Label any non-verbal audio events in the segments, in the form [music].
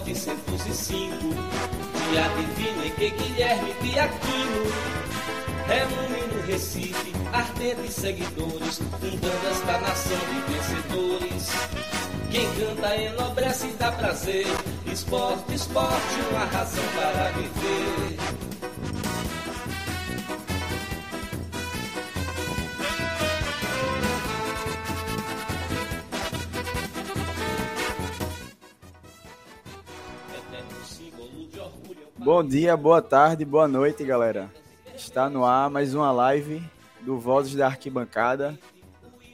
1905, dia divino em que Guilherme de Aquino reúne no Recife ardentes seguidores, fundando esta nação de vencedores. Quem canta enobrece e dá prazer, esporte, esporte, uma razão para viver. Bom dia, boa tarde, boa noite, galera. Está no ar mais uma live do Vozes da Arquibancada,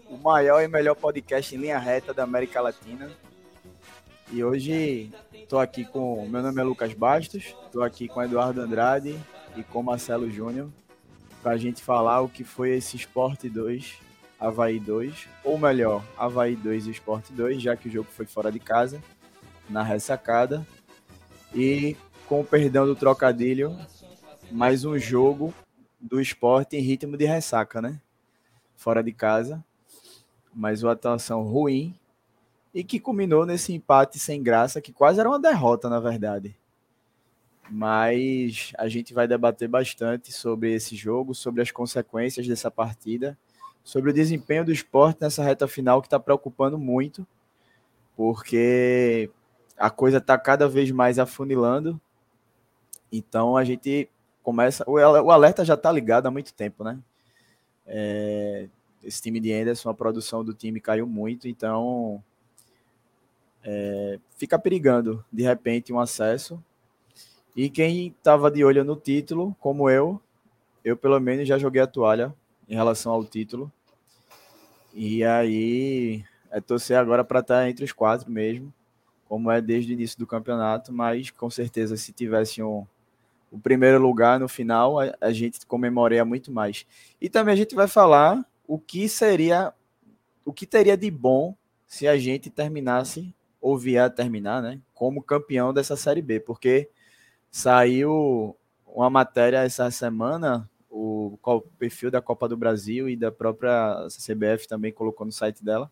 o maior e melhor podcast em linha reta da América Latina. E hoje estou aqui com. Meu nome é Lucas Bastos, estou aqui com Eduardo Andrade e com Marcelo Júnior para a gente falar o que foi esse Esporte 2, Havaí 2, ou melhor, Havaí 2 e Esporte 2, já que o jogo foi fora de casa, na ressacada. E com o perdão do trocadilho, mais um jogo do esporte em ritmo de ressaca, né? Fora de casa, mas uma atuação ruim e que culminou nesse empate sem graça, que quase era uma derrota, na verdade. Mas a gente vai debater bastante sobre esse jogo, sobre as consequências dessa partida, sobre o desempenho do esporte nessa reta final que está preocupando muito, porque a coisa está cada vez mais afunilando então a gente começa. O, alerta já está ligado há muito tempo, né? É, esse time de Anderson, a produção do time caiu muito, então é, fica perigando de repente um acesso. E quem estava de olho no título, como eu, eu pelo menos já joguei a toalha em relação ao título. E aí é torcer agora para estar tá entre os quatro mesmo, como é desde o início do campeonato, mas com certeza se tivesse um, o primeiro lugar no final, a, a gente comemoraria muito mais. E também a gente vai falar o que seria, o que teria de bom se a gente terminasse, ou vier a terminar, né, como campeão dessa Série B, porque saiu uma matéria essa semana, o perfil da Copa do Brasil e da própria CBF também colocou no site dela,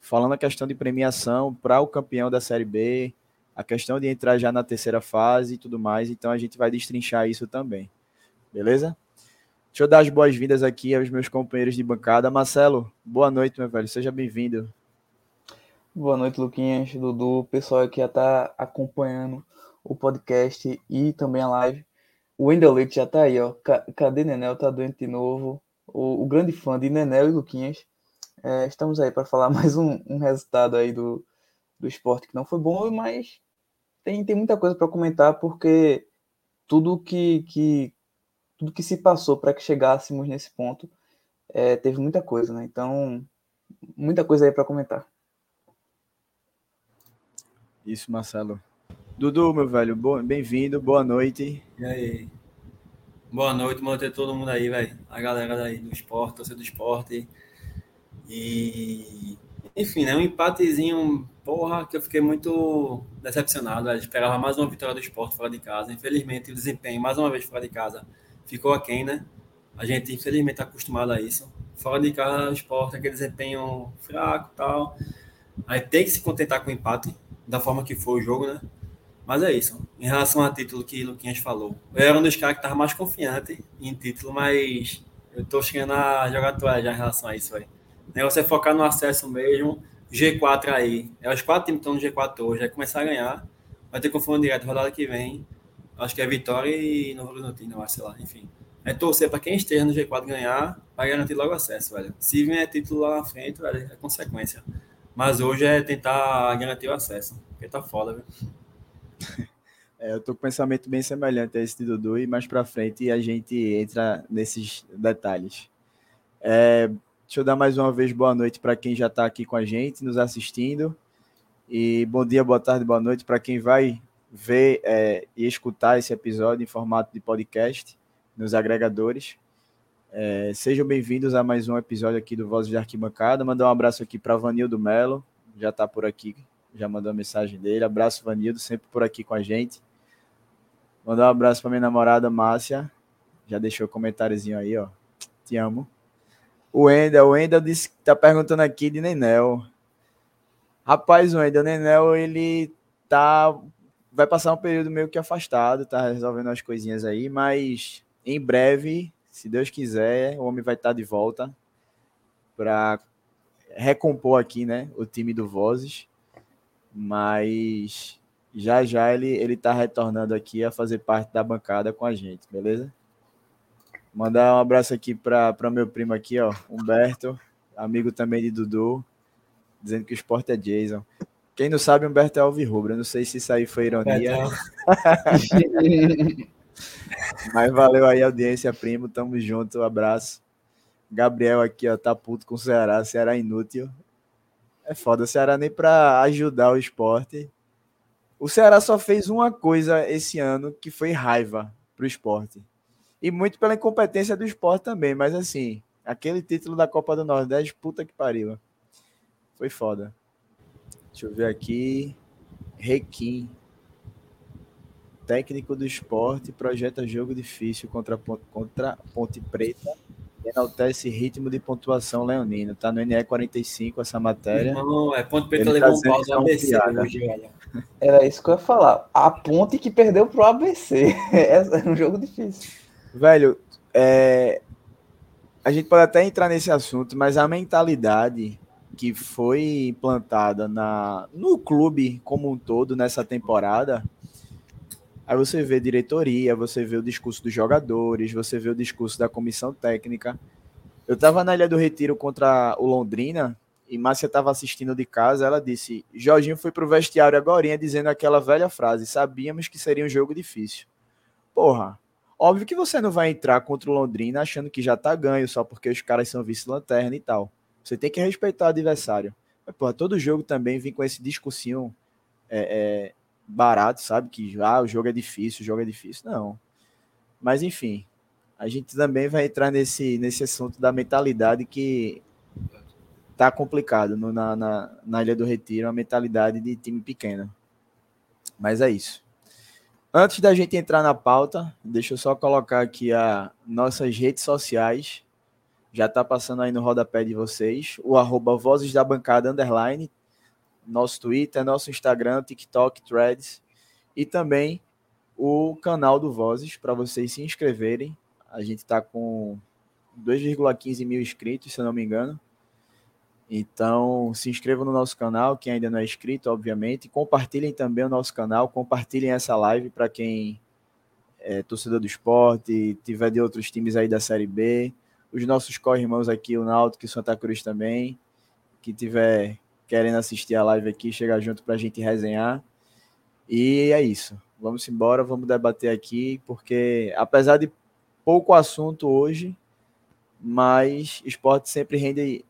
falando a questão de premiação para o campeão da Série B, a questão de entrar já na terceira fase e tudo mais. Então a gente vai destrinchar isso também. Beleza? Deixa eu dar as boas-vindas aqui aos meus companheiros de bancada. Marcelo, boa noite, meu velho. Seja bem-vindo. Boa noite, Luquinhas, Dudu, pessoal que já está acompanhando o podcast e também a live. O Wendel Leite já está aí, ó. Cadê Nenel? Tá doente de novo. O, o grande fã de Nenel e Luquinhas. É, estamos aí para falar [laughs] mais um, um resultado aí do, do esporte que não foi bom, mas tem, tem muita coisa para comentar, porque tudo que, que, tudo que se passou para que chegássemos nesse ponto é, teve muita coisa, né? Então, muita coisa aí para comentar. Isso, Marcelo. Dudu, meu velho, bem-vindo, boa noite. E aí? Boa noite, manter todo mundo aí, velho. A galera aí do esporte, torcedor do esporte. E enfim, né? Um empatezinho, porra, que eu fiquei muito decepcionado. Eu esperava mais uma vitória do esporte fora de casa. Infelizmente, o desempenho, mais uma vez fora de casa, ficou aquém, né? A gente, infelizmente, está acostumado a isso. Fora de casa, o esporte, aquele desempenho fraco tal. Aí tem que se contentar com o empate, da forma que foi o jogo, né? Mas é isso. Em relação ao título que Luquinhas falou, eu era um dos caras que estava mais confiante em título, mas eu tô chegando a jogar toalha já em relação a isso, aí. O é focar no acesso mesmo. G4 aí. É os quatro times que estão no G4 hoje. Vai começar a ganhar. Vai ter confronto direto rodada que vem. Acho que é Vitória e Novo Horizontino, sei lá. Enfim. É torcer para quem esteja no G4 ganhar, para garantir logo acesso, velho. Se vier título lá na frente, velho, é consequência. Mas hoje é tentar garantir o acesso. Porque tá foda, velho. [laughs] É, eu tô com um pensamento bem semelhante a esse de Dudu e mais para frente a gente entra nesses detalhes. É, Deixa eu dar mais uma vez boa noite para quem já está aqui com a gente, nos assistindo. E bom dia, boa tarde, boa noite para quem vai ver é, e escutar esse episódio em formato de podcast nos agregadores. É, sejam bem-vindos a mais um episódio aqui do Vozes de Arquibancada. Mandar um abraço aqui para Vanildo Melo, já está por aqui, já mandou a mensagem dele. Abraço, Vanildo, sempre por aqui com a gente. Mandar um abraço para minha namorada Márcia, já deixou o comentáriozinho aí, ó. Te amo. O Wendel, o Wendel disse tá perguntando aqui de Nenel. Rapaz, o Wendel, Nenel, ele tá vai passar um período meio que afastado, tá resolvendo as coisinhas aí, mas em breve, se Deus quiser, o homem vai estar tá de volta para recompor aqui, né, o time do Vozes. Mas já já ele ele tá retornando aqui a fazer parte da bancada com a gente, beleza? Mandar um abraço aqui para meu primo aqui, ó, Humberto, amigo também de Dudu, dizendo que o esporte é Jason. Quem não sabe, Humberto é alvirrubro. Eu não sei se isso aí foi ironia. [laughs] Mas valeu aí, audiência, primo. Tamo junto, um abraço. Gabriel aqui, ó, tá puto com o Ceará. Ceará inútil. É foda, o Ceará nem pra ajudar o esporte. O Ceará só fez uma coisa esse ano que foi raiva pro esporte. E muito pela incompetência do esporte também, mas assim, aquele título da Copa do Nordeste, puta que pariu. Foi foda. Deixa eu ver aqui. Requim. Técnico do esporte projeta jogo difícil contra, contra Ponte Preta. Enaltece ritmo de pontuação leonino. Tá no NE 45 essa matéria. Não, é Ponte Preta Ele levou tá um pau do ABC hoje, Era isso que eu ia falar. A Ponte que perdeu pro ABC. [laughs] É um jogo difícil. Velho, é... a gente pode até entrar nesse assunto, mas a mentalidade que foi implantada na, no clube como um todo nessa temporada, aí você vê diretoria, você vê o discurso dos jogadores, você vê o discurso da comissão técnica. Eu estava na Ilha do Retiro contra o Londrina e Márcia estava assistindo de casa. Ela disse: Jorginho foi pro vestiário agora dizendo aquela velha frase: sabíamos que seria um jogo difícil. Porra, óbvio que você não vai entrar contra o Londrina achando que já tá ganho só porque os caras são vice-lanterna e tal. Você tem que respeitar o adversário. Mas, porra, todo jogo também vem com esse discursinho é, é, barato, sabe? Que ah, o jogo é difícil, o jogo é difícil. Não. Mas, enfim, a gente também vai entrar nesse, nesse assunto da mentalidade que tá complicado no, na, na, na Ilha do Retiro, a mentalidade de time pequeno. Mas é isso. Antes da gente entrar na pauta, deixa eu só colocar aqui as nossas redes sociais já está passando aí no rodapé de vocês, o arroba Vozes da Bancada Underline, nosso Twitter, nosso Instagram, TikTok, Threads, e também o canal do Vozes, para vocês se inscreverem. A gente está com 2,15 mil inscritos, se eu não me engano. Então, se inscrevam no nosso canal, quem ainda não é inscrito, obviamente. Compartilhem também o nosso canal, compartilhem essa live para quem é torcedor do esporte, tiver de outros times aí da Série B os nossos co-irmãos aqui, o Náutico e o Santa Cruz também, que tiver querendo assistir a live aqui, chegar junto para a gente resenhar. E é isso. Vamos embora, vamos debater aqui, porque apesar de pouco assunto hoje, mas esporte sempre rende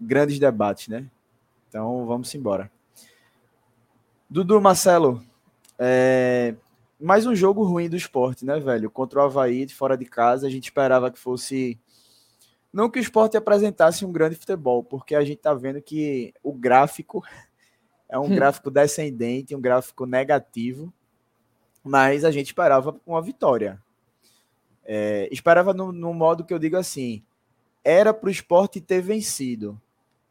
grandes debates, né? Então vamos embora. Dudu Marcelo, é... mais um jogo ruim do esporte, né, velho? Contra o Havaí, de fora de casa, a gente esperava que fosse não que o esporte apresentasse um grande futebol, porque a gente está vendo que o gráfico [laughs] é um hum. gráfico descendente, um gráfico negativo, mas a gente esperava uma vitória. É, esperava no, no, modo que eu digo assim: era para o esporte ter vencido.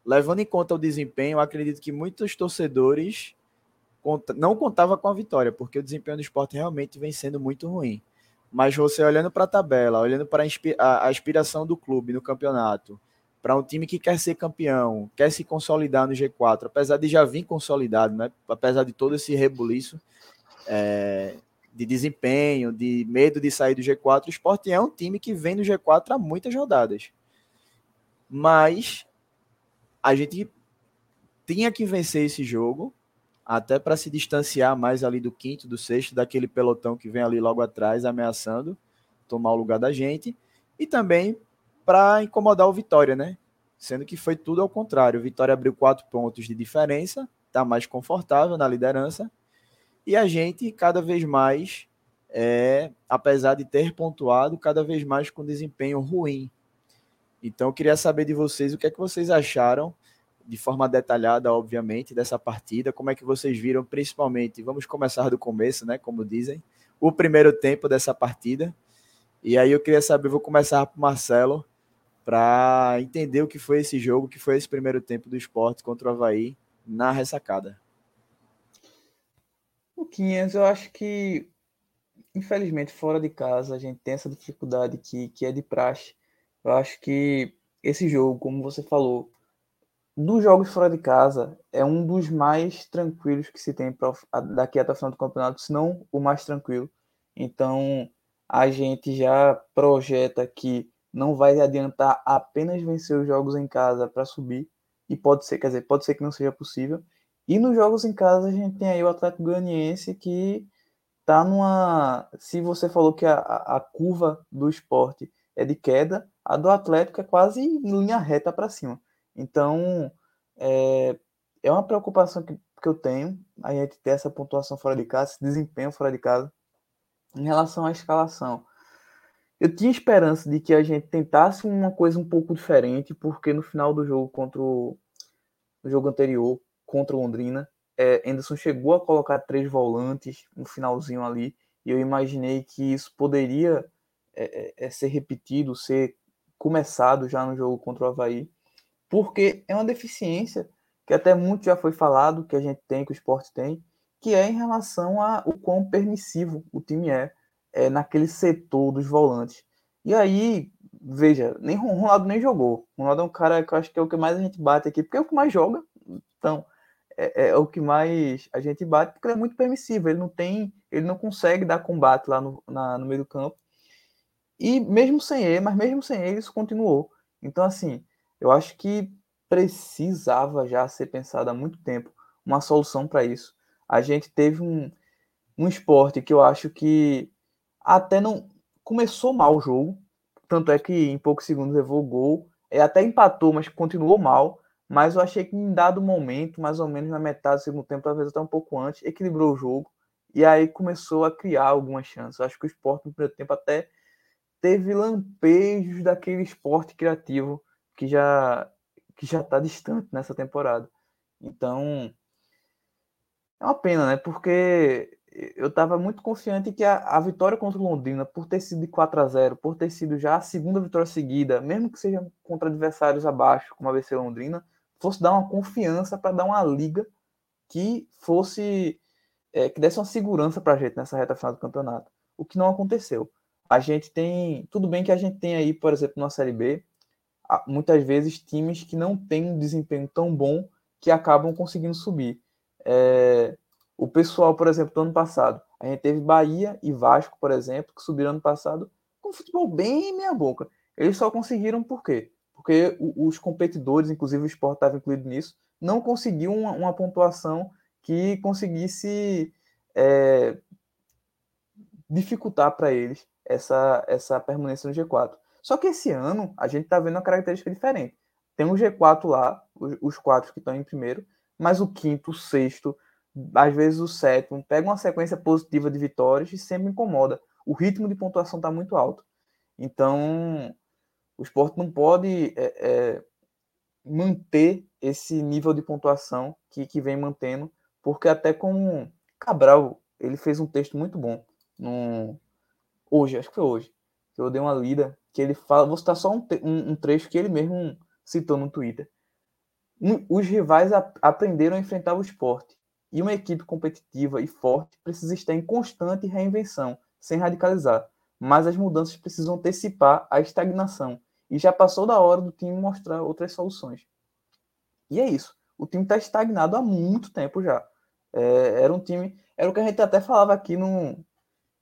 Levando em conta o desempenho, acredito que muitos torcedores não contavam com a vitória, porque o desempenho do esporte realmente vem sendo muito ruim. Mas você olhando para a tabela, olhando para a aspiração do clube no campeonato, para um time que quer ser campeão, quer se consolidar no G4, apesar de já vir consolidado, né? apesar de todo esse rebuliço é, de desempenho, de medo de sair do G4, o Sport é um time que vem no G4 há muitas rodadas. Mas a gente tinha que vencer esse jogo até para se distanciar mais ali do quinto, do sexto, daquele pelotão que vem ali logo atrás, ameaçando tomar o lugar da gente, e também para incomodar o Vitória, né? Sendo que foi tudo ao contrário. O Vitória abriu quatro pontos de diferença está mais confortável na liderança e a gente cada vez mais, é, apesar de ter pontuado, cada vez mais com desempenho ruim. Então eu queria saber de vocês o que é que vocês acharam de forma detalhada, obviamente, dessa partida, como é que vocês viram, principalmente, vamos começar do começo, né, como dizem, o primeiro tempo dessa partida. E aí eu queria saber, vou começar por Marcelo, para entender o que foi esse jogo, o que foi esse primeiro tempo do esporte contra o Havaí na ressacada. Luquinhas, eu acho que, infelizmente, fora de casa, a gente tem essa dificuldade que, que é de praxe. Eu acho que esse jogo, como você falou, dos jogos fora de casa, é um dos mais tranquilos que se tem pra, daqui até o final do campeonato, se não o mais tranquilo. Então, a gente já projeta que não vai adiantar apenas vencer os jogos em casa para subir, e pode ser, quer dizer, pode ser que não seja possível. E nos jogos em casa a gente tem aí o Atlético Goianiense que tá numa. Se você falou que a, a curva do esporte é de queda, a do Atlético é quase em linha reta para cima. Então é, é uma preocupação que, que eu tenho a gente ter essa pontuação fora de casa, esse desempenho fora de casa. Em relação à escalação, eu tinha esperança de que a gente tentasse uma coisa um pouco diferente, porque no final do jogo contra o no jogo anterior, contra o Londrina. É, Anderson chegou a colocar três volantes no finalzinho ali, e eu imaginei que isso poderia é, é, é, ser repetido, ser começado já no jogo contra o Havaí, porque é uma deficiência que até muito já foi falado, que a gente tem, que o esporte tem, que é em relação ao quão permissivo o time é, é naquele setor dos volantes. E aí, veja, nem Ronaldo nem jogou. Ronaldo é um cara que eu acho que é o que mais a gente bate aqui, porque é o que mais joga. Então, é, é, o que mais a gente bate, porque ele é muito permissivo, ele não tem, ele não consegue dar combate lá no, na, no meio do campo. E mesmo sem ele, mas mesmo sem ele, isso continuou. Então, assim, eu acho que precisava já ser pensado há muito tempo uma solução para isso. A gente teve um, um esporte que eu acho que até não começou mal o jogo, tanto é que em poucos segundos levou o gol, é, até empatou, mas continuou mal. Mas eu achei que em dado momento, mais ou menos na metade do segundo tempo, talvez até um pouco antes, equilibrou o jogo e aí começou a criar algumas chances. Eu acho que o esporte no primeiro tempo até teve lampejos daquele esporte criativo que já que já está distante nessa temporada. Então é uma pena, né? Porque eu estava muito confiante que a, a, vitória contra o Londrina, por ter sido de 4 a 0 por ter sido já a segunda vitória seguida, mesmo que seja contra adversários abaixo, como a BC Londrina, fosse dar uma confiança para dar uma liga que fosse é, que desse uma segurança para a gente nessa reta final do campeonato. O que não aconteceu. A gente tem, tudo bem que a gente tem aí, por exemplo, na Série B, muitas vezes times que não têm um desempenho tão bom que acabam conseguindo subir. É, o pessoal, por exemplo, do ano passado, a gente teve Bahia e Vasco, por exemplo, que subiram ano passado com futebol bem meia boca. Eles só conseguiram por quê? Porque os competidores, inclusive o esporte estava incluído nisso, não conseguiu uma, uma pontuação que conseguisse é, dificultar para eles essa, essa permanência no G4. Só que esse ano a gente está vendo uma característica diferente. Tem o G4 lá, os, os quatro que estão em primeiro, mas o quinto, o sexto, às vezes o sétimo, pega uma sequência positiva de vitórias e sempre incomoda. O ritmo de pontuação está muito alto. Então, o esporte não pode é, é, manter esse nível de pontuação que, que vem mantendo, porque até com Cabral, ele fez um texto muito bom no, hoje, acho que foi hoje, que eu dei uma lida, que ele fala, vou citar só um, um, trecho que ele mesmo citou no Twitter. Os rivais a, aprenderam a enfrentar o esporte e uma equipe competitiva e forte precisa estar em constante reinvenção, sem radicalizar. Mas as mudanças precisam antecipar a estagnação. E já passou da hora do time mostrar outras soluções. E é isso. O time está estagnado há muito tempo já. É, era um time. Era o que a gente até falava aqui no,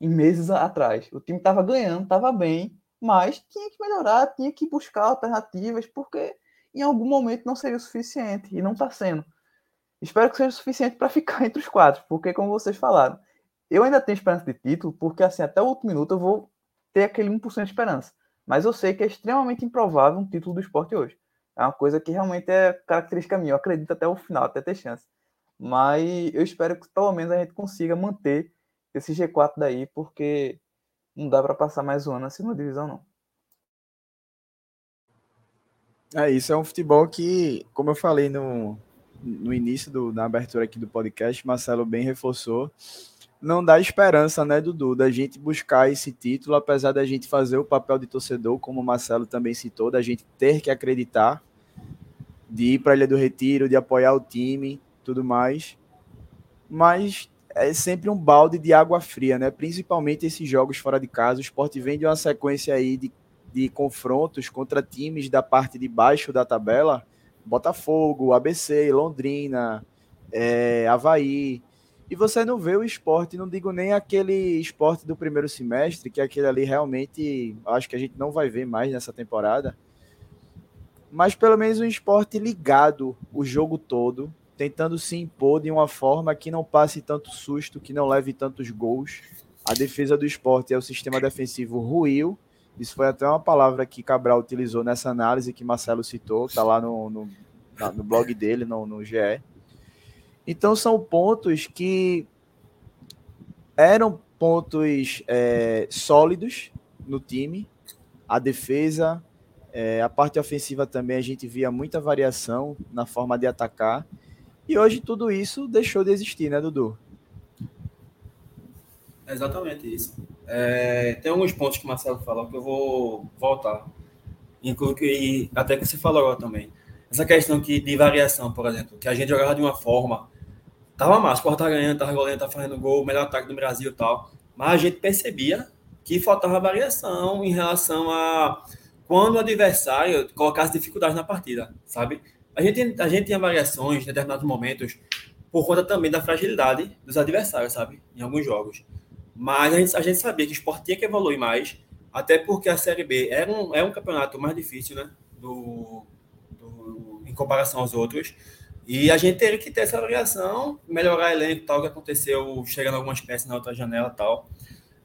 em meses atrás. O time estava ganhando, estava bem, mas tinha que melhorar, tinha que buscar alternativas, porque em algum momento não seria o suficiente. E não está sendo. Espero que seja suficiente para [laughs] ficar entre os quatro, porque, como vocês falaram, eu ainda tenho esperança de título, porque assim, até o último minuto eu vou ter aquele 1% de esperança. Mas eu sei que é extremamente improvável um título do esporte hoje. É uma coisa que realmente é característica minha. Eu acredito até o final, até ter chance. Mas eu espero que pelo menos a gente consiga manter esse G4 daí, porque não dá para passar mais um ano na segunda divisão, não. É, isso é um futebol que, como eu falei no, no início do, na abertura aqui do podcast, Marcelo bem reforçou, não dá esperança, né, Dudu, da gente buscar esse título, apesar da gente fazer o papel de torcedor, como o Marcelo também citou, da gente ter que acreditar, de ir para a Ilha do Retiro, de apoiar o time, tudo mais. Mas é sempre um balde de água fria, né? Principalmente esses jogos fora de casa. O esporte vem de uma sequência aí de, de confrontos contra times da parte de baixo da tabela. Botafogo, ABC, Londrina, é, Havaí. E você não vê o esporte, não digo nem aquele esporte do primeiro semestre, que aquele ali realmente acho que a gente não vai ver mais nessa temporada. Mas pelo menos um esporte ligado o jogo todo, tentando se impor de uma forma que não passe tanto susto, que não leve tantos gols. A defesa do esporte é o sistema defensivo ruiu. Isso foi até uma palavra que Cabral utilizou nessa análise que Marcelo citou, está lá no, no, no, blog dele, no, no GE. Então são pontos que eram pontos é, sólidos no time. A defesa, é, a parte ofensiva também a gente via muita variação na forma de atacar. E hoje tudo isso deixou de existir, né, Dudu? exatamente isso. É, tem alguns pontos que o Marcelo falou que eu vou voltar. Inclusive, até que você falou agora também. Essa questão que, de variação, por exemplo, que a gente jogava de uma forma. Tava massa, o tá ganhando, tava goleando, tá fazendo gol, melhor ataque do Brasil e tal. Mas a gente percebia que faltava variação em relação a quando o adversário colocasse dificuldades na partida, sabe? A gente, a gente tinha variações em determinados momentos por conta também da fragilidade dos adversários, sabe? Em alguns jogos. Mas a gente, a gente sabia que o esporte tinha que evoluir mais, até porque a Série B era um, é um campeonato mais difícil, né? Do, do, em comparação aos outros. E a gente teria que ter essa variação, melhorar elenco tal, que aconteceu chegando algumas peças na outra janela tal.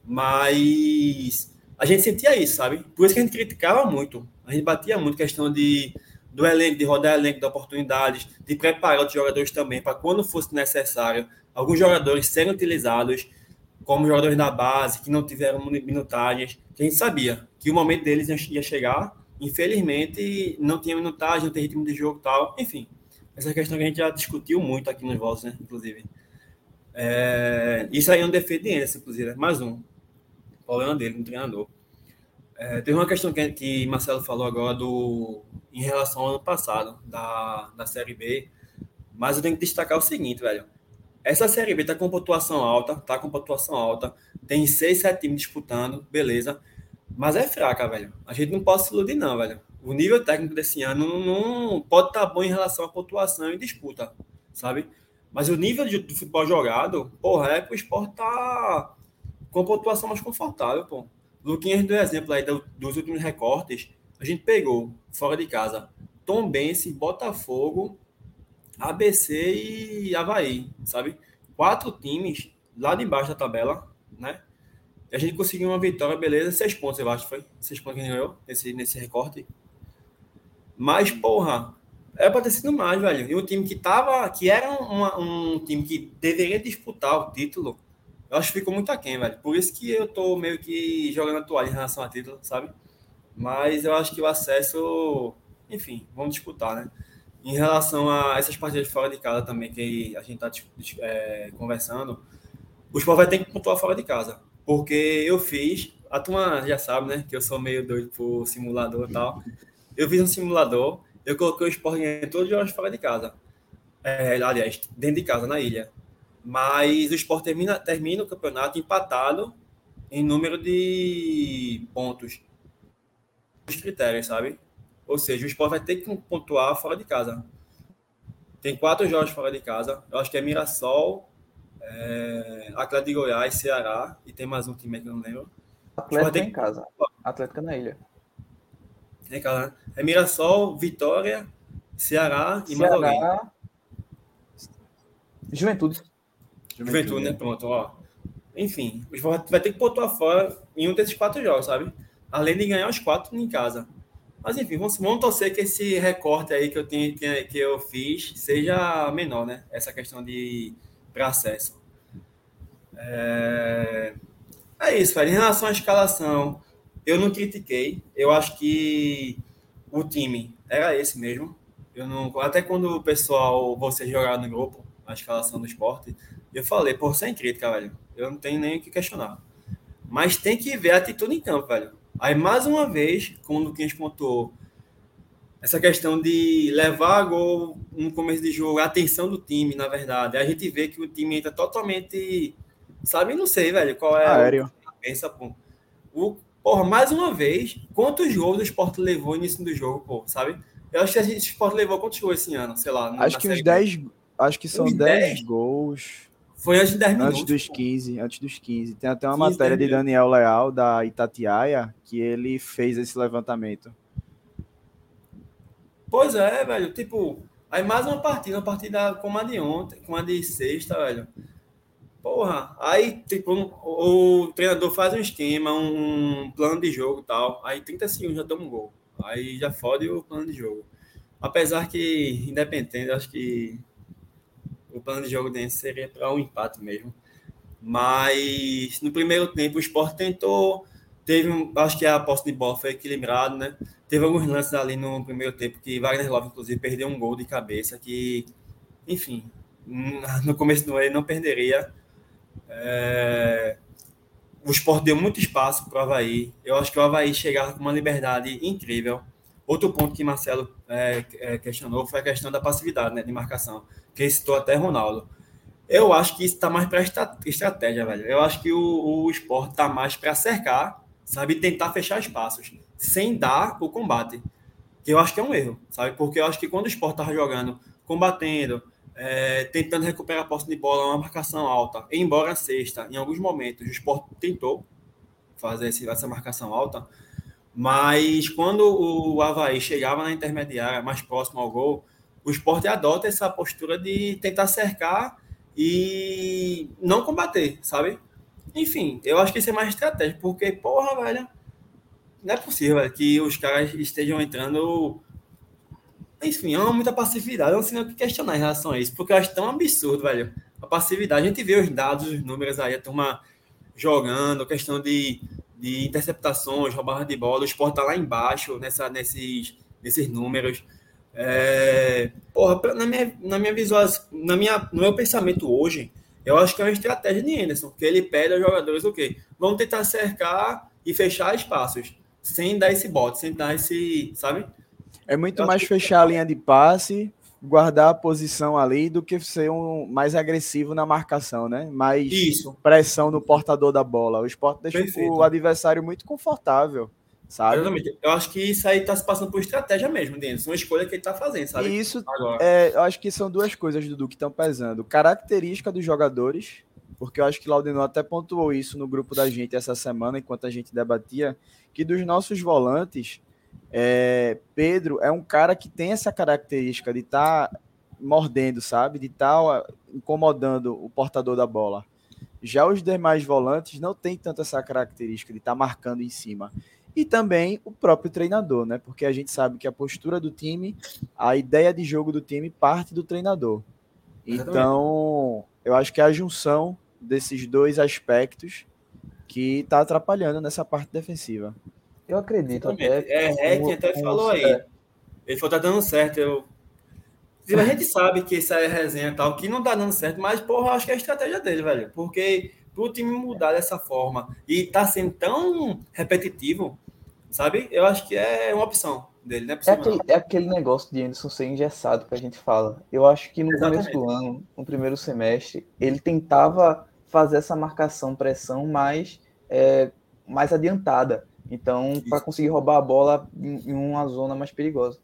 Mas a gente sentia isso, sabe? Por isso que a gente criticava muito. A gente batia muito questão de do elenco, de rodar elenco, de oportunidades, de preparar os jogadores também para quando fosse necessário, alguns jogadores serem utilizados como jogadores da base, que não tiveram minutagens, que a gente sabia que o momento deles ia chegar, infelizmente não tinha minutagem, não tem ritmo de jogo tal, enfim. Essa questão que a gente já discutiu muito aqui nos votos, né, inclusive. É, isso aí é um defeito de Enderson, inclusive, é mais um. Problema dele, treinador. É, uma questão que, que Marcelo falou agora do, em relação ao ano passado, da, da Série B, mas eu tenho que destacar o seguinte, velho. Essa Série B tá com pontuação alta, tá com pontuação alta, tem seis, sete times disputando, beleza, mas é fraca, velho. A gente não pode se iludir, não, velho. O nível técnico desse ano não, não pode estar tá bom em relação à pontuação e disputa, sabe? Mas o nível de, do futebol jogado, porra, é que o esporte tá com pontuação mais confortável, pô. Luquinhas deu exemplo aí dos últimos recortes. A gente pegou, fora de casa, Tom Bense, Botafogo, ABC e Havaí, sabe? Quatro times lá de baixo da tabela, né? E a gente conseguiu uma vitória, beleza, seis pontos, eu acho, foi? Seis pontos que a gente ganhou nesse, nesse recorte. Mas, porra, era pra ter sido mais, velho. E um time que tava, que era uma, um time que deveria disputar o título, eu acho que ficou muito aquém, velho. Por isso que eu tô meio que jogando a toalha em relação a título, sabe? Mas eu acho que o acesso, enfim, vamos disputar, né? Em relação a essas partidas fora de casa também, que a gente tá é, conversando, o Sport vai ter que pontuar fora de casa. Porque eu fiz, a turma já sabe, né? Que eu sou meio doido por simulador e tal. Eu fiz um simulador, eu coloquei o Sport em todos os jogos fora de casa. É, aliás, dentro de casa, na ilha. Mas o Sport termina, termina o campeonato empatado em número de pontos. Os critérios, sabe? Ou seja, o Sport vai ter que pontuar fora de casa. Tem quatro jogos fora de casa. Eu acho que é Mirassol, é, Atlético de Goiás, Ceará e tem mais um time que eu não lembro. Atlético em casa. Atlético na ilha. É, cara, é Mirassol, Vitória, Ceará e Ceará, mais alguém. Juventude. Juventude, né? Pronto, ó. Enfim, o Sport vai ter que pontuar fora em um desses quatro jogos, sabe? Além de ganhar os quatro em casa. Mas enfim, vamos, vamos torcer que esse recorte aí que eu, tenho, que eu fiz seja menor, né? Essa questão de para acesso. É... é isso, velho. Em relação à escalação, eu não critiquei. Eu acho que o time era esse mesmo. Eu não, até quando o pessoal, você jogar no grupo, a escalação do esporte, eu falei, por sem crítica, velho. Eu não tenho nem o que questionar. Mas tem que ver a atitude em campo, velho. Aí, mais uma vez, como o Luquinhas pontuou, essa questão de levar gol no começo de jogo, a atenção do time, na verdade. A gente vê que o time entra totalmente. Sabe, não sei, velho, qual é Aéreo. a pensa, pô. O, porra, mais uma vez, quantos gols o Sport levou no início do jogo, pô, sabe? Eu acho que a gente, o Sport levou quantos gols esse ano, sei lá. Acho que uns 10. Acho que são 10 gols. Foi antes de 10 minutos. Antes dos pô. 15, antes dos 15. Tem até uma 15, matéria de 10 Daniel Leal, da Itatiaia, que ele fez esse levantamento. Pois é, velho. Tipo, aí mais uma partida, uma partida como a de ontem, como a de sexta, velho. Porra, aí, tipo, o, o treinador faz um esquema, um plano de jogo e tal. Aí 30 segundos já toma um gol. Aí já fode o plano de jogo. Apesar que, independente, acho que o plano de jogo dele seria para um empate mesmo. Mas no primeiro tempo o Sport tentou, teve, acho que a posse de bola foi equilibrado, né? Teve alguns lances ali no primeiro tempo que Wagner Love, inclusive, perdeu um gol de cabeça que, enfim, no começo do ano ele não perderia. É, O Sport deu muito espaço para o Havaí. Eu acho que o Havaí chegava com uma liberdade incrível. Outro ponto que Marcelo é, é, questionou foi a questão da passividade, né, de marcação, que citou até Ronaldo. Eu acho que isso está mais para estratégia, velho. Eu acho que o, o esporte está mais para cercar, sabe? Tentar fechar espaços, sem dar o combate. Que eu acho que é um erro, sabe? Porque eu acho que quando o esporte estava jogando, combatendo, é, tentando recuperar a posse de bola, uma marcação alta, embora sexta, em alguns momentos, o esporte tentou fazer essa marcação alta, mas quando o Havaí chegava na intermediária, mais próximo ao gol, o esporte adota essa postura de tentar cercar e não combater, sabe? Enfim, eu acho que isso é mais estratégia, porque, porra, velho, não é possível velho, que os caras estejam entrando. Enfim, há muita passividade. Eu não sei nem o que questionar em relação a isso, porque eu acho tão absurdo, velho. A passividade. A gente vê os dados, os números aí, a turma jogando, questão de, de interceptações, roubar de bola. O esporte tá lá embaixo nessa, nesses, nesses números. É, porra, pra- na minha, na minha visual, na minha, no meu pensamento hoje, eu acho que é uma estratégia de Anderson, que ele pede aos jogadores o quê? Vamos tentar cercar e fechar espaços, sem dar esse bote, sem dar esse, sabe? É muito Eu mais acho que- fechar a linha de passe, guardar a posição ali, do que ser um mais agressivo na marcação, né? Mais Isso. pressão no portador da bola. O esporte deixa Perfeito. o adversário muito confortável, sabe? Exatamente. Eu acho que isso aí tá se passando por estratégia mesmo, Anderson. Uma escolha que ele tá fazendo, sabe? E isso Agora. É, eu acho que são duas coisas, Dudu, que estão pesando. Característica dos jogadores, porque eu acho que Laudenor até pontuou isso no grupo da gente essa semana, enquanto a gente debatia, que dos nossos volantes, é, Pedro é um cara que tem essa característica de estar mordendo, sabe? De estar incomodando o portador da bola. Já os demais volantes não têm tanto essa característica de estar marcando em cima. E também o próprio treinador, né? Porque a gente sabe que a postura do time, a ideia de jogo do time parte do treinador. Então, eu acho que é a junção desses dois aspectos que está atrapalhando nessa parte defensiva. Eu acredito Exatamente. até. É, Rec como- até falou aí. Ele falou, tá dando certo. Eu... A gente sabe que isso aí é resenha e tal, que não tá dando certo, mas, porra, eu acho que é a estratégia dele, velho. Porque pro time mudar dessa forma e tá sendo tão repetitivo, sabe? Eu acho que é uma opção dele, não é É aquele, é aquele negócio de Anderson ser engessado que a gente fala. Eu acho que no Exatamente. começo do ano, no primeiro semestre, ele tentava fazer essa marcação, pressão mais, é, mais adiantada. Então, para conseguir roubar a bola em, em uma zona mais perigosa.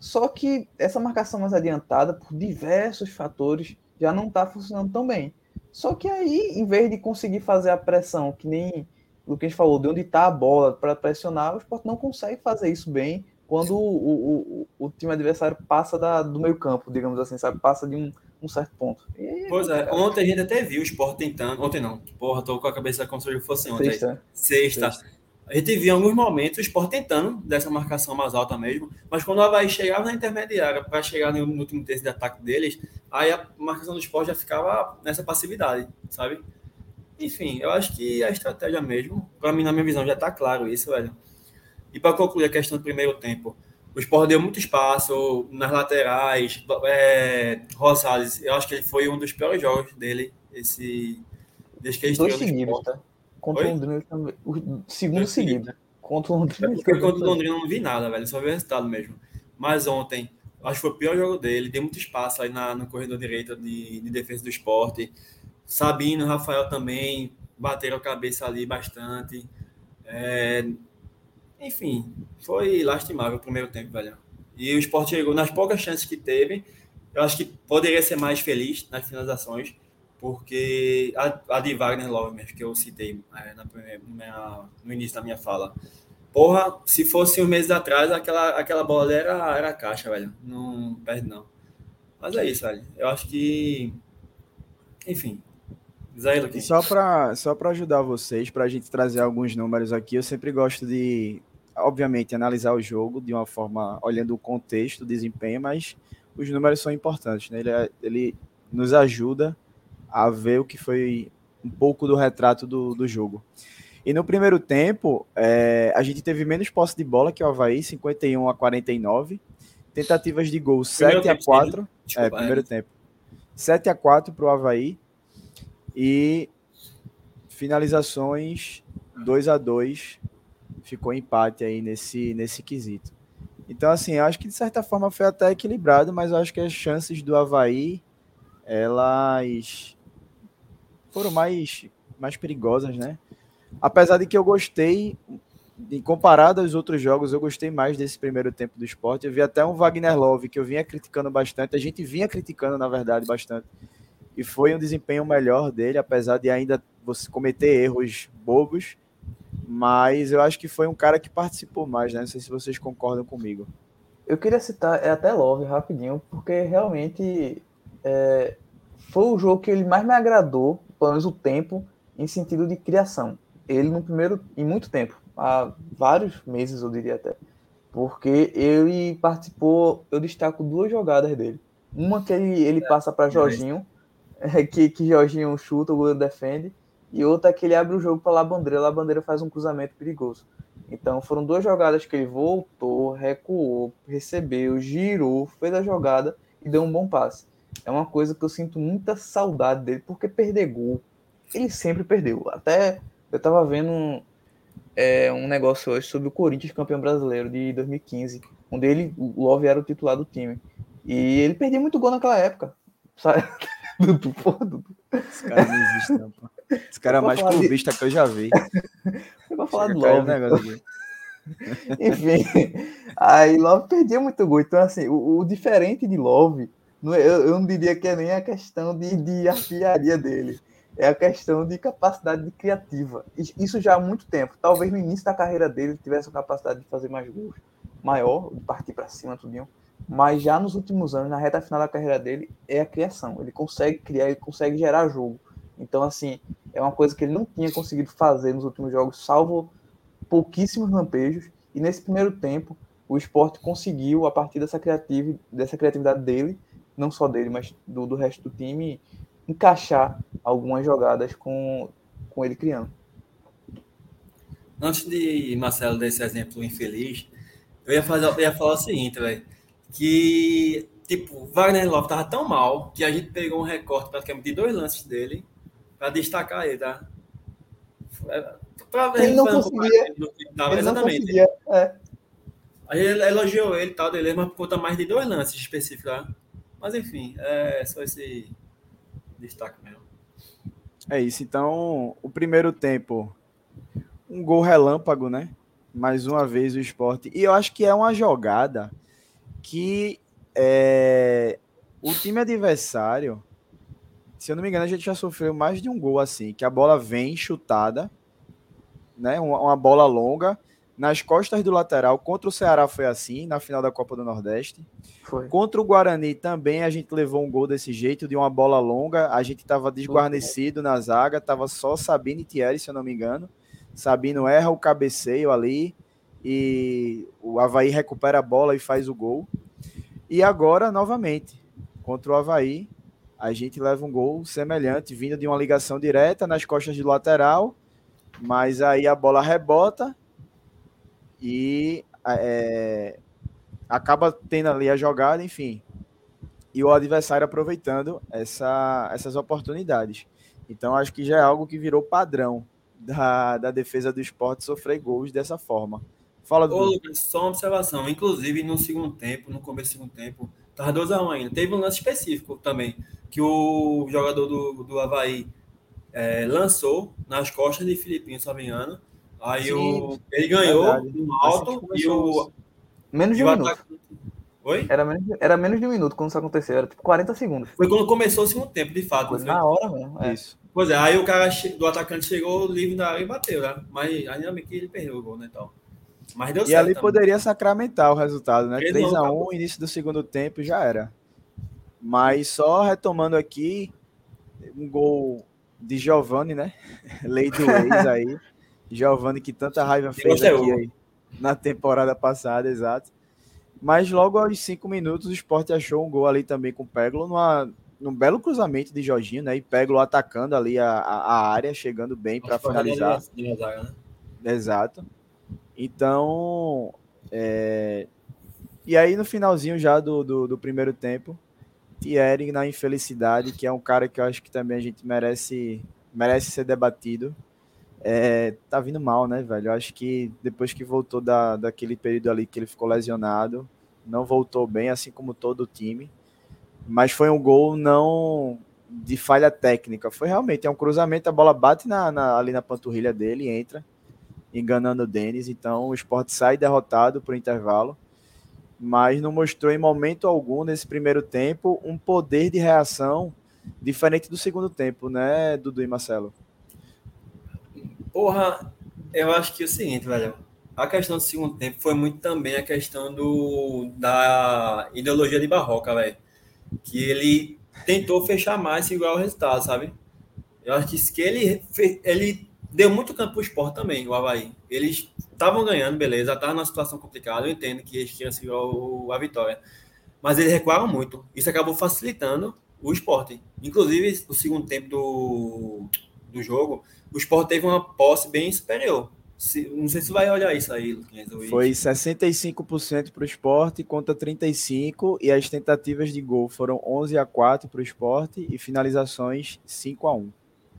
Só que essa marcação mais adiantada, por diversos fatores, já não está funcionando tão bem. Só que aí, em vez de conseguir fazer a pressão, que nem o Lucas falou, de onde está a bola para pressionar, o Sport não consegue fazer isso bem quando o, o, o, time adversário passa da, do meio campo, digamos assim, sabe? Passa de um, um certo ponto. E aí, Pois é, ontem a gente até viu o Sport tentando. Ontem não. Porra, tô com a cabeça como se fosse ontem. sexta, Sexta. A gente via em alguns momentos o Sport tentando dessa marcação mais alta mesmo, mas quando o Havaí chegava na intermediária para chegar no, no, último terço de ataque deles, aí a marcação do Sport já ficava nessa passividade, sabe? Enfim, eu acho que a estratégia mesmo, para mim, na minha visão, já está claro isso, velho. E para concluir a questão do primeiro tempo, o Sport deu muito espaço nas laterais. É, Rosales, eu acho que ele foi um dos piores jogos dele, esse, desde que ele Dois seguidos, tá? Contra o Londrina também. O segundo seguido. Contra o Londrina. É porque contra o Londrina eu não vi nada, velho. Só vi o resultado mesmo. Mas ontem, acho que foi o pior jogo dele. Deu muito espaço aí na, no corredor direito de, de defesa do esporte. Sabino, Rafael também bateram a cabeça ali bastante. É, enfim, foi lastimável o primeiro tempo, velho. E o esporte chegou nas poucas chances que teve. Eu acho que poderia ser mais feliz nas finalizações, porque a, a de Wagner Love, mesmo, que eu citei é, na minha, no início da minha fala. Porra, se fosse um mês atrás, aquela, aquela bola era, era caixa, velho. Não perde, não. Mas é isso, velho. Eu acho que. Enfim, e só para só ajudar vocês, para a gente trazer alguns números aqui, eu sempre gosto de, obviamente, analisar o jogo de uma forma, olhando o contexto, o desempenho, mas os números são importantes, né? Ele, é, ele nos ajuda a ver o que foi um pouco do retrato do, do jogo. E no primeiro tempo, é, a gente teve menos posse de bola que o Havaí, 51 a 49. Tentativas de gol, 7 a 4. Desculpa, é, primeiro é. tempo. 7 a 4 para o Havaí. E finalizações 2 a 2 ficou empate aí nesse, nesse quesito. Então, assim, acho que de certa forma foi até equilibrado, mas acho que as chances do Havaí, elas foram mais, mais perigosas, né? Apesar de que eu gostei, comparado aos outros jogos, eu gostei mais desse primeiro tempo do esporte. Eu vi até um Wagner Love que eu vinha criticando bastante, a gente vinha criticando, na verdade, bastante e foi um desempenho melhor dele, apesar de ainda você cometer erros bobos, mas eu acho que foi um cara que participou mais, né? Não sei se vocês concordam comigo. Eu queria citar é até Love rapidinho, porque realmente é, foi o jogo que ele mais me agradou, pelo menos o tempo, em sentido de criação. Ele no primeiro, em muito tempo, há vários meses eu diria até, porque ele participou, eu destaco duas jogadas dele. Uma que ele, ele passa para Jorginho, [laughs] que, que Jorginho chuta, o goleiro defende, e outra é que ele abre o jogo para Labandeira, Labandeira faz um cruzamento perigoso. Então foram duas jogadas que ele voltou, recuou, recebeu, girou, fez a jogada e deu um bom passe. É uma coisa que eu sinto muita saudade dele, porque perder gol, ele sempre perdeu. Até eu tava vendo um, é, um negócio hoje sobre o Corinthians campeão brasileiro de 2015, onde ele, o Love era o titular do time. E ele perdia muito gol naquela época. Sabe? [laughs] Dudu, porra, Dudu. Esse cara não existe, não, pô. Esse cara é mais clubista de... que eu já vi. Eu vou falar do Love. Negócio [laughs] Enfim, aí Love perdia muito gol. Então, assim, o, o diferente de Love, é, eu, eu, não diria que é nem a questão de, de artilharia dele. É a questão de capacidade criativa. Isso já há muito tempo. Talvez no início da carreira dele tivesse a capacidade de fazer mais gols maior, de partir para cima, tudinho mas já nos últimos anos, na reta final da carreira dele, é a criação. Ele consegue criar, ele consegue gerar jogo. Então, assim, é uma coisa que ele não tinha conseguido fazer nos últimos jogos, salvo pouquíssimos lampejos. E nesse primeiro tempo, o esporte conseguiu, a partir dessa, criativa, dessa criatividade dele, não só dele, mas do, do resto do time, encaixar algumas jogadas com, com ele criando. Antes de Marcelo desse exemplo infeliz, eu ia, fazer, eu ia falar o seguinte, velho que, tipo, Wagner Love tava tão mal que a gente pegou um recorte praticamente de dois lances dele para destacar ele, tá? Pra ver ele não conseguia. Tava, ele exatamente. Não conseguia, é. A gente elogiou ele tal, dele, mas por conta mais de dois lances específicos lá. Mas enfim, é só esse destaque mesmo. É isso, então o primeiro tempo, um gol relâmpago, né? Mais uma vez o esporte. E eu acho que é uma jogada que é, o time adversário, se eu não me engano, a gente já sofreu mais de um gol assim, que a bola vem chutada, né, uma, uma bola longa, nas costas do lateral. Contra o Ceará foi assim, na final da Copa do Nordeste. Foi. Contra o Guarani também a gente levou um gol desse jeito, de uma bola longa. A gente estava desguarnecido na zaga, estava só Sabine e Thierry, se eu não me engano. Sabino erra o cabeceio ali e o Havaí recupera a bola e faz o gol. E agora, novamente, contra o Havaí, a gente leva um gol semelhante, vindo de uma ligação direta nas costas do lateral, mas aí a bola rebota e é, acaba tendo ali a jogada, enfim. E o adversário aproveitando essa, essas oportunidades. Então, acho que já é algo que virou padrão da, da defesa do esporte sofrer gols dessa forma. Fala do. Ô, Lucas, só uma observação. Inclusive, no segundo tempo, no começo do segundo tempo, tava 2x1 ainda. Teve um lance específico também, que o jogador do, do Havaí é, lançou nas costas de Filipinho Saviano. Aí o, ele ganhou verdade. no alto e o. Menos de um minuto. Ataque... Oi? Era menos, era menos de um minuto quando isso aconteceu, era tipo 40 segundos. Foi quando começou o segundo tempo, de fato. Foi na hora mesmo. É. Isso. Pois é, aí o cara do atacante chegou livre da área e bateu, né? Mas ainda bem que ele perdeu o gol, né? Então. Mas deu e certo. ali também. poderia sacramentar o resultado, né? 3x1, início do segundo tempo já era. Mas só retomando aqui, um gol de Giovanni, né? [laughs] Lei do ex aí. Giovanni que tanta raiva fez aqui aí, na temporada passada, exato. Mas logo aos cinco minutos o Sport achou um gol ali também com o Peglo numa, num belo cruzamento de Jorginho, né? E Peglo atacando ali a, a área, chegando bem para finalizar. né? Exato. Então, é... e aí no finalzinho já do, do, do, primeiro tempo, Thierry na infelicidade, que é um cara que eu acho que também a gente merece, merece ser debatido. É, tá vindo mal, né, velho? Eu acho que depois que voltou da, daquele período ali que ele ficou lesionado, não voltou bem, assim como todo o time. Mas foi um gol não de falha técnica. Foi realmente é um cruzamento, a bola bate na, na ali na panturrilha dele, entra enganando o Denis. Então o esporte sai derrotado para o intervalo, mas não mostrou em momento algum nesse primeiro tempo um poder de reação diferente do segundo tempo, né, Dudu e Marcelo? Porra, eu acho que é o seguinte, velho. A questão do segundo tempo foi muito também a questão do, da ideologia de Barroca, velho. Que ele tentou fechar mais e igual o resultado, sabe? Eu acho que, ele, ele deu muito campo para o esporte também, o Havaí. Eles estavam ganhando, beleza, estavam numa situação complicada, eu entendo que eles seguir a vitória. Mas eles recuaram muito. Isso acabou facilitando o esporte. Inclusive, no segundo tempo do, do jogo, o esporte teve uma posse bem superior. Se, não sei se vai olhar isso aí, Luquinhas. Foi 65% para o esporte contra 35% e as tentativas de gol foram 11 a 4 para o esporte e finalizações 5 a 1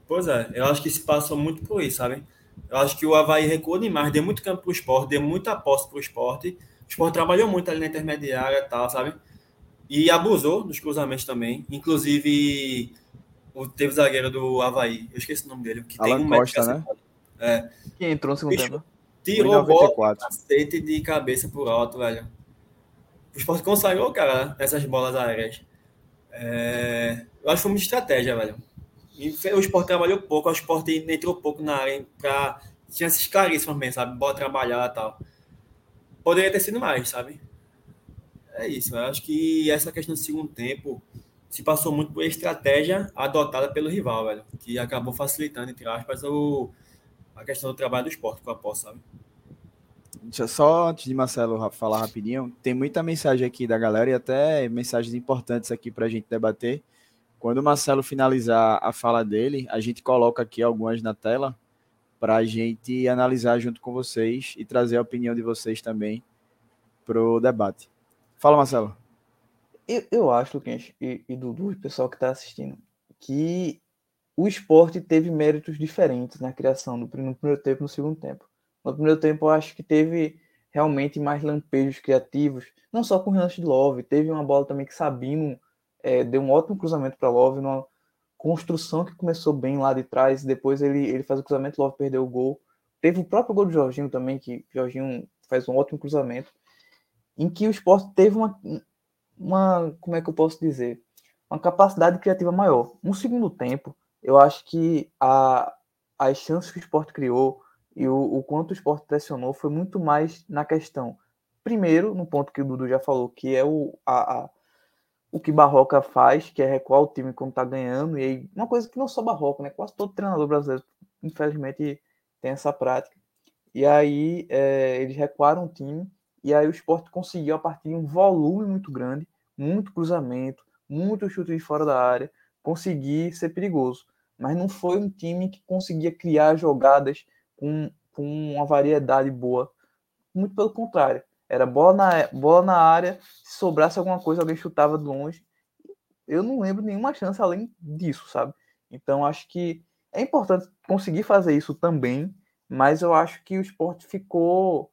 Pois é, eu acho que se passou muito por isso, sabe? Eu acho que o Havaí recuou demais, deu muito campo para o esporte, deu muita aposta para o esporte. O esporte trabalhou muito ali na intermediária e tal, sabe? E abusou dos cruzamentos também. Inclusive, o, teve o zagueiro do Havaí, eu esqueci o nome dele, que Alan tem um Costa, né? É. Que entrou no segundo tempo. Tirou o bola cacete de cabeça por alto, velho. O esporte consagrou, cara, essas bolas aéreas. É... Eu acho que foi uma estratégia, velho o esporte trabalhou pouco, o esporte entrou pouco na área para tinha esses caríssimos mesmo, sabe? Bora trabalhar e tal. Poderia ter sido mais, sabe? É isso. Eu acho que essa questão do segundo tempo se passou muito por estratégia adotada pelo rival, velho. Que acabou facilitando, entre aspas, o, a questão do trabalho do esporte com a posse, sabe? Deixa só antes de Marcelo falar rapidinho, tem muita mensagem aqui da galera e até mensagens importantes aqui para a gente debater. Quando o Marcelo finalizar a fala dele, a gente coloca aqui algumas na tela para a gente analisar junto com vocês e trazer a opinião de vocês também para o debate. Fala, Marcelo. Eu, eu acho, Luquinhas, e, e Dudu, e pessoal que está assistindo, que o esporte teve méritos diferentes na criação no primeiro tempo e no segundo tempo. No primeiro tempo, eu acho que teve realmente mais lampejos criativos, não só com o Renan Love, teve uma bola também que Sabino é, deu um ótimo cruzamento para Love, numa construção que começou bem lá de trás, depois ele, ele faz o cruzamento, Love perdeu o gol. Teve o próprio gol do Jorginho também, que Jorginho faz um ótimo cruzamento, em que o esporte teve uma, uma, como é que eu posso dizer, uma capacidade criativa maior. No segundo tempo, eu acho que a, as chances que o esporte criou e o, o quanto o esporte pressionou foi muito mais na questão, primeiro, no ponto que o Dudu já falou, que é o, a, a o que Barroca faz, que é recuar o time quando tá ganhando, e aí, uma coisa que não só Barroca, né? Quase todo treinador brasileiro, infelizmente, tem essa prática. E aí é, eles recuaram o time, e aí o esporte conseguiu, a partir de um volume muito grande, muito cruzamento, muito chute de fora da área, conseguir ser perigoso. Mas não foi um time que conseguia criar jogadas com, com uma variedade boa. Muito pelo contrário. Era bola na, bola na área, se sobrasse alguma coisa, alguém chutava de longe. Eu não lembro nenhuma chance além disso, sabe? Então acho que é importante conseguir fazer isso também, mas eu acho que o esporte ficou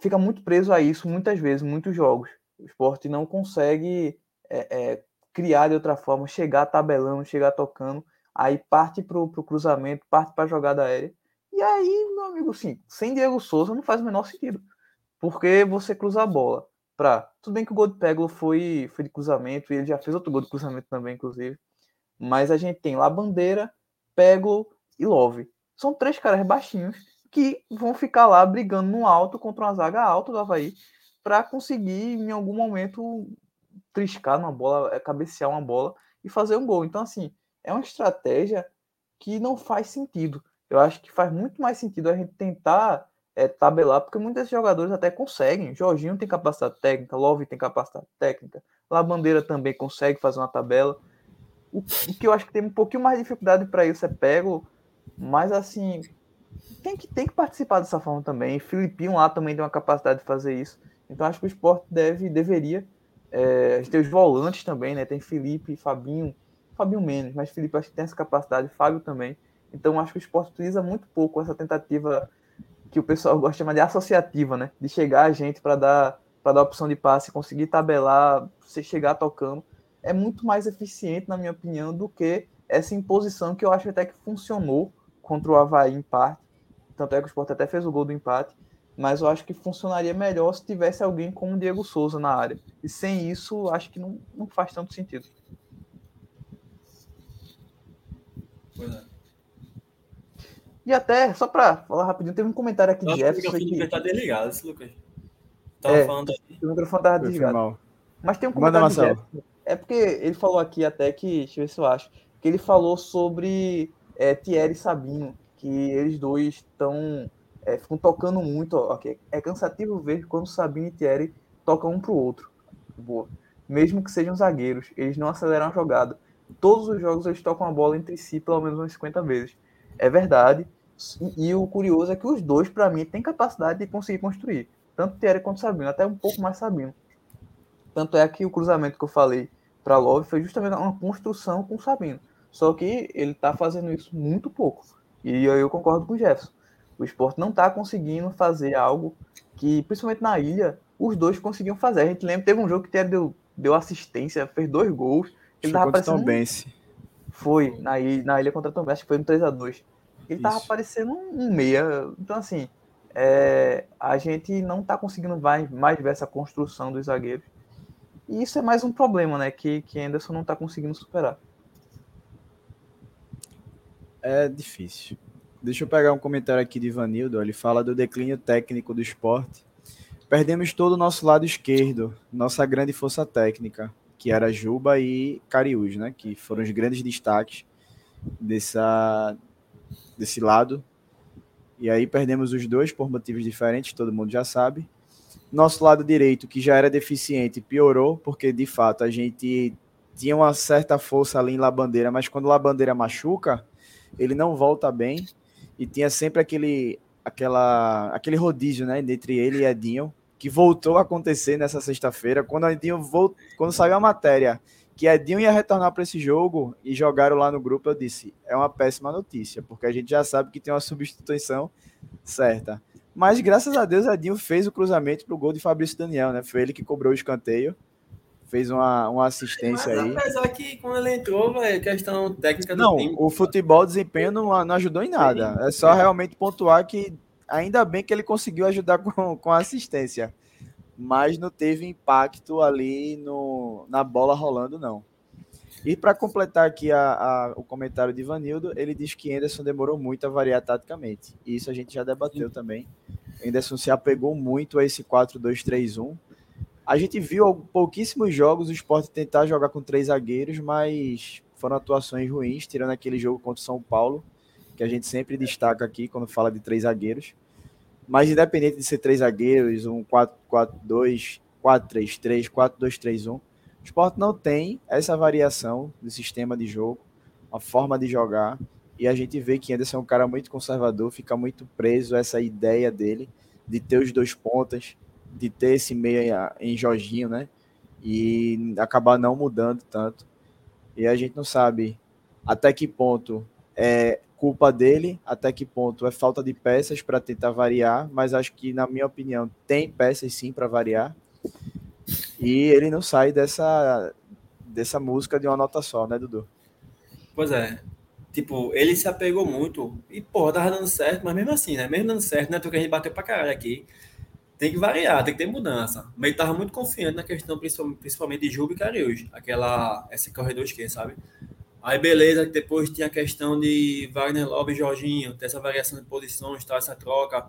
fica muito preso a isso muitas vezes, muitos jogos. O esporte não consegue é, é, criar de outra forma, chegar tabelando, chegar tocando, aí parte para o cruzamento, parte para jogada aérea. E aí, meu amigo, sim, sem Diego Souza não faz o menor sentido. Porque você cruza a bola para. Tudo bem que o gol de Peglo foi, foi de cruzamento, e ele já fez outro gol de cruzamento também, inclusive. Mas a gente tem lá Bandeira, Peglo e Love. São três caras baixinhos que vão ficar lá brigando no alto contra uma zaga alta do Havaí para conseguir, em algum momento, triscar uma bola, é, cabecear uma bola e fazer um gol. Então, assim, é uma estratégia que não faz sentido. Eu acho que faz muito mais sentido a gente tentar é, tabelar, porque muitos desses jogadores até conseguem. Jorginho tem capacidade técnica, Love tem capacidade técnica, Labandeira também consegue fazer uma tabela. O, o que eu acho que tem um pouquinho mais de dificuldade para isso é pego, mas assim, tem que, tem que participar dessa forma também. Filipinho lá também tem uma capacidade de fazer isso. Então acho que o esporte deve, deveria. É, tem os volantes também, né? Tem Felipe, Fabinho, Fabinho menos, mas Felipe acho que tem essa capacidade, Fábio também. Então acho que o esporte utiliza muito pouco essa tentativa que o pessoal gosta de chamar de associativa, né? De chegar a gente para dar para dar opção de passe, conseguir tabelar, você chegar tocando, é muito mais eficiente, na minha opinião, do que essa imposição que eu acho até que funcionou contra o Havaí em parte. Tanto é que o Sport até fez o gol do empate, mas eu acho que funcionaria melhor se tivesse alguém como o Diego Souza na área. E sem isso, acho que não, não faz tanto sentido. Pois é. E até, só para falar rapidinho, teve um comentário aqui de Jefferson. O microfone tá desligado, esse Lucas. Tava é, falando O microfone tava desligado. Mas tem um comentário Manda, de Jefferson. É porque ele falou aqui até que, deixa eu ver se eu acho, que ele falou sobre é, Thierry e Sabino, que eles dois estão é, ficam tocando muito. Ó, okay? É cansativo ver quando Sabino e Thierry tocam um pro outro. Boa. Mesmo que sejam zagueiros, eles não aceleram a jogada. Todos os jogos eles tocam a bola entre si pelo menos umas 50 vezes. É verdade, e, o curioso é que os dois, para mim, têm capacidade de conseguir construir. Tanto Thierry quanto Sabino, até um pouco mais Sabino. Tanto é que o cruzamento que eu falei para Love foi justamente uma construção com Sabino. Só que ele está fazendo isso muito pouco. E eu concordo com o Jefferson. O esporte não está conseguindo fazer algo que, principalmente na ilha, os dois conseguiam fazer. A gente lembra, teve um jogo que Thierry deu, deu assistência, fez dois gols. Ele tava parecendo. Um... Foi, na ilha, na ilha contra Tom Benz, que foi no 3x2. Ele tava parecendo um meia. Então, assim, é, a gente não tá conseguindo mais, mais ver essa construção dos zagueiros. E isso é mais um problema, né? Que, que Anderson não tá conseguindo superar. É difícil. Deixa eu pegar um comentário aqui de Vanildo. Ele fala do declínio técnico do esporte. Perdemos todo o nosso lado esquerdo, nossa grande força técnica, que era Juba e Cariús, né? Que foram os grandes destaques dessa, desse lado. E aí perdemos os dois por motivos diferentes, todo mundo já sabe. Nosso lado direito, que já era deficiente, piorou, porque de fato a gente tinha uma certa força ali em Labandeira, mas quando Labandeira machuca, ele não volta bem. E tinha sempre aquele, aquela, aquele rodízio né, entre ele e Edinho, que voltou a acontecer nessa sexta-feira, quando Edinho volt... quando saiu a matéria que Edinho ia retornar para esse jogo e jogaram lá no grupo, eu disse, é uma péssima notícia, porque a gente já sabe que tem uma substituição certa. Mas graças a Deus Edinho fez o cruzamento para o gol de Fabrício Daniel, né? Foi ele que cobrou o escanteio, fez uma, uma assistência Mas, aí. Apesar que quando ele entrou, é questão técnica do não, time. o futebol desempenho não, não ajudou em nada. É só realmente pontuar que ainda bem que ele conseguiu ajudar com, com a assistência mas não teve impacto ali no, na bola rolando, não. E para completar aqui a, a, o comentário de Vanildo, ele diz que Anderson demorou muito a variar taticamente. E isso a gente já debateu Sim. também. Anderson se apegou muito a esse 4-2-3-1. A gente viu pouquíssimos jogos o esporte tentar jogar com três zagueiros, mas foram atuações ruins, tirando aquele jogo contra o São Paulo, que a gente sempre destaca aqui quando fala de três zagueiros. Mas independente de ser três zagueiros, um 4-4-2, 4-3-3, 4-2-3-1, o esporte não tem essa variação de sistema de jogo, a forma de jogar. E a gente vê que Anderson é um cara muito conservador, fica muito preso a essa ideia dele de ter os dois pontas, de ter esse meio em Jorginho, né? E acabar não mudando tanto. E a gente não sabe até que ponto é culpa dele, até que ponto é falta de peças para tentar variar, mas acho que, na minha opinião, tem peças sim para variar. E ele não sai dessa, dessa música de uma nota só, né, Dudu? Pois é. Tipo, ele se apegou muito e, pô, tava dando certo, mas mesmo assim, né? Mesmo dando certo, né? que a gente bateu pra caralho aqui. Tem que variar, tem que ter mudança. Mas ele tava muito confiante na questão, principalmente de Juba e Cariús. Aquela, esse corredor esquerdo, sabe? Aí beleza, depois tinha a questão de Wagner Love e Jorginho, ter essa variação de posições, tal, essa troca,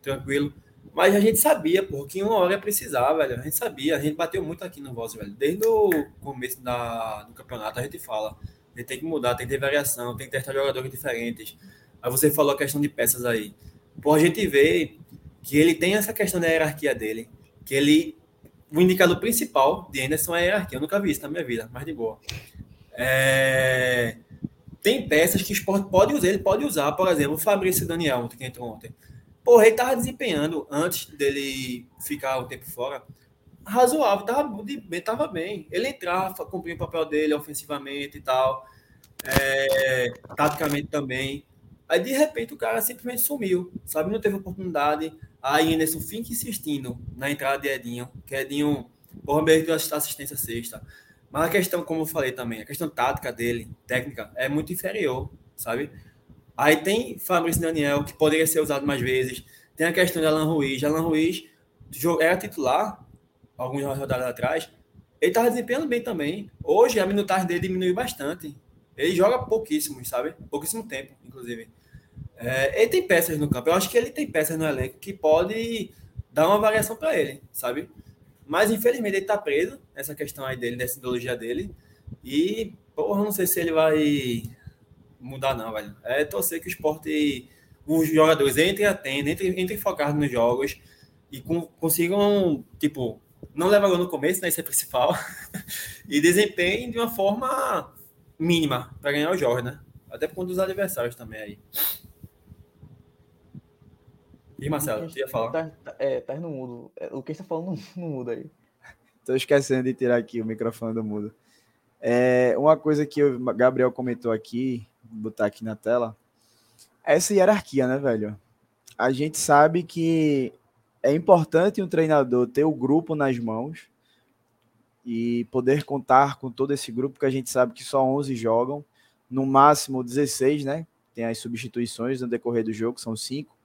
tranquilo. Mas a gente sabia, pô, que uma hora ia precisar, velho. A gente sabia, a gente bateu muito aqui no Voz, velho. Desde o começo da, do campeonato a gente fala. Ele tem que mudar, tem que ter variação, tem que testar jogadores diferentes. Aí você falou a questão de peças aí. Pô, a gente vê que ele tem essa questão da hierarquia dele, que ele o indicador principal de Anderson é a hierarquia. Eu nunca vi isso na minha vida, mas de boa. É... Tem peças que o esporte pode usar, ele pode usar, por exemplo, o Fabrício Daniel, que entrou ontem. Porra, ele tava desempenhando antes dele ficar o tempo fora razoável, tava, de, tava bem. Ele entrava, cumpria o papel dele ofensivamente e tal, é, taticamente também. Aí de repente o cara simplesmente sumiu, sabe? Não teve oportunidade. Aí Anderson fica insistindo na entrada de Edinho, que Edinho, porra, que assistência sexta. Mas a questão, como eu falei também, a questão tática dele, técnica, é muito inferior, sabe? Aí tem Fabrício Daniel, que poderia ser usado mais vezes. Tem a questão de Alan Ruiz. Alan Ruiz era titular algumas rodadas atrás. Ele estava desempenhando bem também. Hoje a minutagem dele diminuiu bastante. Ele joga pouquíssimo, sabe? Pouquíssimo tempo, inclusive. É, ele tem peças no campo. Eu acho que ele tem peças no elenco que pode dar uma variação para ele, sabe? Mas infelizmente ele tá preso, essa questão aí dele, dessa ideologia dele. E, porra, não sei se ele vai mudar, não, velho. É torcer que o esporte, os jogadores entrem atendem, entrem, entrem focados nos jogos e com, consigam, tipo, não levar gol no começo, né? Isso é principal. [laughs] e desempenhem de uma forma mínima para ganhar os jogos, né? Até por conta dos adversários também aí. E Marcelo, você ia falar? Tá, tá, é, tá no mudo. É, o que você tá falando [laughs] no, mudo aí. Tô esquecendo de tirar aqui o microfone do mudo. É, uma coisa que o Gabriel comentou aqui, vou botar aqui na tela, é essa hierarquia, né, velho? A gente sabe que é importante um treinador ter o grupo nas mãos e poder contar com todo esse grupo, que a gente sabe que só 11 jogam, no máximo 16, né? Tem as substituições no decorrer do jogo, são cinco.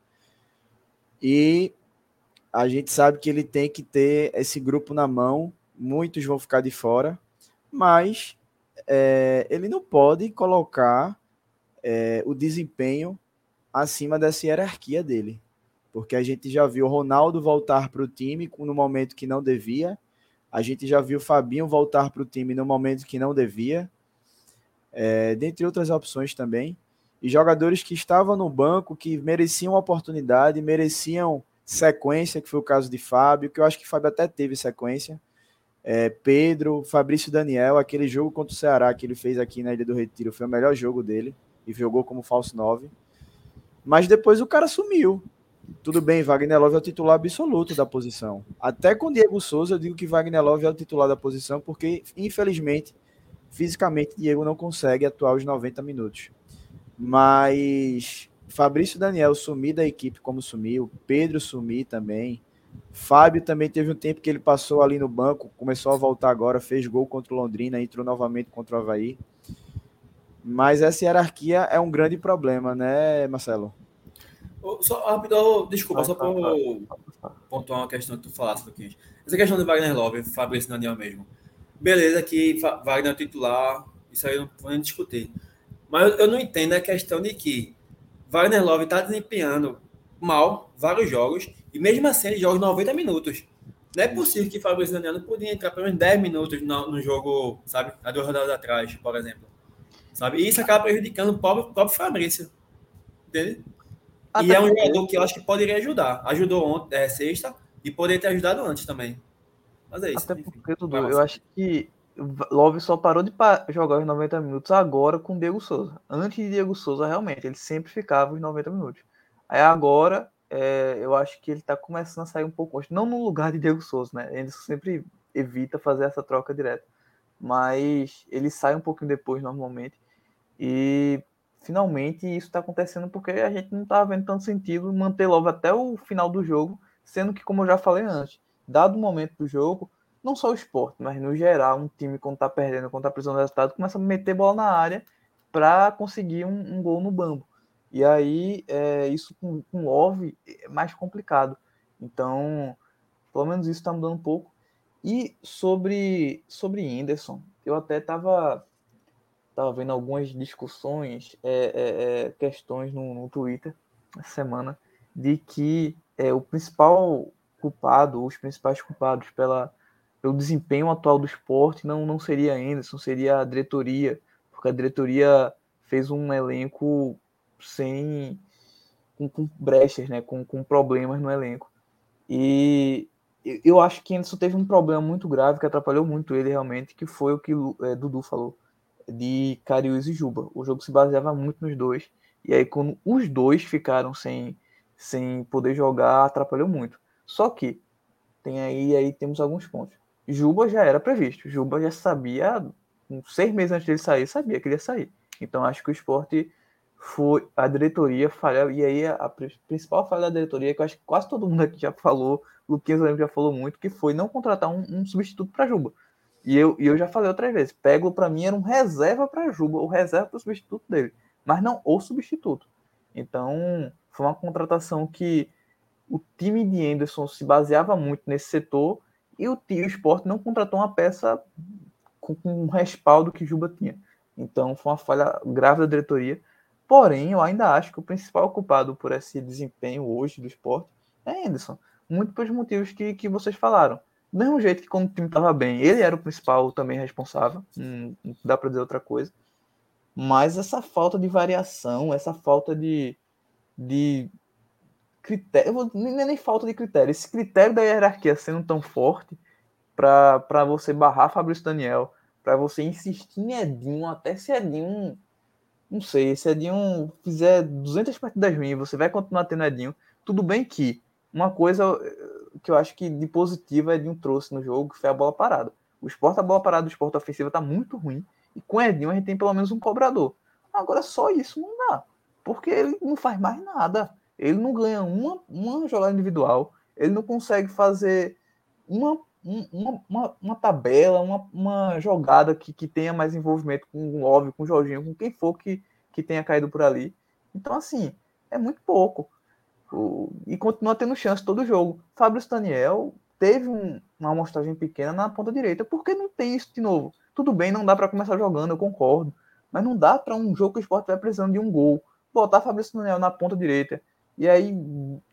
E a gente sabe que ele tem que ter esse grupo na mão, muitos vão ficar de fora, mas é, ele não pode colocar é, o desempenho acima dessa hierarquia dele. Porque a gente já viu o Ronaldo voltar para o time no momento que não devia, a gente já viu o Fabinho voltar para o time no momento que não devia, é, dentre outras opções também e jogadores que estavam no banco, que mereciam oportunidade, mereciam sequência, que foi o caso de Fábio, que eu acho que Fábio até teve sequência. É, Pedro, Fabrício Daniel, aquele jogo contra o Ceará que ele fez aqui na Ilha do Retiro, foi o melhor jogo dele e jogou como falso 9. Mas depois o cara sumiu. Tudo bem, Wagner Love é o titular absoluto da posição. Até com Diego Souza eu digo que Wagner Love é o titular da posição, porque infelizmente, fisicamente, Diego não consegue atuar os 90 minutos. Mas Fabrício Daniel sumir da equipe como sumiu, Pedro sumir também. Fábio também teve um tempo que ele passou ali no banco, começou a voltar agora, fez gol contra o Londrina, entrou novamente contra o Havaí. Mas essa hierarquia é um grande problema, né, Marcelo? Só rápido, desculpa, só para pontuar uma questão que tu falaste, Luquinhas. Essa questão do Wagner Love, Fabrício Daniel mesmo. Beleza, que Wagner é titular, isso aí eu não vou nem discutir. Mas eu não entendo a questão de que Wagner Love está desempenhando mal vários jogos e mesmo assim ele joga 90 minutos. Não é possível que Fabrício Daniel não podia entrar pelo menos 10 minutos no, no, jogo, sabe? Há duas rodadas atrás, por exemplo. Sabe? E isso acaba prejudicando o próprio, próprio Fabrício. Entende? E é um jogador que eu acho que poderia ajudar. Ajudou ontem, é, sexta e poderia ter ajudado antes também. Mas é isso. Até porque, Dudu, eu acho que Love só parou de jogar os 90 minutos agora com Diego Souza. Antes de Diego Souza, realmente, ele sempre ficava os 90 minutos. Aí agora, é, eu acho que ele tá começando a sair um pouco Não no lugar de Diego Souza, né? Ele sempre evita fazer essa troca direta. Mas ele sai um pouquinho depois, normalmente. E finalmente isso está acontecendo porque a gente não tá vendo tanto sentido manter Love até o final do jogo, sendo que, como eu já falei antes, dado o momento do jogo, não só o esporte, mas no geral, um time quando tá perdendo, quando tá precisando do resultado, começa a meter bola na área para conseguir um, um, gol no bambo. E aí, é, isso com, com Love é mais complicado. Então, pelo menos isso tá mudando um pouco. E sobre, sobre Henderson, eu até tava, tava vendo algumas discussões, é, é, é questões no, no Twitter essa semana, de que é, o principal culpado, os principais culpados pela, pelo desempenho atual do esporte não, não seria Anderson, seria a diretoria, porque a diretoria fez um elenco sem com, com brechas, né, com, com problemas no elenco. E eu acho que Anderson teve um problema muito grave que atrapalhou muito ele realmente, que foi o que é, Dudu falou, de Cariús e Juba. O jogo se baseava muito nos dois, e aí quando os dois ficaram sem, sem poder jogar, atrapalhou muito. Só que tem aí, aí temos alguns pontos. Juba já era previsto. Juba já sabia, seis meses antes dele sair, sabia que ele ia sair. Então acho que o esporte foi a diretoria falhou. E aí a, a, principal falha da diretoria, que eu acho que quase todo mundo aqui já falou, Luquinhas já falou muito, que foi não contratar um, um substituto para Juba. E eu, e eu já falei outras vezes, Pego para mim era um reserva para Juba, o reserva para o substituto dele, mas não o substituto. Então foi uma contratação que o time de Anderson se baseava muito nesse setor e o, o esporte não contratou uma peça com, com um respaldo que Juba tinha. Então foi uma falha grave da diretoria. Porém, eu ainda acho que o principal culpado por esse desempenho hoje do esporte é Anderson. Muito pelos motivos que, que vocês falaram. Do mesmo jeito que quando o time estava bem, ele era o principal também responsável. Não, não dá para dizer outra coisa. Mas essa falta de variação, essa falta de, de critério, vou, nem, nem falta de critério, esse critério da hierarquia sendo tão forte para você barrar Fabrício Daniel, para você insistir em Edinho, até se Edinho, não sei, se Edinho fizer 200 partidas ruins, você vai continuar tendo Edinho. Tudo bem que uma coisa que eu acho que de positivo Edinho trouxe no jogo foi a bola parada. O esporte, a bola parada do esporte ofensivo tá muito ruim, e com Edinho a gente tem pelo menos um cobrador. Agora só isso não dá, porque ele não faz mais nada. Ele não ganha uma, uma jogada individual, ele não consegue fazer uma, uma, uma, uma tabela, uma, uma jogada que, que tenha mais envolvimento com o Love, com o Jorginho, com quem for que, que tenha caído por ali. Então, assim, é muito pouco. O, e continua tendo chance todo jogo. Fábio Daniel teve um, uma amostragem pequena na ponta direita, porque não tem isso de novo. Tudo bem, não dá para começar jogando, eu concordo. Mas não dá para um jogo que o esporte vai precisando de um gol. Botar Fabrício Daniel na ponta direita e aí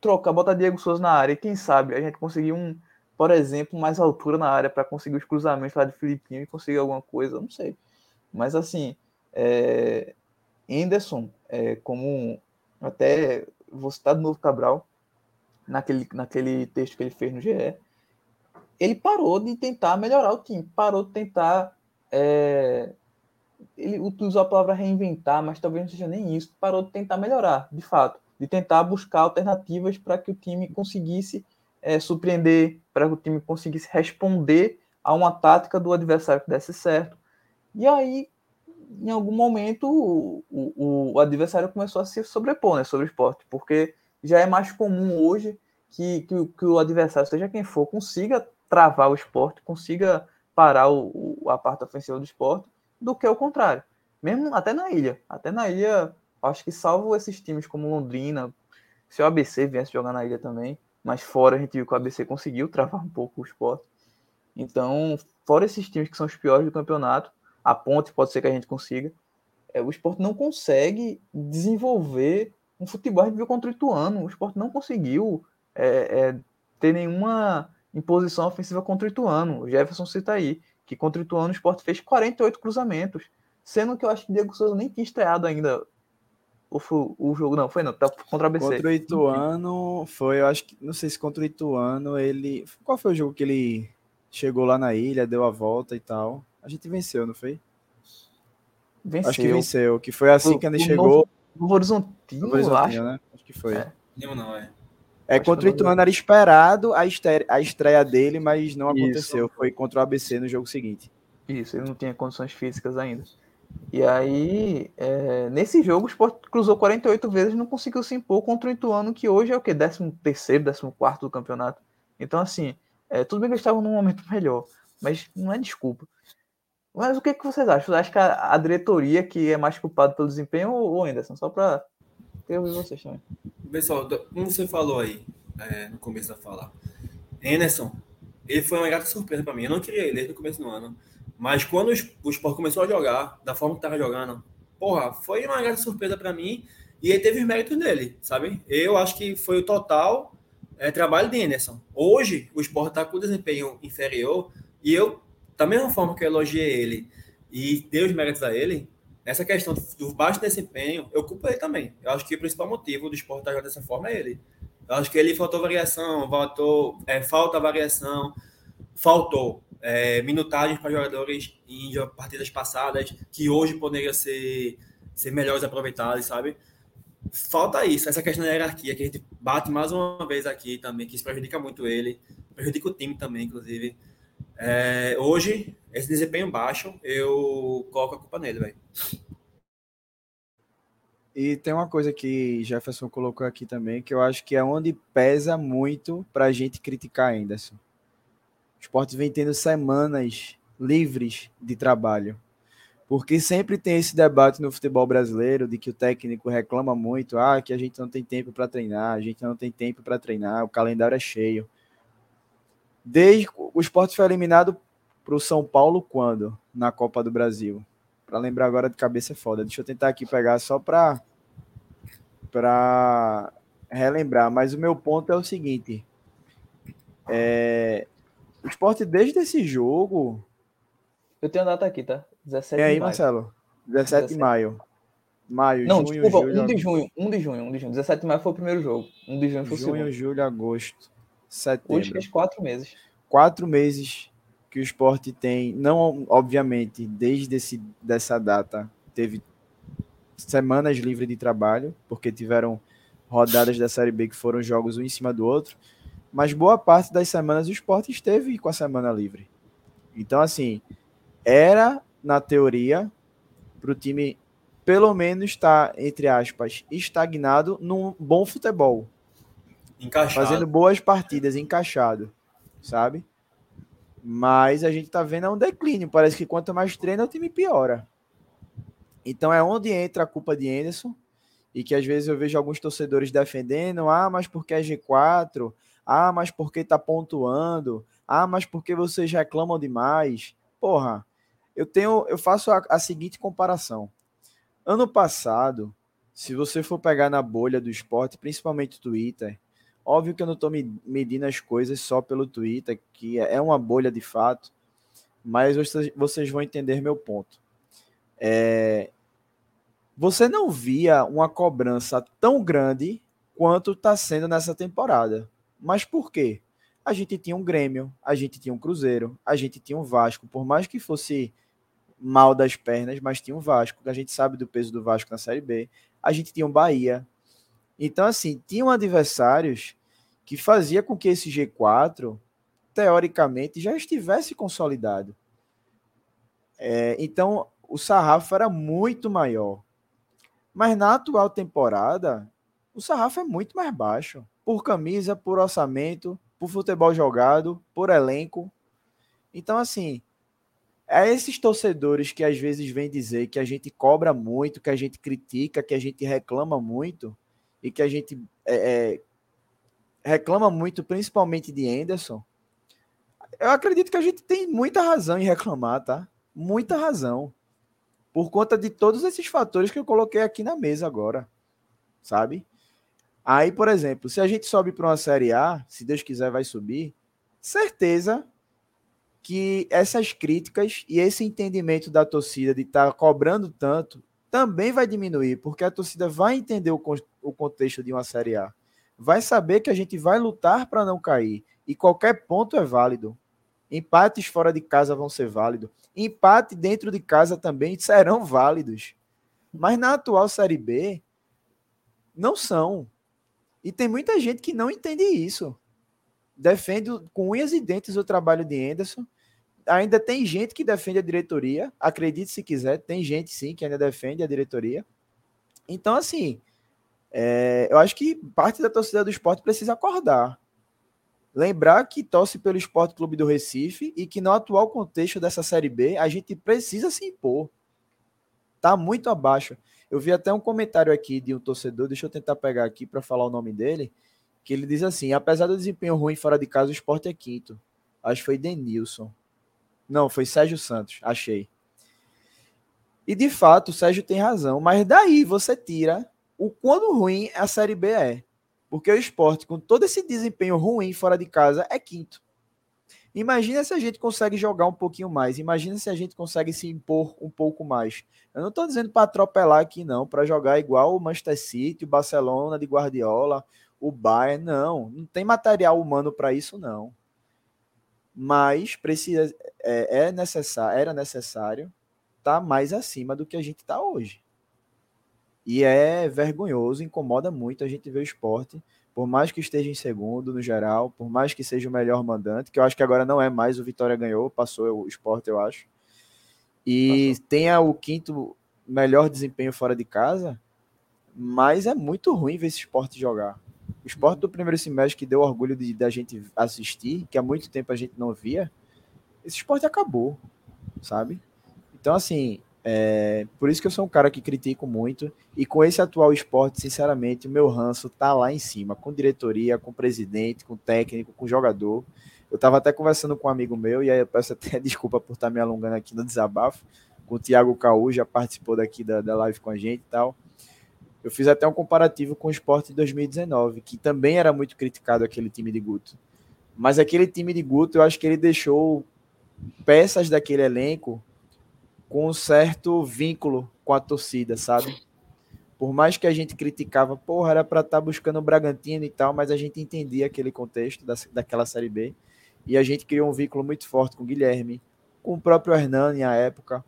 trocar, botar Diego Souza na área. E quem sabe a gente conseguir um, por exemplo, mais altura na área para conseguir os cruzamentos lá de Filipinho e conseguir alguma coisa, não sei. Mas assim, é, Anderson, é, como até vou citar de novo Cabral, naquele, naquele texto que ele fez no GE, ele parou de tentar melhorar o time, parou de tentar. É, ele utilizou a palavra reinventar, mas talvez não seja nem isso, parou de tentar melhorar, de fato de tentar buscar alternativas para que o time conseguisse é, surpreender, para que o time conseguisse responder a uma tática do adversário que desse certo. E aí, em algum momento, o, o, o adversário começou a se sobrepor né, sobre o esporte, porque já é mais comum hoje que, que, que o adversário, seja quem for, consiga travar o esporte, consiga parar o, a parte ofensiva do esporte, do que o contrário. Mesmo até na ilha. Até na ilha, Acho que salvo esses times como Londrina, se o ABC viesse jogar na ilha também, mas fora a gente viu que o ABC conseguiu travar um pouco o esporte. Então, fora esses times que são os piores do campeonato, a ponte pode ser que a gente consiga. É, o esporte não consegue desenvolver um futebol. A gente viu contra o Ituano, o esporte não conseguiu é, é, ter nenhuma imposição ofensiva contra o Ituano. O Jefferson cita aí que contra o Ituano o esporte fez 48 cruzamentos, sendo que eu acho que o Diego Souza nem tinha estreado ainda Ou foi o jogo? Não, foi não, tá contra o ABC. Contra o Ituano, foi, eu acho que, não sei se contra o Ituano, ele. Qual foi o jogo que ele chegou lá na ilha, deu a volta e tal? A gente venceu, não foi? Venceu. Acho que venceu, que foi assim O- que ele chegou. Novo Horizontino, no eu Horizontino, acho. né? Acho que foi. É. Não, não, é. É, Acho contra o no Ituano era esperado a estreia, a estreia dele, mas não Isso. aconteceu. Foi contra o ABC no jogo seguinte. Isso, ele não tinha condições físicas ainda. E aí, é, nesse jogo, o Sport cruzou 48 vezes e não conseguiu se impor contra o Ituano, que hoje é o quê? 13 terceiro, 14 quarto do campeonato. Então, assim, é, tudo bem que eles estavam num momento [laughs] melhor, mas não é desculpa. Mas o que, que vocês acham? Vocês acham que a, a diretoria que é mais culpada pelo desempenho ou Anderson? Só para eu ouvir vocês também. Pessoal, como você falou aí é, no começo da fala, Enerson, ele foi uma grata surpresa para mim. Eu não queria ele desde o começo do ano. Mas quando o Sp- o Sport começou a jogar, da forma que tava jogando, porra, foi uma grata surpresa para mim. E ele teve os méritos dele, sabe? Eu acho que foi o total é, trabalho de Anderson. Hoje, o Sport tá com desempenho inferior. E eu, da mesma forma que eu elogiei ele e dei os méritos a ele, nessa questão do baixo desempenho, eu culpo ele também. Eu acho que o principal motivo do esporte estar jogando dessa forma é ele. Eu acho que ele faltou variação, faltou, é, falta variação, faltou é, minutagem para jogadores em partidas passadas que hoje poderiam ser, ser melhores aproveitados, sabe? Falta isso, essa questão da hierarquia que a gente bate mais uma vez aqui também, que isso prejudica muito ele, prejudica o time também, inclusive. É, hoje, esse desempenho baixo, eu coloco a culpa nele, velho. E tem uma coisa que Jefferson colocou aqui também, que eu acho que é onde pesa muito para a gente criticar Anderson. O esporte vem tendo semanas livres de trabalho. Porque sempre tem esse debate no futebol brasileiro de que o técnico reclama muito, ah, que a gente não tem tempo para treinar, a gente não tem tempo para treinar, o calendário é cheio. Desde o esporte foi eliminado para o São Paulo quando? Na Copa do Brasil. Para lembrar agora de cabeça é foda. Deixa eu tentar aqui pegar só para para relembrar, mas o meu ponto é o seguinte: é, o esporte desde esse jogo, Eu tenho a data aqui, tá? 17 é aí, de maio. Marcelo, 17 de 17. maio. Maio, Não, junho, desculpa, julho, 1 de junho, 1 de junho, 1 de junho. 17 de maio foi o primeiro jogo. 1 de junho foi o junho, segundo. julho, agosto, Hoje setembro. fez quatro meses. Quatro meses que o esporte tem, não obviamente, desde esse, dessa data, teve semanas livres de trabalho, porque tiveram rodadas da Série B que foram jogos um em cima do outro, mas boa parte das semanas o esporte esteve com a semana livre. Então, assim, era, na teoria, para o time, pelo menos, estar, entre aspas, estagnado num bom futebol Encaixado. fazendo boas partidas, encaixado, sabe? Mas a gente tá vendo é um declínio. Parece que quanto mais treina, o time piora. Então é onde entra a culpa de Anderson. E que às vezes eu vejo alguns torcedores defendendo: ah, mas porque é G4, ah, mas porque tá pontuando, ah, mas porque vocês reclamam demais. Porra, eu tenho, eu faço a, a seguinte comparação. Ano passado, se você for pegar na bolha do esporte, principalmente Twitter, Óbvio que eu não estou medindo as coisas só pelo Twitter, que é uma bolha de fato, mas vocês, vocês vão entender meu ponto. É, você não via uma cobrança tão grande quanto está sendo nessa temporada. Mas por quê? A gente tinha um Grêmio, a gente tinha um Cruzeiro, a gente tinha um Vasco, por mais que fosse mal das pernas, mas tinha um Vasco, a gente sabe do peso do Vasco na Série B, a gente tinha um Bahia, então, assim, tinham adversários que fazia com que esse G4, teoricamente, já estivesse consolidado. É, então, o sarrafo era muito maior. Mas na atual temporada, o sarrafo é muito mais baixo. Por camisa, por orçamento, por futebol jogado, por elenco. Então, assim, é esses torcedores que às vezes vêm dizer que a gente cobra muito, que a gente critica, que a gente reclama muito, e que a gente é, é, reclama muito, principalmente de Anderson, eu acredito que a gente tem muita razão em reclamar, tá? Muita razão. Por conta de todos esses fatores que eu coloquei aqui na mesa agora, sabe? Aí, por exemplo, se a gente sobe para uma Série A, se Deus quiser vai subir, certeza que essas críticas e esse entendimento da torcida de estar tá cobrando tanto também vai diminuir, porque a torcida vai entender o, o contexto de uma Série A. Vai saber que a gente vai lutar para não cair. E qualquer ponto é válido. Empates fora de casa vão ser válidos. Empate dentro de casa também serão válidos. Mas na atual Série B, não são. E tem muita gente que não entende isso. Defende com unhas e dentes o trabalho de Anderson. Ainda tem gente que defende a diretoria. Acredite se quiser, tem gente sim que ainda defende a diretoria. Então, assim, é, eu acho que parte da torcida do esporte precisa acordar. Lembrar que torce pelo Esporte Clube do Recife e que no atual contexto dessa Série B a gente precisa se impor. Tá muito abaixo. Eu vi até um comentário aqui de um torcedor, deixa eu tentar pegar aqui para falar o nome dele, que ele diz assim: apesar do desempenho ruim fora de casa, o esporte é quinto. Acho que foi Denilson. Não, foi Sérgio Santos, achei. E de fato, o Sérgio tem razão, mas daí você tira o quão ruim a Série B é. Porque o esporte, com todo esse desempenho ruim fora de casa, é quinto. Imagina se a gente consegue jogar um pouquinho mais. Imagina se a gente consegue se impor um pouco mais. Eu não estou dizendo para atropelar aqui, não, para jogar igual o Manchester City, o Barcelona de Guardiola, o Bayern. Não, não tem material humano para isso, não. Mas precisa, é, é necessário, era necessário estar tá mais acima do que a gente está hoje. E é vergonhoso, incomoda muito a gente ver o esporte, por mais que esteja em segundo no geral, por mais que seja o melhor mandante, que eu acho que agora não é mais, o Vitória ganhou, passou o esporte, eu acho. E passou. tenha o quinto melhor desempenho fora de casa, mas é muito ruim ver esse esporte jogar. O esporte do primeiro semestre que deu orgulho de da gente assistir, que há muito tempo a gente não via, esse esporte acabou, sabe? Então, assim, é, por isso que eu sou um cara que critico muito. E com esse atual esporte, sinceramente, o meu ranço tá lá em cima, com diretoria, com presidente, com técnico, com jogador. Eu estava até conversando com um amigo meu, e aí eu peço até [laughs] desculpa por estar tá me alongando aqui no desabafo, com o Thiago Caú, já participou daqui da, da live com a gente e tal. Eu fiz até um comparativo com o esporte de 2019, que também era muito criticado aquele time de Guto. Mas aquele time de Guto, eu acho que ele deixou peças daquele elenco com um certo vínculo com a torcida, sabe? Por mais que a gente criticava, porra, era para estar tá buscando o Bragantino e tal, mas a gente entendia aquele contexto da, daquela Série B. E a gente criou um vínculo muito forte com o Guilherme, com o próprio Hernani à época.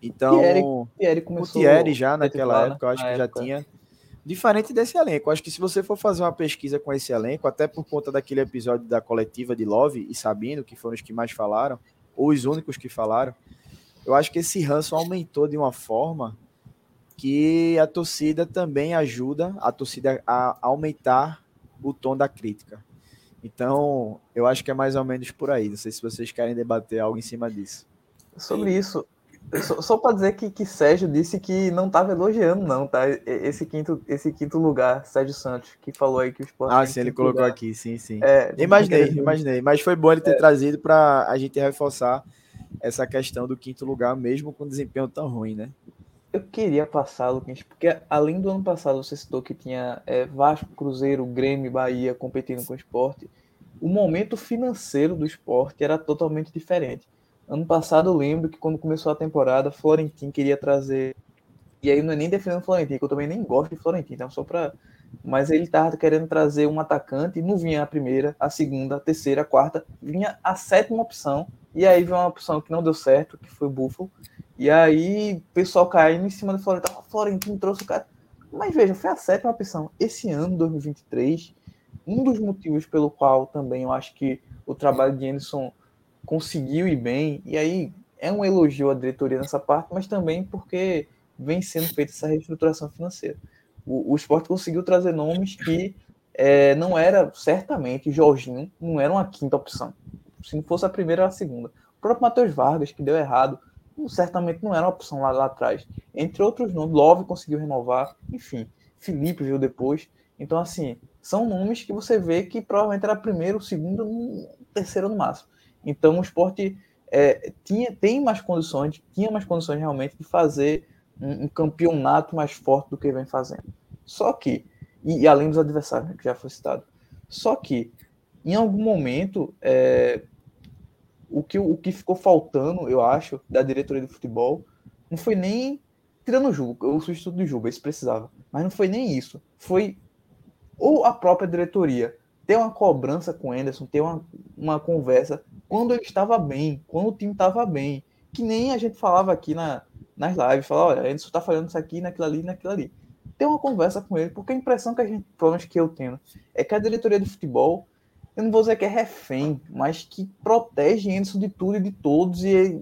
Então, Thierry, Thierry começou o Thierry já naquela época, eu acho que época. já tinha. Diferente desse elenco. Acho que se você for fazer uma pesquisa com esse elenco, até por conta daquele episódio da coletiva de Love e Sabino, que foram os que mais falaram, ou os únicos que falaram, eu acho que esse ranço aumentou de uma forma que a torcida também ajuda a torcida a aumentar o tom da crítica. Então, eu acho que é mais ou menos por aí. Não sei se vocês querem debater algo em cima disso. Sobre isso, só, só para dizer que, que Sérgio disse que não estava elogiando, não, tá? Esse quinto, esse quinto lugar, Sérgio Santos, que falou aí que o esporte. Ah, sim, ele colocou lugar. aqui, sim, sim. É, imaginei, imaginei. Mas foi bom ele ter é. trazido para a gente reforçar essa questão do quinto lugar, mesmo com desempenho tão ruim, né? Eu queria passar, Lucas, porque além do ano passado você citou que tinha é, Vasco, Cruzeiro, Grêmio, Bahia competindo com o esporte, o momento financeiro do esporte era totalmente diferente. Ano passado eu lembro que quando começou a temporada, Florentin queria trazer. E aí não é nem defendendo Florentin, que eu também nem gosto de Florentin, então só para. Mas ele estava querendo trazer um atacante e não vinha a primeira, a segunda, a terceira, a quarta, vinha a sétima opção e aí veio uma opção que não deu certo, que foi o Buffalo. E aí o pessoal caindo em cima do Florentino. O Florentino trouxe o cara. Mas veja, foi a sétima opção. Esse ano, 2023, um dos motivos pelo qual também eu acho que o trabalho de Anderson conseguiu ir bem, e aí é um elogio à diretoria nessa parte, mas também porque vem sendo feita essa reestruturação financeira. O, o esporte conseguiu trazer nomes que é, não era, certamente, Jorginho não era uma quinta opção. Se não fosse a primeira, era a segunda. O próprio Matheus Vargas, que deu errado, certamente não era uma opção lá, lá atrás. Entre outros nomes, Love conseguiu renovar, enfim, Felipe veio depois. Então, assim, são nomes que você vê que provavelmente era primeiro, segundo, terceiro no máximo. Então, o esporte é, tinha, tem mais condições, tinha mais condições realmente de fazer um, um, campeonato mais forte do que vem fazendo. Só que, e, e além dos adversários, né, que já foi citado, só que, em algum momento, é, o que, o que ficou faltando, eu acho, da diretoria de futebol, não foi nem tirando o Juba, o substituto do Juba, isso precisava. Mas não foi nem isso. Foi ou a própria diretoria ter uma cobrança com o Anderson, ter uma, uma conversa quando ele estava bem, quando o time estava bem. Que nem a gente falava aqui na, nas lives, falava, olha, Anderson está falando isso aqui, naquilo ali, naquilo ali. Ter uma conversa com ele, porque a impressão que a gente, pelo menos que eu tenho, é que a diretoria de futebol, eu não vou dizer que é refém, mas que protege Anderson de tudo e de todos e,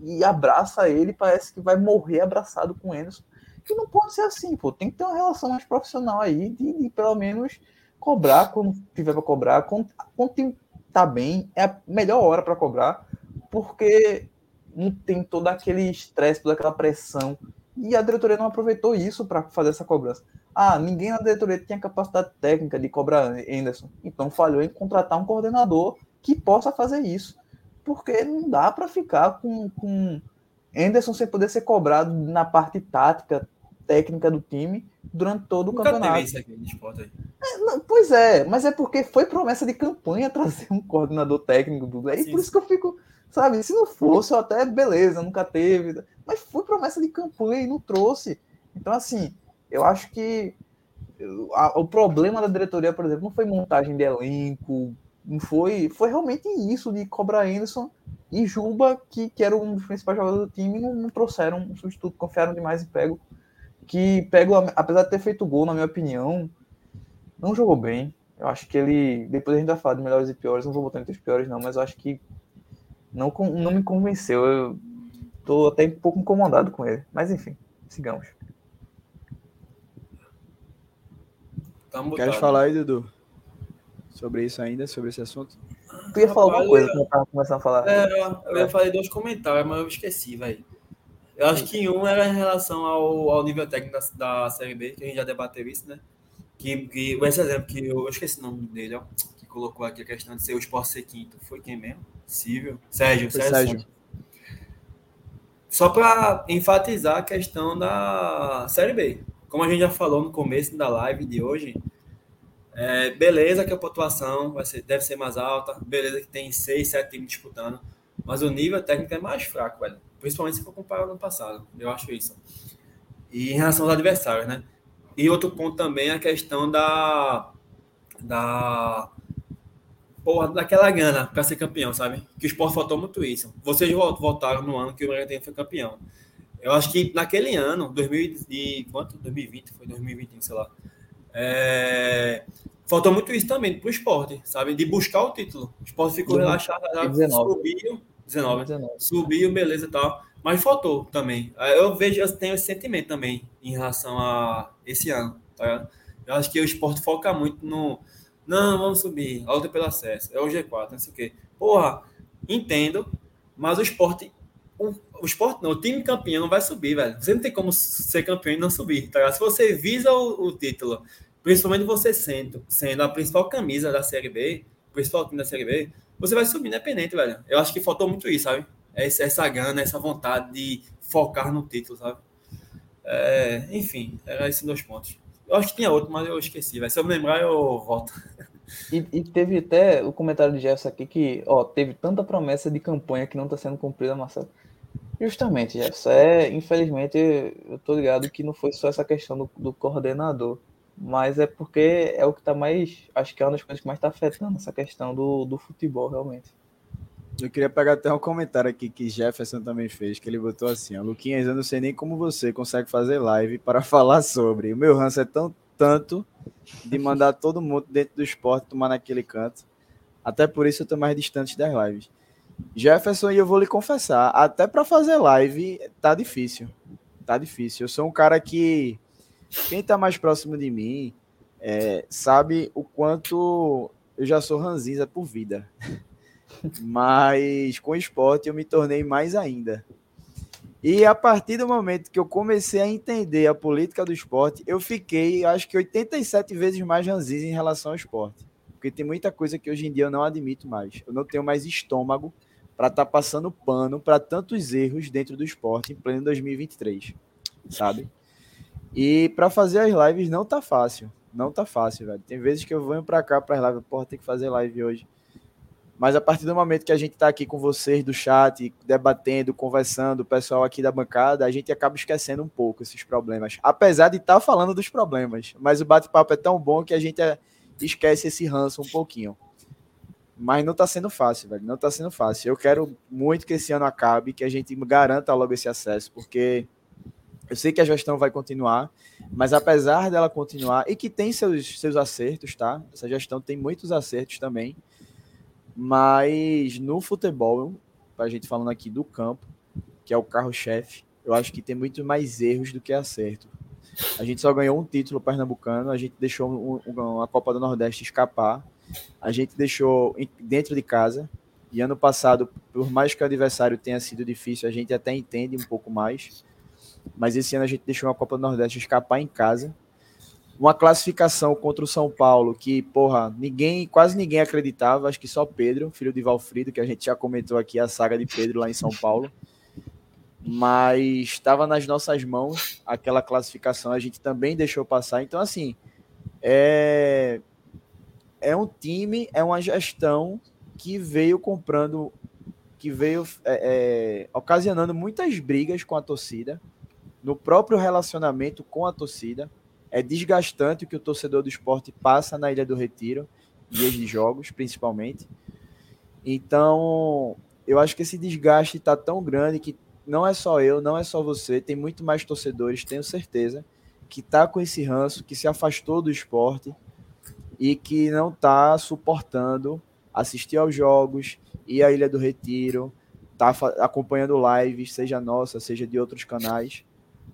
e abraça ele, parece que vai morrer abraçado com Anderson. Que não pode ser assim, pô. Tem que ter uma relação mais profissional aí, de, de pelo menos cobrar quando tiver para cobrar. Quando, quando tá bem, é a melhor hora para cobrar, porque não tem todo aquele estresse, toda aquela pressão. E a diretoria não aproveitou isso para fazer essa cobrança. Ah, ninguém na diretoria tinha capacidade técnica de cobrar Anderson. Então falhou em contratar um coordenador que possa fazer isso. Porque não dá para ficar com, com Anderson sem poder ser cobrado na parte tática, técnica do time durante todo o Nunca campeonato. Teve isso aqui esporte aí. É, não, pois é, mas é porque foi promessa de campanha [laughs] trazer um coordenador técnico do é por isso que eu fico, sabe, se não fosse até beleza, nunca teve, mas foi promessa de campanha e não trouxe. Então assim, eu acho que a, o problema da diretoria, por exemplo, não foi montagem de elenco, não foi, foi realmente isso de cobrar Anderson e Juba, que, que era um dos principais jogadores do time, não, não trouxeram um substituto, confiaram demais em Pego que Pego, apesar de ter feito gol, na minha opinião, não jogou bem. Eu acho que ele. Depois a gente vai falar de melhores e piores, não vou botar entre os piores, não, mas eu acho que não, não me convenceu. Eu tô até um pouco incomodado com ele. Mas enfim, sigamos. Queres falar aí, Dudu? Sobre isso ainda, sobre esse assunto? Tu ia falar alguma coisa que eu tava começando a falar. É, eu ia falar dois comentários, mas eu esqueci, velho. Eu acho que um era em relação ao, ao nível técnico da, da Série B, que a gente já debateu isso, né? Que, que esse exemplo que eu, eu esqueci o nome dele, ó, que colocou aqui a questão de ser o Sport ser quinto. Foi quem mesmo? Silvio? Sérgio, Sérgio. Sérgio. Só para enfatizar a questão da Série B. Como a gente já falou no começo da live de hoje, é, beleza que a pontuação vai ser, deve ser mais alta, beleza que tem seis, sete times disputando, mas o nível técnico é mais fraco, velho principalmente se for comparar com o ano passado. Eu acho isso. E em relação aos adversários, né? E outro ponto também é a questão da. da porra, daquela gana para ser campeão, sabe? Que o esporte faltou muito isso. Vocês voltaram no ano que o Bragantino foi campeão. Eu acho que naquele ano, 2000 e, quanto? 2020, foi 2021, sei lá. É, faltou muito isso também para o esporte, sabe? De buscar o título. O esporte ficou relaxado, subiu, 19. 19. Subiu, beleza e tal. Mas faltou também. Eu vejo, eu tenho esse sentimento também em relação a esse ano. Tá? Eu acho que o esporte foca muito no. Não, vamos subir, a luta pelo acesso, é o G4, não sei o quê. Porra, entendo, mas o esporte. O, o esporte não, o time campeão não vai subir, velho. Você não tem como ser campeão e não subir, tá? Se você visa o, o título, principalmente você sendo, sendo a principal camisa da Série B, principal time da Série B, você vai subir independente, velho. Eu acho que faltou muito isso, sabe? Essa, essa gana, essa vontade de focar no título, sabe? É, enfim, eram esses dois pontos. Eu acho que tinha outro, mas eu esqueci. Vai. Se eu me lembrar, eu volto. E, e, teve até o comentário de Jefferson aqui que, ó, teve tanta promessa de campanha que não está sendo cumprida, Marcelo. Justamente, Jefferson. É, infelizmente, eu tô ligado que não foi só essa questão do, do coordenador mas é porque é o que está mais. Acho que é uma das coisas que mais está afetando essa questão do, do futebol, realmente. Eu queria pegar até um comentário aqui que Jefferson também fez, que ele botou assim: ó, Luquinhas, eu não sei nem como você consegue fazer live para [laughs] falar sobre. O meu ranço é tão tanto de mandar todo mundo dentro do esporte tomar naquele canto. Até por isso eu tô mais distante das lives. Jefferson, e eu vou lhe confessar, até para fazer live tá difícil. Tá difícil. Eu sou um cara que quem está mais próximo de mim é, sabe o quanto eu já sou ranzinza por vida. [laughs] Mas com o esporte eu me tornei mais ainda. E a partir do momento que eu comecei a entender a política do esporte, eu fiquei, acho que 87 vezes mais ranzinza em relação ao esporte. Porque tem muita coisa que hoje em dia eu não admito mais. Eu não tenho mais estômago para estar tá passando pano para tantos erros dentro do esporte em pleno 2023, sabe? E para fazer as lives não tá fácil. Não tá fácil, velho. Tem vezes que eu venho para cá para as lives, porra, tem que fazer live hoje. Mas a partir do momento que a gente está aqui com vocês do chat, debatendo, conversando, o pessoal aqui da bancada, a gente acaba esquecendo um pouco esses problemas. Apesar de estar tá falando dos problemas. Mas o bate-papo é tão bom que a gente é, esquece esse ranço um pouquinho. Mas não está sendo fácil, velho. Não está sendo fácil. Eu quero muito que esse ano acabe, que a gente garanta logo esse acesso, porque eu sei que a gestão vai continuar, mas apesar dela continuar, e que tem seus, seus acertos, tá? Essa gestão tem muitos acertos também mas no futebol, a gente falando aqui do campo, que é o carro-chefe, eu acho que tem muito mais erros do que acerto. A gente só ganhou um título pernambucano, a gente deixou a Copa do Nordeste escapar, a gente deixou dentro de casa. E ano passado, por mais que o adversário tenha sido difícil, a gente até entende um pouco mais. Mas esse ano a gente deixou a Copa do Nordeste escapar em casa uma classificação contra o São Paulo que, porra, ninguém, quase ninguém acreditava, acho que só Pedro, filho de Valfrido, que a gente já comentou aqui a saga de Pedro lá em São Paulo. Mas estava nas nossas mãos aquela classificação, a gente também deixou passar. Então, assim, é, é um time, é uma gestão que veio comprando, que veio é, é, ocasionando muitas brigas com a torcida, no próprio relacionamento com a torcida é desgastante o que o torcedor do esporte passa na Ilha do Retiro, dias de jogos, principalmente. Então, eu acho que esse desgaste está tão grande que não é só eu, não é só você, tem muito mais torcedores, tenho certeza, que está com esse ranço, que se afastou do esporte e que não está suportando assistir aos jogos, ir à Ilha do Retiro, tá acompanhando lives, seja nossa, seja de outros canais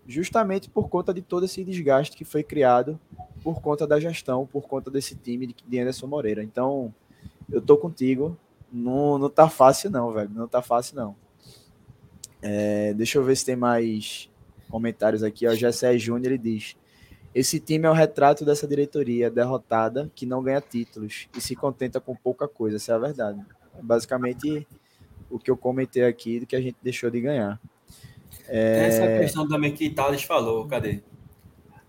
justamente por conta de todo esse desgaste que foi criado por conta da gestão, por conta desse time de Anderson Moreira. Então, eu tô contigo. Não, não tá fácil, não, velho. Não tá fácil, não. É, deixa eu ver se tem mais comentários aqui. O Gessé Júnior ele diz: Esse time é o retrato dessa diretoria derrotada que não ganha títulos e se contenta com pouca coisa. Essa é a verdade. É basicamente o que eu comentei aqui do que a gente deixou de ganhar. É... Essa questão também que Thales falou, cadê?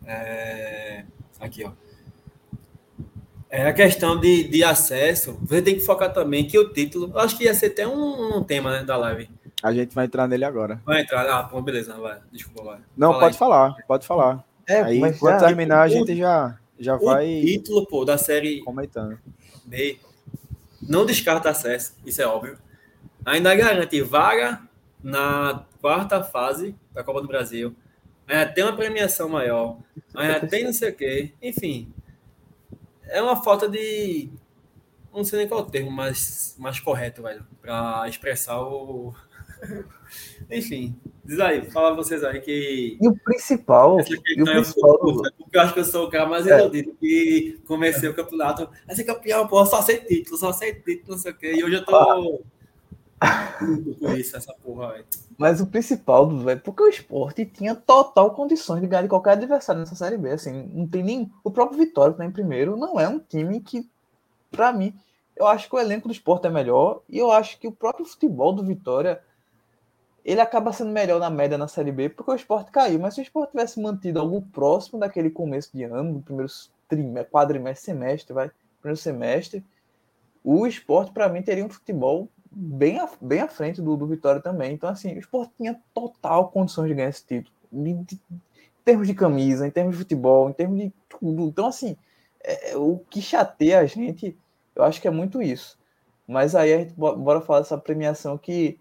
É... Aqui, ó. É a questão de, de acesso. Você tem que focar também que o título. Acho que ia ser até um, um tema né, da live. A gente vai entrar nele agora. Vai entrar. Ah, pô, beleza, vai. Desculpa, vai. Não, Fala pode aí. falar, pode falar. É, aí, quando já, terminar, a gente já, já o vai. título, pô, da série. Comentando. B. Não descarta acesso, isso é óbvio. Ainda garante vaga na quarta fase da Copa do Brasil. Ainda tem uma premiação maior. Ainda tem não sei o quê. Enfim. É uma falta de. Não sei nem qual é o termo mais, mais correto, velho. Para expressar o. [laughs] Enfim. Diz aí, fala vocês aí que. E o principal. E o principal eu, porque eu acho que eu sou o cara mais é. que comecei o campeonato. Vai ser campeão, pô, só sei título, só sei título, não sei o quê. E hoje eu tô. Ah isso, essa porra, Mas o principal, velho, porque o esporte tinha total condições de ganhar de qualquer adversário nessa Série B. Assim, não tem nem. O próprio Vitória, que tá em primeiro, não é um time que, para mim, eu acho que o elenco do esporte é melhor. E eu acho que o próprio futebol do Vitória ele acaba sendo melhor na média na Série B, porque o esporte caiu. Mas se o esporte tivesse mantido algo próximo daquele começo de ano, do primeiro trimestre, quadrimestre, semestre, vai, primeiro semestre, o esporte, para mim, teria um futebol bem, à, bem à frente do, do Vitória também. Então, assim, o Sport tinha total condições de ganhar esse título. De, de, em termos de camisa, em termos de futebol, em termos de tudo. Então, assim, é, é, o que chateia a gente, eu acho que é muito isso. Mas aí a gente bora falar dessa premiação que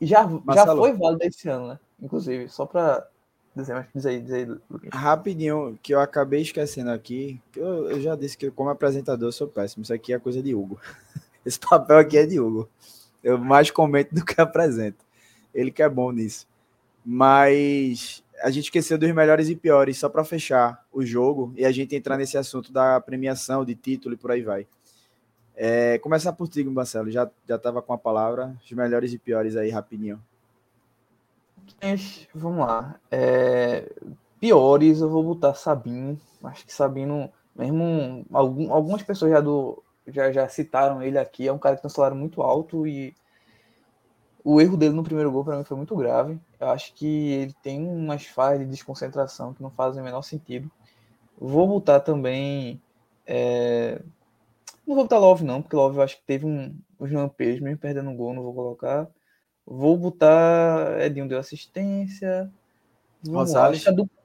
já, já foi válida esse ano, né? Inclusive, só para dizer, mas diz aí, diz aí, Rapidinho, que eu acabei esquecendo aqui, eu, eu já disse que como apresentador eu sou péssimo, isso aqui é coisa de Hugo. Esse papel aqui é de Hugo. Eu mais comento do que apresento. Ele que é bom nisso. Mas a gente esqueceu dos melhores e piores, só para fechar o jogo e a gente entrar nesse assunto da premiação, de título e por aí vai. É, começar por ti, Marcelo. Já estava com a palavra. Os melhores e piores aí, rapidinho. Vamos lá. É, piores, eu vou botar Sabino. Acho que Sabino, mesmo algum, algumas pessoas já do já, já citaram ele aqui, é um cara que tem um salário muito alto e o erro dele no primeiro gol para mim foi muito grave. Eu acho que ele tem umas falhas de desconcentração que não fazem o menor sentido. Vou botar também. É... Não vou botar Love, não, porque Love eu acho que teve um, os Lampejos, mesmo perdendo um gol, não vou colocar. Vou botar. Edinho deu assistência. Rosales. a dupla.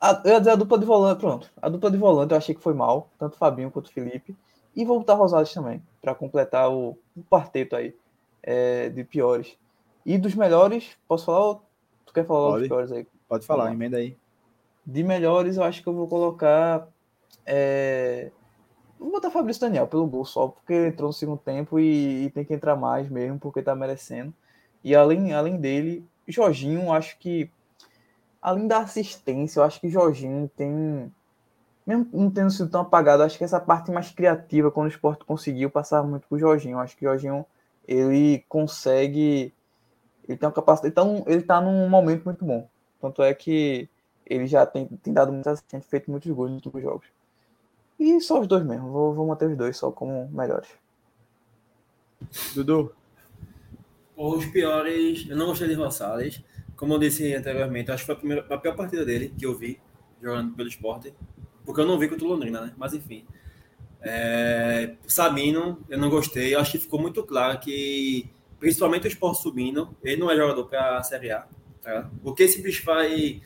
a- eu ia dizer a dupla de volante, pronto. A dupla de volante eu achei que foi mal, tanto o Fabinho quanto o Felipe. E vou botar Rosales também, para completar o, o quarteto aí é, de piores. E dos melhores, posso falar ou tu quer falar logo dos piores aí? Pode falar, Vamos emenda aí. De melhores, eu acho que eu vou colocar. É... Vou botar Fabrício Daniel pelo gol só, porque entrou no segundo tempo e, e tem que entrar mais mesmo, porque tá merecendo. E além, além dele, Jorginho, acho que. Além da assistência, eu acho que Jorginho tem. Mesmo não tendo sido tão apagado, acho que essa parte mais criativa, quando o esporte conseguiu, passar muito com o Jorginho. Acho que o Jorginho ele consegue. Ele tem uma capacidade. Então, ele tá num momento muito bom. Tanto é que ele já tem, tem dado muita assistência, feito muitos gols nos últimos jogos. E só os dois mesmo. Vou, vou manter os dois só como melhores. Dudu, Os piores, eu não gostei de Rosales. Como eu disse anteriormente, acho que foi a, primeira, a pior partida dele que eu vi jogando pelo esporte. Porque eu não vi contra o Londrina, né? Mas enfim. É, Sabino, eu não gostei. Eu acho que ficou muito claro que, principalmente o esporte subindo, ele não é jogador para a Série A. Tá? O que esse bicho vai.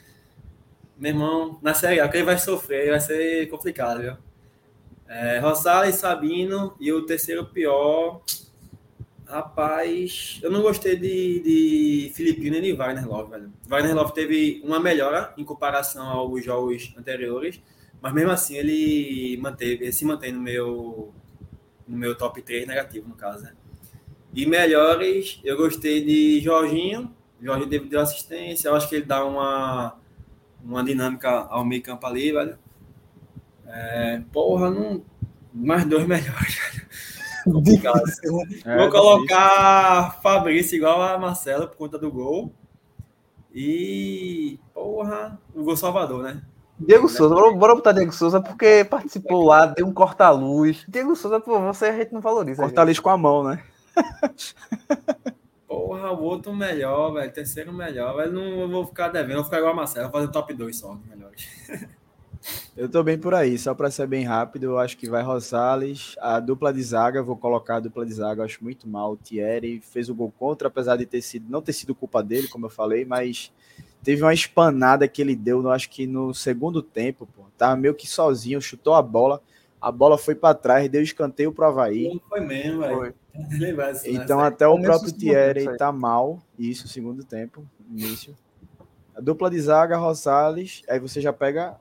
Meu irmão, na Série A, que ele vai sofrer vai ser complicado, viu? É, Rosales, Sabino e o terceiro pior. Rapaz, eu não gostei de, de Filipino e de Wagner Love, velho. Wagner Love teve uma melhora em comparação aos jogos anteriores, mas mesmo assim ele manteve, ele se mantém no meu, no meu top 3 negativo, no caso, né? E melhores, eu gostei de Jorginho. Jorginho deu assistência, eu acho que ele dá uma, uma dinâmica ao meio campo ali, velho. É, porra, não. Mais dois [laughs] melhores, velho. Complicado. é, Vou colocar Fabrício igual a Marcelo por conta do gol. E. Porra, o gol Salvador, né? Diego Souza, bora, bora botar Diego Souza porque participou lá, deu um corta-luz. Diego Souza, pô, você a gente não valoriza. corta lixo com a mão, né? Porra, o outro melhor, velho. Terceiro melhor. Velho, não eu vou ficar devendo, eu vou ficar igual a Marcelo, vou fazer o top 2 só, melhores. [laughs] Eu tô bem por aí, só para ser bem rápido, eu acho que vai Rosales, a dupla de zaga, eu vou colocar a dupla de zaga, eu acho muito mal. O Thierry fez o gol contra, apesar de ter sido, não ter sido culpa dele, como eu falei, mas teve uma espanada que ele deu, eu acho que no segundo tempo, pô, tava meio que sozinho, chutou a bola, a bola foi para trás, deu escanteio pro Havaí. Não foi mesmo, velho. Então até o próprio Thierry tá mal, isso, segundo tempo, início. A dupla de zaga, Rosales, aí você já pega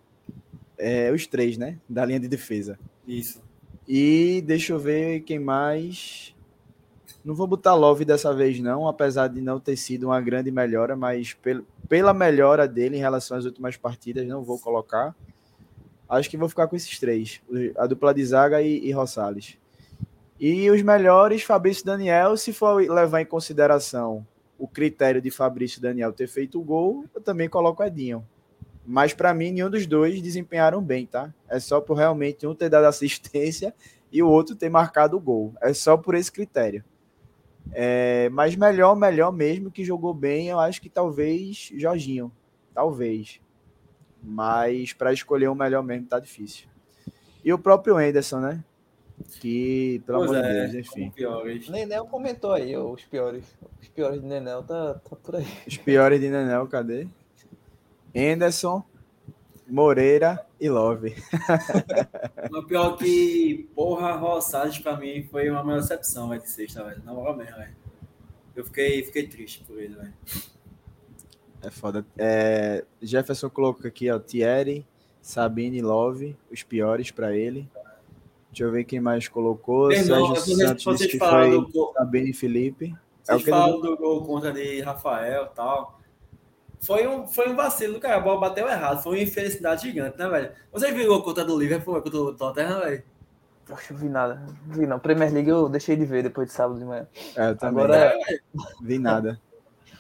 é, os três, né, da linha de defesa. Isso. E deixa eu ver quem mais. Não vou botar Love dessa vez, não, apesar de não ter sido uma grande melhora, mas pel pela melhora dele em relação às últimas partidas, não vou colocar. Acho que vou ficar com esses três: a dupla de zaga e, e Rosales. E os melhores, Fabrício Daniel, se for levar em consideração o critério de Fabrício Daniel ter feito o gol, eu também coloco Edinho. Mas para mim, nenhum dos dois desempenharam bem, tá? É só por realmente um ter dado assistência e o outro ter marcado o gol. É só por esse critério. É, mas melhor, melhor mesmo que jogou bem, eu acho que talvez Jorginho. Talvez. Mas para escolher o melhor mesmo tá difícil. E o próprio Anderson, né? Que, pelo Pois amor de é, Deus, enfim. piores. Nenel comentou aí, os piores. Os piores de Nenel tá, tá por aí. Os piores de Nenel, cadê? Anderson, Moreira e Love. O pior que, porra, Rosales pra mim foi uma maior decepção, velho, de sexta, velho. Na moral mesmo, velho. Eu fiquei, fiquei triste por ele, velho. É foda. É, Jefferson colocou aqui, ó, Thierry, Sabine e Love, os piores para ele. Deixa eu ver quem mais colocou. Irmão, Sérgio Santos vocês disse que foi do Sabine e Felipe. É o vocês que falaram do gol contra de Rafael e tal. Foi um, foi um vacilo, cara. A bola bateu errado. Foi uma infelicidade gigante, né, velho? Vocês viram o gol contra do Liverpool, contra o Tottenham, velho? Poxa, eu vi nada. Não vi não. Premier League eu deixei de ver depois de sábado de manhã. É, eu também Agora- vi nada.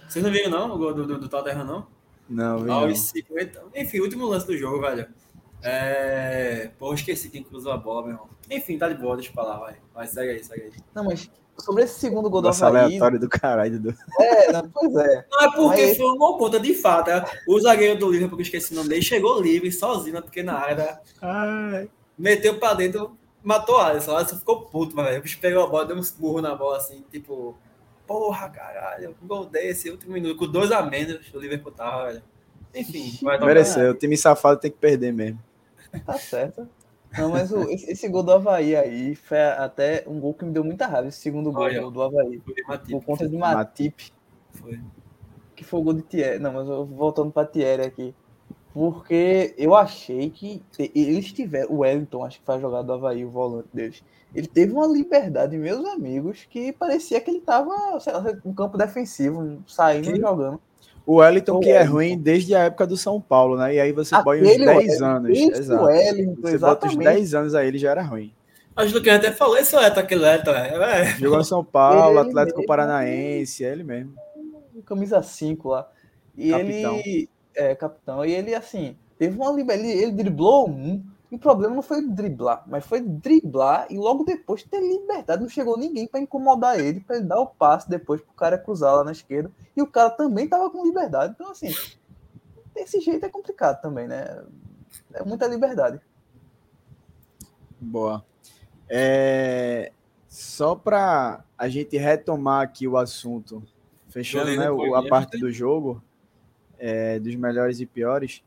Vocês não viram, não, o gol do, do, do Tottenham, não? Não, vi não. Aos 50. Enfim, último lance do jogo, velho. É... Pô, eu esqueci quem cruzou a bola, meu irmão. Enfim, tá de boa, deixa eu falar, vai. Vai, segue aí, segue aí. Não, mas sobre esse segundo gol do Nossa, Havaí... aleatório do caralho, Dudu. É, não, pois é. Não, é porque Mas- foi um gol contra, de fato. é. O zagueiro do Liverpool, que eu esqueci o nome dele, chegou livre, sozinho na pequena área, Ai. meteu pra dentro. Matou o Alisson. O Alisson ficou puto, mas velho. O bicho pegou a bola, deu uns burros na bola, assim, tipo... Porra, caralho, um gol desse, último minuto, com dois a menos, o Liverpool tava, velho. Enfim. Mereceu. O time safado tem que perder mesmo. Tá certo. Não, mas o- esse, gol do Havaí aí foi até um gol que me deu muita raiva, esse segundo gol Olha. do, do Havaí. Foi Matip, Por conta de Matip, Foi. que foi o gol de Thierry. Não, mas eu voltando pra Thierry aqui. Porque eu achei que eles tiveram. O Wellington, acho que foi a jogada do Havaí, o volante deles. Ele teve uma liberdade, meus amigos, que parecia que ele tava, sei lá, no campo defensivo, saindo e jogando. O Wellington, que é ruim desde a época do São Paulo, né? E aí você põe uns Aquele 10 Wellington, anos. Exato. Wellington, Você bota uns exatamente. 10 anos aí, ele já era ruim. Acho que Luquinha até falou isso, é, aquele Elton, é. Jogou no São Paulo, Ele Atlético mesmo. Paranaense, é ele mesmo. camisa 5 lá. E Capitão. ele. É, capitão. E ele, assim, teve uma liberdade. Ele, ele driblou um. O problema não foi driblar, mas foi driblar e logo depois ter liberdade. Não chegou ninguém para incomodar ele, para ele dar o passe depois pro cara cruzar lá na esquerda. E o cara também tava com liberdade. Então, assim, desse jeito é complicado também, né? É muita liberdade. Boa. É, Só para a gente retomar aqui o assunto, fechando né, o- a mesmo, parte hein? do jogo, é, dos melhores e piores,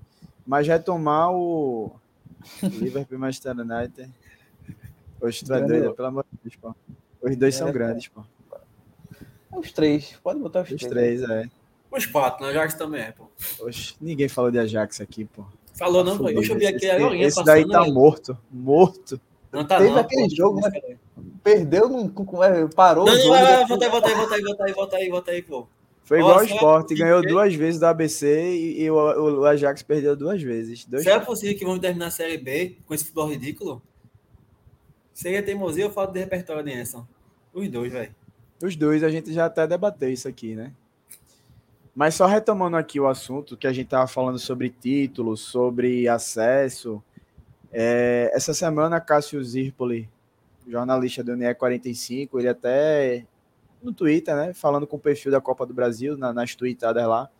mas retomar o [laughs] Liverpool e Manchester United. Hoje tu é doido, pelo amor de Deus, pô. Os dois são É, grandes, pô. Os três, pode botar os, Os três. três, é. Os quatro, né? Ajax também é, pô. Oxe, ninguém falou de Ajax aqui, pô. Falou não, foi. Fudido. Oxe, eu vi aqui esse, agora. esse daí tá velho. morto, morto. Não tá Teve não. aquele pô. jogo, né? Perdeu, com- é, parou Não, não, volta aí, volta aí, volta aí, volta aí, volta aí, volta aí, pô. Foi igual o será Sport, que- ganhou duas vezes do ABC e, e o, o- Ajax perdeu duas vezes. Dois Será possível que vamos terminar a Série B com esse futebol ridículo? Seria teimosia ou falta de repertório de Enson? Os dois, velho. Os dois, a gente já até debateu isso aqui, né? Mas só retomando aqui o assunto que a gente tava falando sobre títulos, sobre acesso. é, essa semana, Cássio Zirpoli, jornalista do NE 45, ele até no Twitter, né? Falando com o perfil da Copa do Brasil, na- nas tweetadas lá.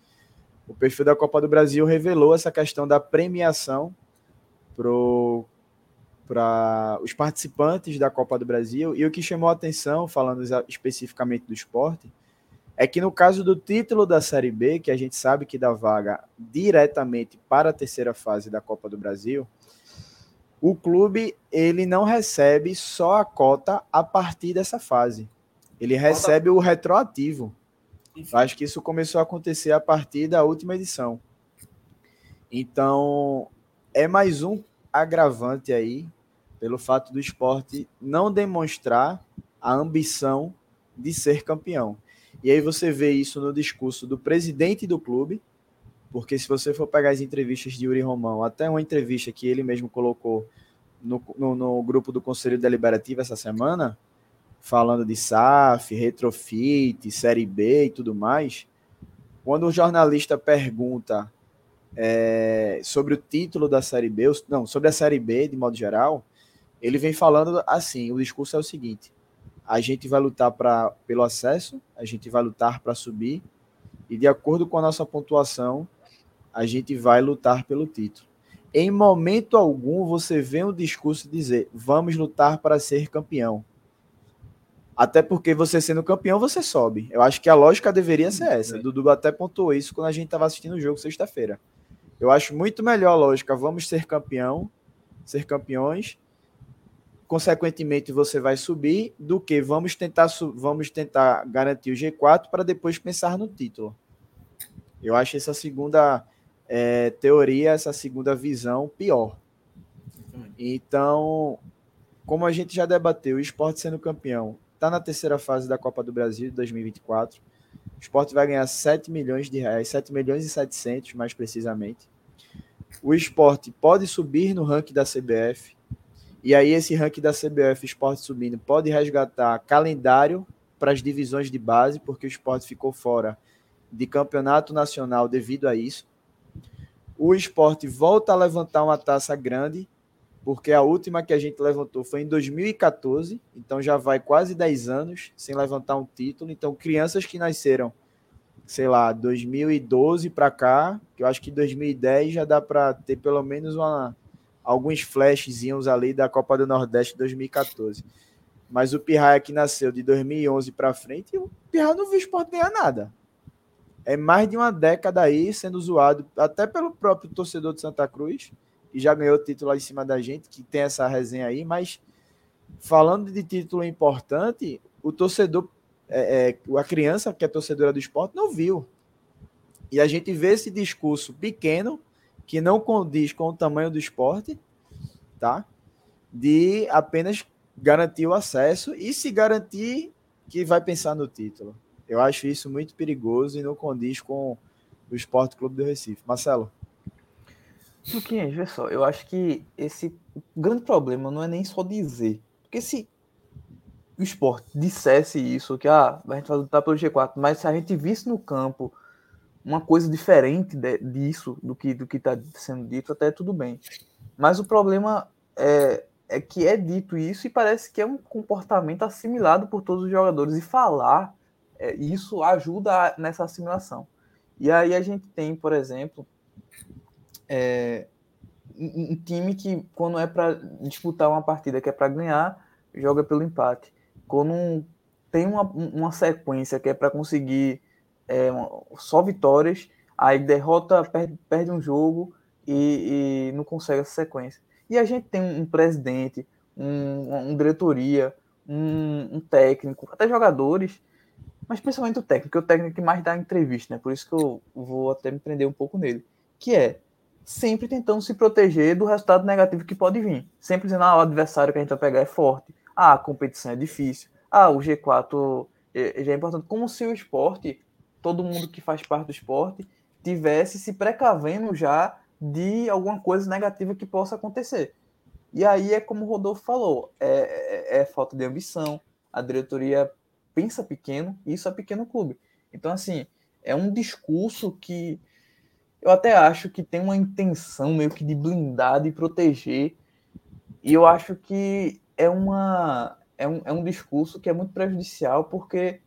O perfil da Copa do Brasil revelou essa questão da premiação para os participantes da Copa do Brasil. E o que chamou a atenção, falando especificamente do esporte, é que no caso do título da Série B, que a gente sabe que dá vaga diretamente para a terceira fase da Copa do Brasil, o clube ele não recebe só a cota a partir dessa fase. Ele recebe o retroativo. Eu acho que isso começou a acontecer a partir da última edição. Então, é mais um agravante aí pelo fato do esporte não demonstrar a ambição de ser campeão. E aí você vê isso no discurso do presidente do clube, porque se você for pegar as entrevistas de Yuri Romão, até uma entrevista que ele mesmo colocou no, no, no grupo do Conselho Deliberativo essa semana, falando de SAF, retrofit, Série B e tudo mais, quando o jornalista pergunta é, sobre o título da Série B, não, sobre a Série B de modo geral, ele vem falando assim: o discurso é o seguinte: a gente vai lutar pra, pelo acesso, a gente vai lutar para subir, e de acordo com a nossa pontuação, a gente vai lutar pelo título. Em momento algum você vê um discurso dizer: vamos lutar para ser campeão. Até porque você sendo campeão, você sobe. Eu acho que a lógica deveria ser essa. Dudu até pontuou isso quando a gente estava assistindo o jogo sexta-feira. Eu acho muito melhor a lógica, vamos ser campeão, ser campeões. Consequentemente, você vai subir do que vamos tentar vamos tentar garantir o G4 para depois pensar no título. Eu acho essa segunda eh, teoria, essa segunda visão pior. Então, como a gente já debateu, o esporte sendo campeão está na terceira fase da Copa do Brasil de 2024. O esporte vai ganhar 7 milhões de reais, 7 milhões e 700 mais precisamente. O esporte pode subir no ranking da CBF. E aí, esse ranking da CBF, esporte subindo, pode resgatar calendário para as divisões de base, porque o esporte ficou fora de campeonato nacional devido a isso. O esporte volta a levantar uma taça grande, porque a última que a gente levantou foi em 2014, então já vai quase 10 anos sem levantar um título. Então, crianças que nasceram, sei lá, 2012 para cá, que eu acho que 2010 já dá para ter pelo menos uma, alguns flashzinhos ali da Copa do Nordeste 2014. Mas o Pirraia que nasceu de 2011 para frente, o Pirraia não viu o esporte ganhar nada. É mais de uma década aí sendo zoado, até pelo próprio torcedor de Santa Cruz, que já ganhou título lá em cima da gente, que tem essa resenha aí, mas falando de título importante, o torcedor, é, é, a criança que é torcedora do esporte, não viu. E a gente vê esse discurso pequeno, que não condiz com o tamanho do esporte, tá? De apenas garantir o acesso e se garantir que vai pensar no título. Eu acho isso muito perigoso e não condiz com o Esporte Clube do Recife. Marcelo. Luquinhas, vê só, eu acho que esse grande problema não é nem só dizer. Porque se o esporte dissesse isso, que ah, a gente vai lutar pelo G4, mas se a gente visse no campo uma coisa diferente de, disso, do que do está sendo dito, até tudo bem. Mas o problema é, é que é dito isso e parece que é um comportamento assimilado por todos os jogadores. E falar é, isso ajuda nessa assimilação. E aí a gente tem, por exemplo, é, um time que, quando é para disputar uma partida que é para ganhar, joga pelo empate. Quando tem uma, uma sequência que é para conseguir é, só vitórias, aí derrota, perde, perde um jogo e, e, não consegue essa sequência. E a gente tem um presidente, um, uma diretoria, um, um, técnico, até jogadores, mas principalmente o técnico, que é o técnico que mais dá entrevista, né? Por isso que eu vou até me prender um pouco nele. Que é sempre tentando se proteger do resultado negativo que pode vir. Sempre dizendo, ah, o adversário que a gente vai pegar é forte, ah, a competição é difícil, ah, o G4 é, já é importante. Como se o esporte todo mundo que faz parte do esporte tivesse se precavendo já de alguma coisa negativa que possa acontecer. E aí é como o Rodolfo falou, é, é, é falta de ambição, a diretoria pensa pequeno, e isso é pequeno clube. Então, assim, é um discurso que eu até acho que tem uma intenção meio que de blindar, de proteger, e eu acho que é, uma, é, um, é um discurso que é muito prejudicial, porque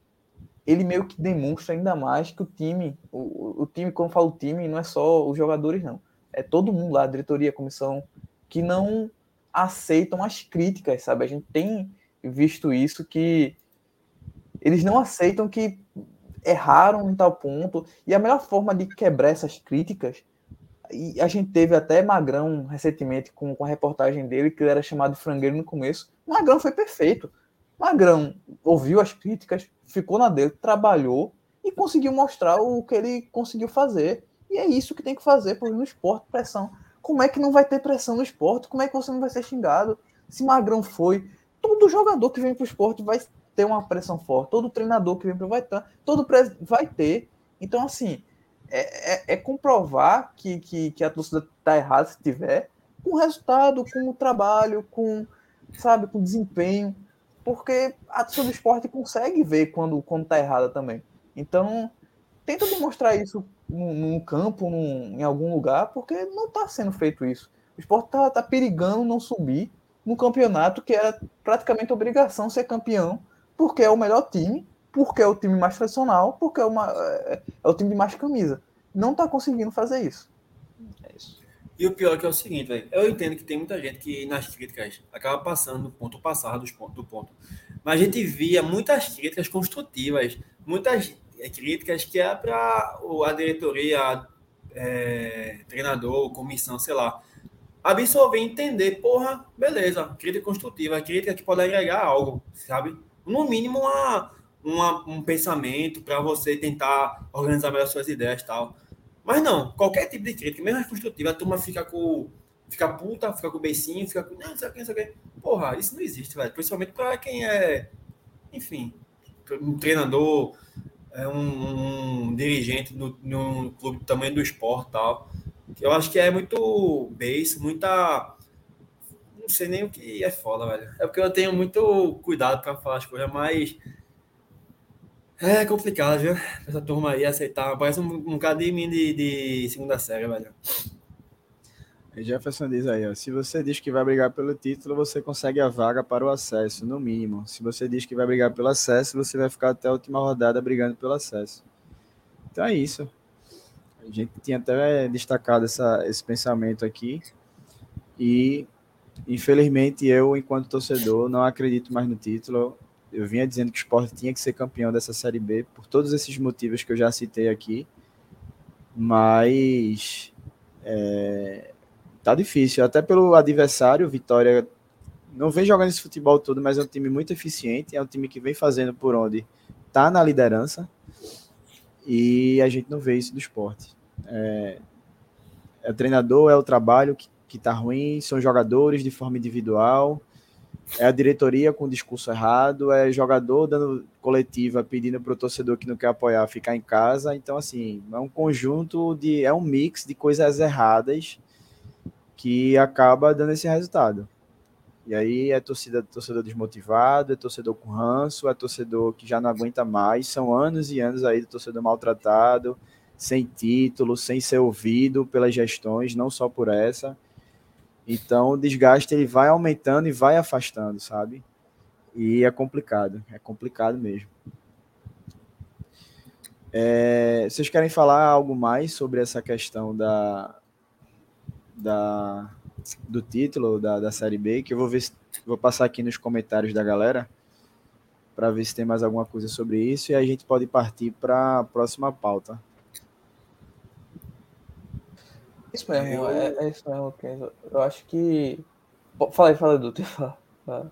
ele meio que demonstra ainda mais que o time, o, o time, quando eu falo time, não é só os jogadores, não. É todo mundo lá, a diretoria, a comissão, que não aceitam as críticas, sabe? A gente tem visto isso que eles não aceitam que erraram em tal ponto. E a melhor forma de quebrar essas críticas, e a gente teve até Magrão recentemente com, com a reportagem dele, que ele era chamado frangueiro no começo. Magrão foi perfeito. Magrão ouviu as críticas, ficou na dele, trabalhou e conseguiu mostrar o que ele conseguiu fazer. E é isso que tem que fazer por no esporte, pressão. Como é que não vai ter pressão no esporte? Como é que você não vai ser xingado? Se Magrão foi, todo jogador que vem para o esporte vai ter uma pressão forte. Todo treinador que vem para vai ter, todo vai ter. Então, assim, é, é, é comprovar que, que, que, a torcida está errada se tiver, com resultado, com o trabalho, com, sabe, com desempenho porque a torcida do esporte consegue ver quando, quando tá errada também. Então, tenta demonstrar isso no, no campo, num, em algum lugar, porque não está sendo feito isso. O esporte está tá perigando não subir no campeonato que era praticamente obrigação ser campeão, porque é o melhor time, porque é o time mais tradicional, porque é, uma, é, é o time de mais camisa. Não está conseguindo fazer isso. É isso. E o pior é que é o seguinte, velho. Eu entendo que tem muita gente que nas críticas acaba passando do ponto, passar dos pontos, do ponto. Mas a gente via muitas críticas construtivas, muitas é, críticas que é para a diretoria, é, treinador, comissão, sei lá, absorver entender, porra, beleza, crítica construtiva, crítica que pode agregar algo, sabe? No mínimo, uma, uma um pensamento para você tentar organizar melhor suas ideias tal. Mas não, qualquer tipo de crítica, mesmo construtiva, a turma fica com. Fica puta, fica com beicinho, fica com. Não, sei o que, não sei o que. Porra, isso não existe, velho. Principalmente para quem é. Enfim, um treinador, é um, um dirigente no, no clube do tamanho do esporte tal. Eu acho que é muito base, muita. Sei nem o que é foda, velho. É porque eu tenho muito cuidado para falar as coisas, mas é complicado, viu? Essa turma aí aceitar. Parece um, um de mim de, de segunda série, velho. Jefferson diz aí, ó, se você diz que vai brigar pelo título, você consegue a vaga para o acesso, no mínimo. Se você diz que vai brigar pelo acesso, você vai ficar até a última rodada brigando pelo acesso. Então é isso. A gente tinha até destacado essa, esse pensamento aqui. E, infelizmente, eu, enquanto torcedor, não acredito mais no título. Eu vinha dizendo que o esporte tinha que ser campeão dessa Série B, por todos esses motivos que eu já citei aqui. Mas é, tá difícil, até pelo adversário, Vitória não vem jogando esse futebol todo, mas é um time muito eficiente, é um time que vem fazendo por onde tá na liderança e a gente não vê isso do esporte. É, é o treinador, é o trabalho que, que tá ruim, são jogadores de forma individual, é a diretoria com o discurso errado, é jogador dando coletiva pedindo para o torcedor que não quer apoiar ficar em casa. Então, assim, é um conjunto de. é um mix de coisas erradas que acaba dando esse resultado. E aí é torcida, torcedor desmotivado, é torcedor com ranço, é torcedor que já não aguenta mais. São anos e anos aí do torcedor maltratado, sem título, sem ser ouvido pelas gestões, não só por essa. Então o desgaste ele vai aumentando e vai afastando, sabe? E é complicado, é complicado mesmo. É, vocês querem falar algo mais sobre essa questão da, da do título da, da Série B, que eu vou ver vou passar aqui nos comentários da galera para ver se tem mais alguma coisa sobre isso e a gente pode partir para a próxima pauta. Isso mesmo, eu... é, é, isso mesmo, Kenzo. Eu acho que. Fala aí, fala, Edu. [laughs] Fala.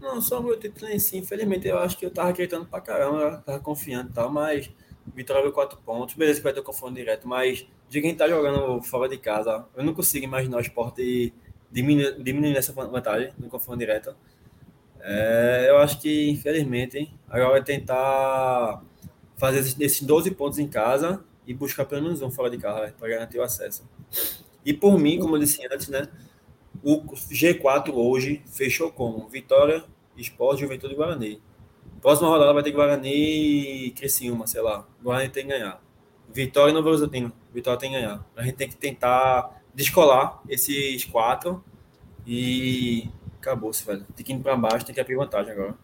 Não, só o meu título em si, infelizmente, eu acho que eu tava acreditando pra caramba, eu tava confiante e tal, mas Vitória veio quatro pontos, beleza que vai ter confronto direto, mas de quem tá jogando fora de casa, eu não consigo imaginar o esporte diminuir, diminuir essa vantagem no confronto direto. É, eu acho que, infelizmente, agora vai tentar fazer esses 12 pontos em casa e buscar pelo menos um fora de casa para garantir o acesso. E por mim, como eu disse antes, né? O G4 hoje fechou como Vitória, Esporte, Juventude e Guarani. Próxima rodada vai ter Guarani e Criciúma, sei lá. Guarani tem que ganhar. Vitória e Novo Horizontino. Vitória tem que ganhar. A gente tem que tentar descolar esses quatro e acabou-se, velho. Tem que ir para baixo, tem que abrir vantagem agora.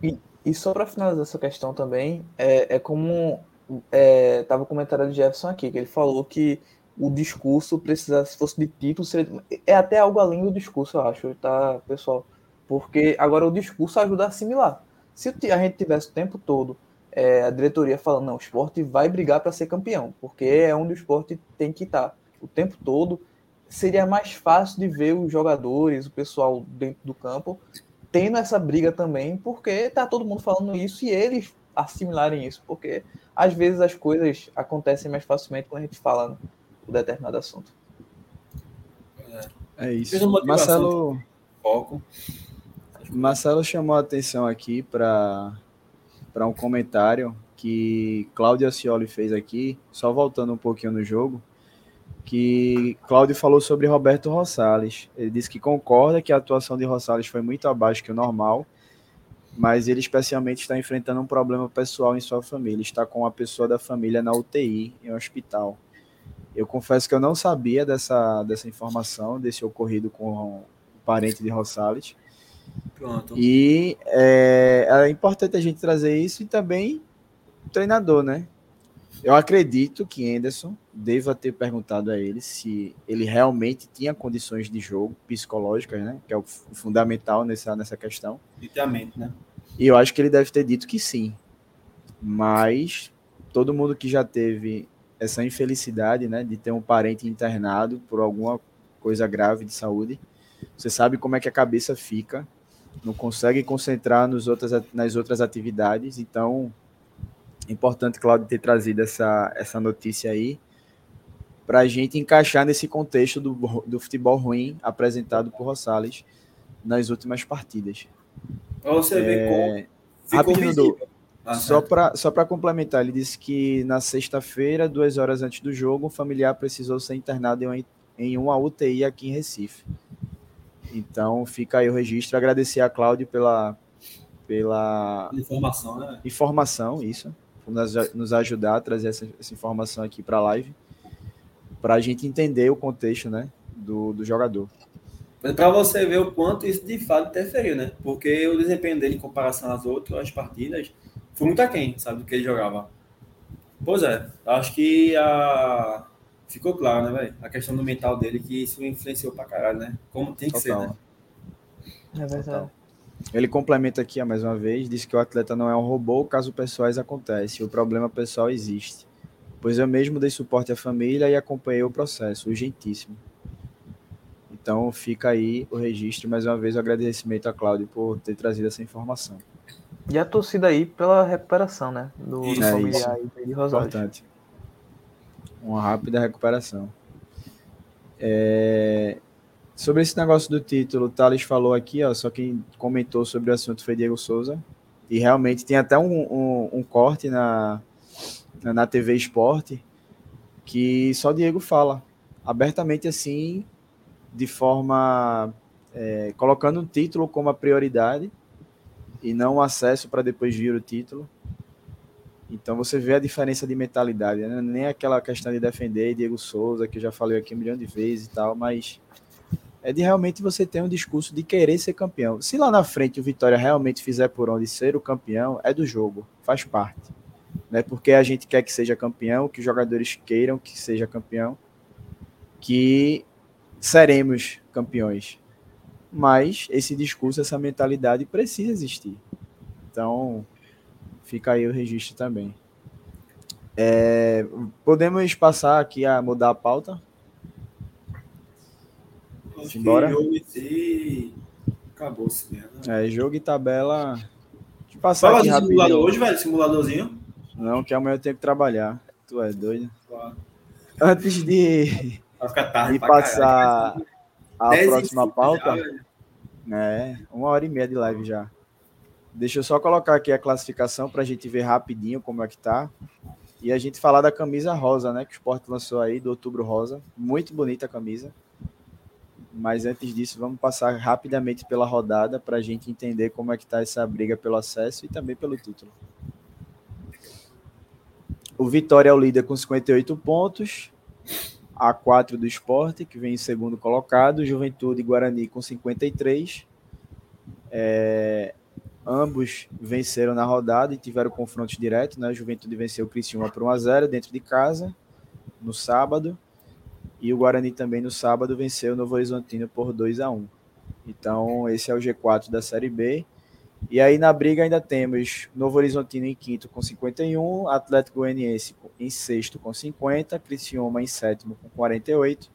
E, e só para finalizar essa questão também, é, é como é, tava o comentário do Jefferson aqui, que ele falou que o discurso precisa, se fosse de título, seria, é até algo além do discurso, eu acho, tá, pessoal? Porque agora o discurso ajuda a assimilar. Se a gente tivesse o tempo todo é, a diretoria falando, não, o esporte vai brigar para ser campeão, porque é onde o esporte tem que estar tá. o tempo todo, seria mais fácil de ver os jogadores, o pessoal dentro do campo, tendo essa briga também, porque tá todo mundo falando isso e eles assimilarem isso, porque às vezes as coisas acontecem mais facilmente quando a gente fala um determinado assunto. É isso. Marcelo, foco. Marcelo chamou a atenção aqui para para um comentário que Cláudio Ascioli fez aqui, só voltando um pouquinho no jogo, que Cláudio falou sobre Roberto Rosales. Ele disse que concorda que a atuação de Rosales foi muito abaixo que o normal, mas ele especialmente está enfrentando um problema pessoal em sua família, está com uma pessoa da família na UTI, em um hospital. Eu confesso que eu não sabia dessa, dessa informação, desse ocorrido com o parente de Rosales. Pronto. E é, é importante a gente trazer isso e também o treinador, né? Eu acredito que Anderson deva ter perguntado a ele se ele realmente tinha condições de jogo psicológicas, né? Que é o fundamental nessa, nessa questão. Literalmente, né? E eu acho que ele deve ter dito que sim. Mas todo mundo que já teve essa infelicidade, né, de ter um parente internado por alguma coisa grave de saúde, você sabe como é que a cabeça fica, não consegue concentrar nos outras, nas outras atividades, então importante, Claudio, ter trazido essa, essa notícia aí para a gente encaixar nesse contexto do, do futebol ruim apresentado por Rosales nas últimas partidas. Para você é... como. Rapidinho, do, ah, só para só complementar, ele disse que na sexta-feira, duas horas antes do jogo, um familiar precisou ser internado em uma, em uma UTI aqui em Recife. Então fica aí o registro. Agradecer a Cláudio pela, pela informação, né? Informação, isso nos, nos ajudar a trazer essa, essa informação aqui para a live, para a gente entender o contexto né, do, do jogador. Para você ver o quanto isso de fato interferiu, né? Porque o desempenho dele em comparação às outras partidas foi muito aquém, sabe, do que ele jogava. Pois é, acho que a... ficou claro, né, velho? A questão do mental dele, que isso influenciou pra caralho, né? Como tem que Total. ser, né? É verdade. Ele complementa aqui, mais uma vez, diz que o atleta não é um robô, caso pessoais acontece. O problema pessoal existe. Pois eu mesmo dei suporte à família e acompanhei o processo, urgentíssimo. Então fica aí o registro, mais uma vez, o agradecimento a Cláudio por ter trazido essa informação. E a torcida aí pela recuperação, né? Do, do Isso, é familiar aí de Rosário. Importante. Uma rápida recuperação. É, Sobre esse negócio do título, o Thales falou aqui, ó, só quem comentou sobre o assunto foi Diego Souza. E realmente tem até um, um, um corte na, na TV Esporte que só Diego fala abertamente assim, de forma é, colocando o título como a prioridade e não o acesso para depois vir o título. Então você vê a diferença de mentalidade, né? nem aquela questão de defender Diego Souza, que eu já falei aqui um milhão de vezes e tal, mas é de realmente você ter um discurso de querer ser campeão. Se lá na frente o Vitória realmente fizer por onde ser o campeão, é do jogo, faz parte. Né? Porque a gente quer que seja campeão, que os jogadores queiram que seja campeão, que seremos campeões. Mas esse discurso, essa mentalidade precisa existir. Então, fica aí o registro também. É, podemos passar aqui a mudar a pauta? Acho que Simbora? jogo em si acabou-se mesmo. É, jogo e tabela. Deixa eu passar Vai aqui simulador rapidinho. hoje, velho? Simuladorzinho? Não, que amanhã eu tenho que trabalhar. Tu é doido. Vai Antes de, ficar tarde de passar caralho. a 10 e próxima pauta, já. É, uma hora e meia de live já. Deixa eu só colocar aqui a classificação para a gente ver rapidinho como é que tá. E a gente falar da camisa rosa, né? Que o Sport lançou aí, do Outubro Rosa. Muito bonita a camisa. Mas antes disso, vamos passar rapidamente pela rodada para a gente entender como é que tá essa briga pelo acesso e também pelo título. O Vitória é o líder com 58 pontos. A4 do esporte, que vem em segundo colocado, Juventude e Guarani com 53. É, ambos venceram na rodada e tiveram confrontos diretos. Né? Juventude venceu o Criciúma por 1x0 dentro de casa, no sábado. E o Guarani também no sábado venceu o Novo Horizontino por 2x1. Então, esse é o G4 da Série B. E aí na briga ainda temos Novo Horizontino em quinto com 51, Atlético Goianiense em sexto com 50, Criciúma em sétimo com 48,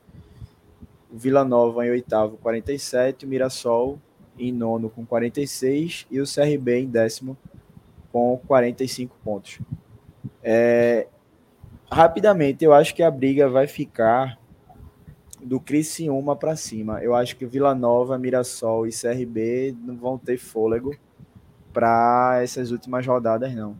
o Vila Nova em oitavo 47, o Mirassol em nono com 46 e o CRB em décimo com 45 pontos. É, rapidamente, eu acho que a briga vai ficar do Criciúma para cima. Eu acho que Vila Nova, Mirassol e CRB não vão ter fôlego para essas últimas rodadas, não.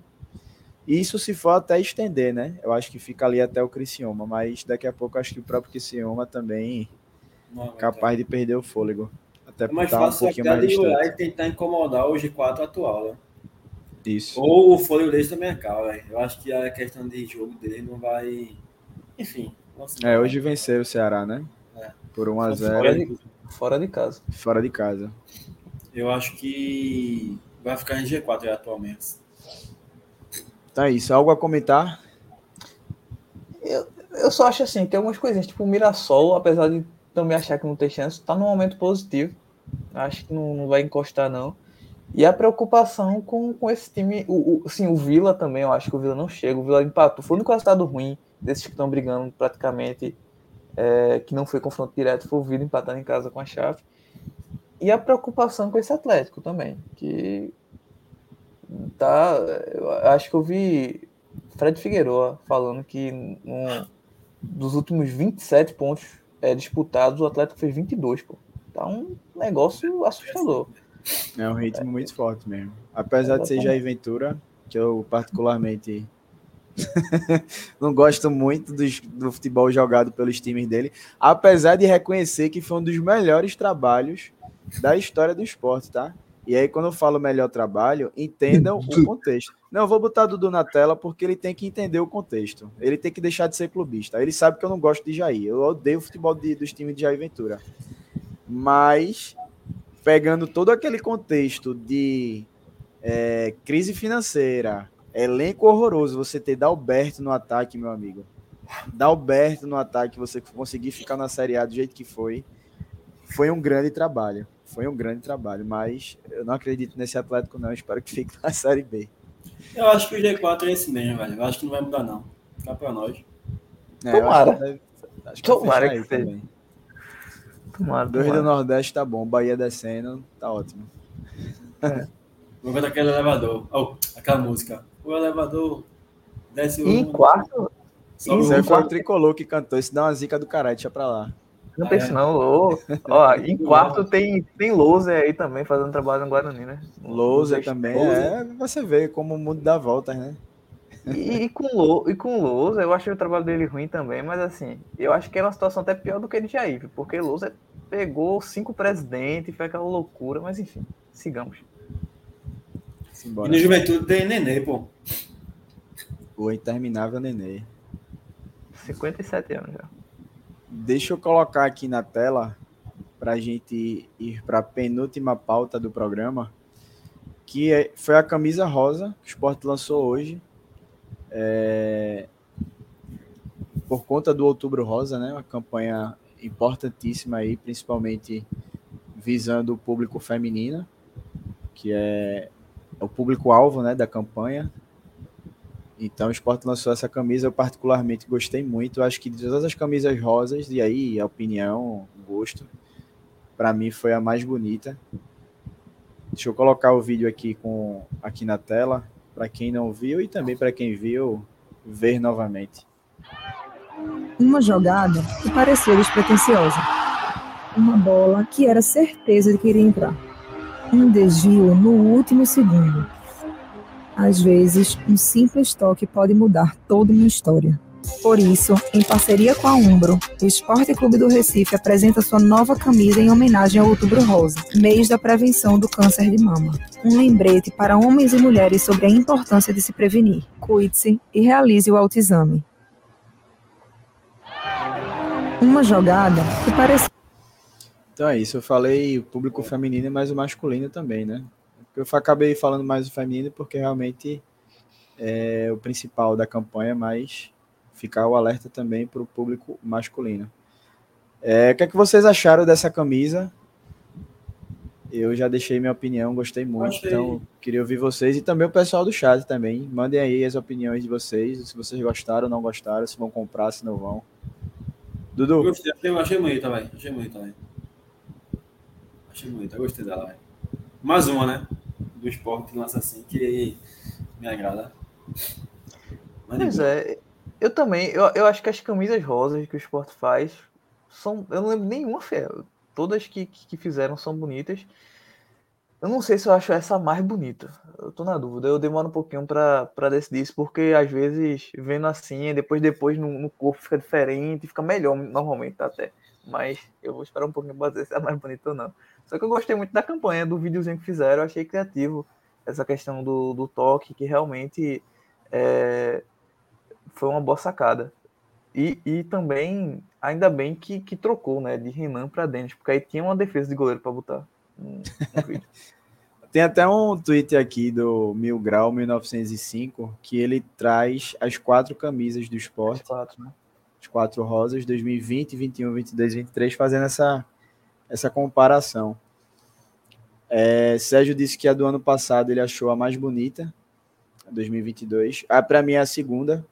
Isso se for até estender, né? Eu acho que fica ali até o Criciúma, mas daqui a pouco acho que o próprio Criciúma também Não, é capaz de perder o fôlego. Até É mais porque tá um fácil pouquinho sacar mais de olhar e tentar incomodar o G4 atual, né? Isso. Ou o fôlego deles também é caro, velho. Eu acho que a questão de jogo dele não vai. Enfim. É, hoje venceu o Ceará, né? É. Por 1 a 0 Fora de, fora de casa. fora de casa. Eu acho que vai ficar em G4 aí atualmente. Tá isso. Algo a comentar? Eu, eu só acho assim, tem algumas coisinhas, tipo o Mirassol, apesar de também achar que não tem chance, tá num momento positivo. Acho que não, não vai encostar, não. E a preocupação com, com esse time, o, o, sim, o Vila também, eu acho que o Vila não chega. O Vila empatou. Foi o único resultado ruim desses que estão brigando praticamente, é, que não foi confronto direto, foi o Vila empatando em casa com a Chave. E a preocupação com esse Atlético também, que tá. Eu acho que eu vi Fred Figueroa falando que no, dos últimos 27 pontos é, disputados, o Atlético fez 22, pô. Tá um negócio assustador. É um ritmo muito forte mesmo. Apesar de ser Jair Ventura, que eu particularmente [laughs] não gosto muito dos- do futebol jogado pelos times dele, apesar de reconhecer que foi um dos melhores trabalhos da história do esporte, tá? E aí, quando eu falo melhor trabalho, entendam o contexto. Não, eu vou botar Dudu na tela porque ele tem que entender o contexto. Ele tem que deixar de ser clubista. Ele sabe que eu não gosto de Jair. Eu odeio o futebol de- dos times de Jair Ventura. Mas, pegando todo aquele contexto de é, crise financeira, elenco horroroso, você ter Dalberto no ataque, meu amigo. Dalberto no ataque, você conseguir ficar na Série A do jeito que foi, foi um grande trabalho. Foi um grande trabalho, mas eu não acredito nesse Atlético não, espero que fique na Série B. Eu acho que o G4 é esse mesmo, velho. Eu acho que não vai mudar não. Fica pra nós. É, Tomara. acho que deve- acho que Tomara que seja. também. Tomara, Dois do. Nordeste tá bom, Bahia descendo, tá ótimo. Vou botar aquele elevador. Oh, aquela música. O elevador desce o. Em quarto, Isso o- aí foi o quarto- tricolor que cantou, isso dá uma zica do caralho, deixa pra lá. não pense é. não. Ô, ó, em [laughs] quarto tem, tem Loser aí também fazendo trabalho no Guarani, né? Lousa também, é, você vê como o mundo dá voltas, né? E, e com Lou- e com Lousa, eu achei o trabalho dele ruim também, mas assim, eu acho que era uma situação até pior do que de Jair, viu? porque Lousa pegou cinco presidentes, foi aquela loucura, mas enfim, sigamos. E Simbora. no Juventude tem Nenê, pô. O interminável Nenê. 57 anos já. Deixa eu colocar aqui na tela para a gente ir para a penúltima pauta do programa, que é- foi a camisa rosa que o Sport lançou hoje. É, por conta do Outubro Rosa, né? Uma campanha importantíssima aí, principalmente visando o público feminino, que é o público-alvo né, da campanha. Então o Sport lançou essa camisa, eu particularmente gostei muito. Acho que de todas as camisas rosas, e aí a opinião, gosto, para mim foi a mais bonita. Deixa eu colocar o vídeo aqui com aqui na tela para quem não viu e também para quem viu ver novamente. Uma jogada que parecia despretensiosa. Uma bola que era certeza de que iria entrar. Um desvio no último segundo. Às vezes, um simples toque pode mudar toda uma história. Por isso, em parceria com a Umbro, o Esporte Clube do Recife apresenta sua nova camisa em homenagem ao Outubro Rosa, mês da prevenção do câncer de mama. Um lembrete para homens e mulheres sobre a importância de se prevenir. Cuide-se e realize o autoexame. Uma jogada que parecia Então é isso, eu falei o público feminino, mas o masculino também, né? Eu acabei falando mais o feminino porque realmente é o principal da campanha, mas ficar o alerta também para o público masculino. É, o que é que vocês acharam dessa camisa? Eu já deixei minha opinião, gostei muito, Gostei. então queria ouvir vocês e também o pessoal do chat também. Mandem aí as opiniões de vocês, se vocês gostaram ou não gostaram, se vão comprar, se não vão. Eu Dudu, gostei, achei, achei bonita, velho. Achei bonita, velho. Achei bonita, eu gostei dela. Mais uma, né? Do esporte que lança assim, que me agrada. Mas Pois é, eu também, eu, eu acho que as camisas rosas que o Sport faz são, eu não lembro nenhuma feia. Todas que, que fizeram são bonitas. Eu não sei se eu acho essa mais bonita. Eu tô na dúvida. Eu demoro um pouquinho pra, pra decidir isso, porque às vezes vendo assim, depois depois no, no corpo fica diferente, fica melhor normalmente até. Mas eu vou esperar um pouquinho pra dizer se é mais bonita ou não. Só que eu gostei muito da campanha, do videozinho que fizeram, eu achei criativo essa questão do, do toque, que realmente é, foi uma boa sacada. E, e também, ainda bem que, que trocou, né, de Renan para Denis, porque aí tinha uma defesa de goleiro para botar no, no [laughs] vídeo. Tem até um tweet aqui do Mil Grau 1905 que ele traz as quatro camisas do esporte, Quatro, né? as quatro rosas, 2020, 21, 22, 23, fazendo essa, essa comparação. É, Sérgio disse que a do ano passado ele achou a mais bonita, a 2022. Ah, para mim é a segunda.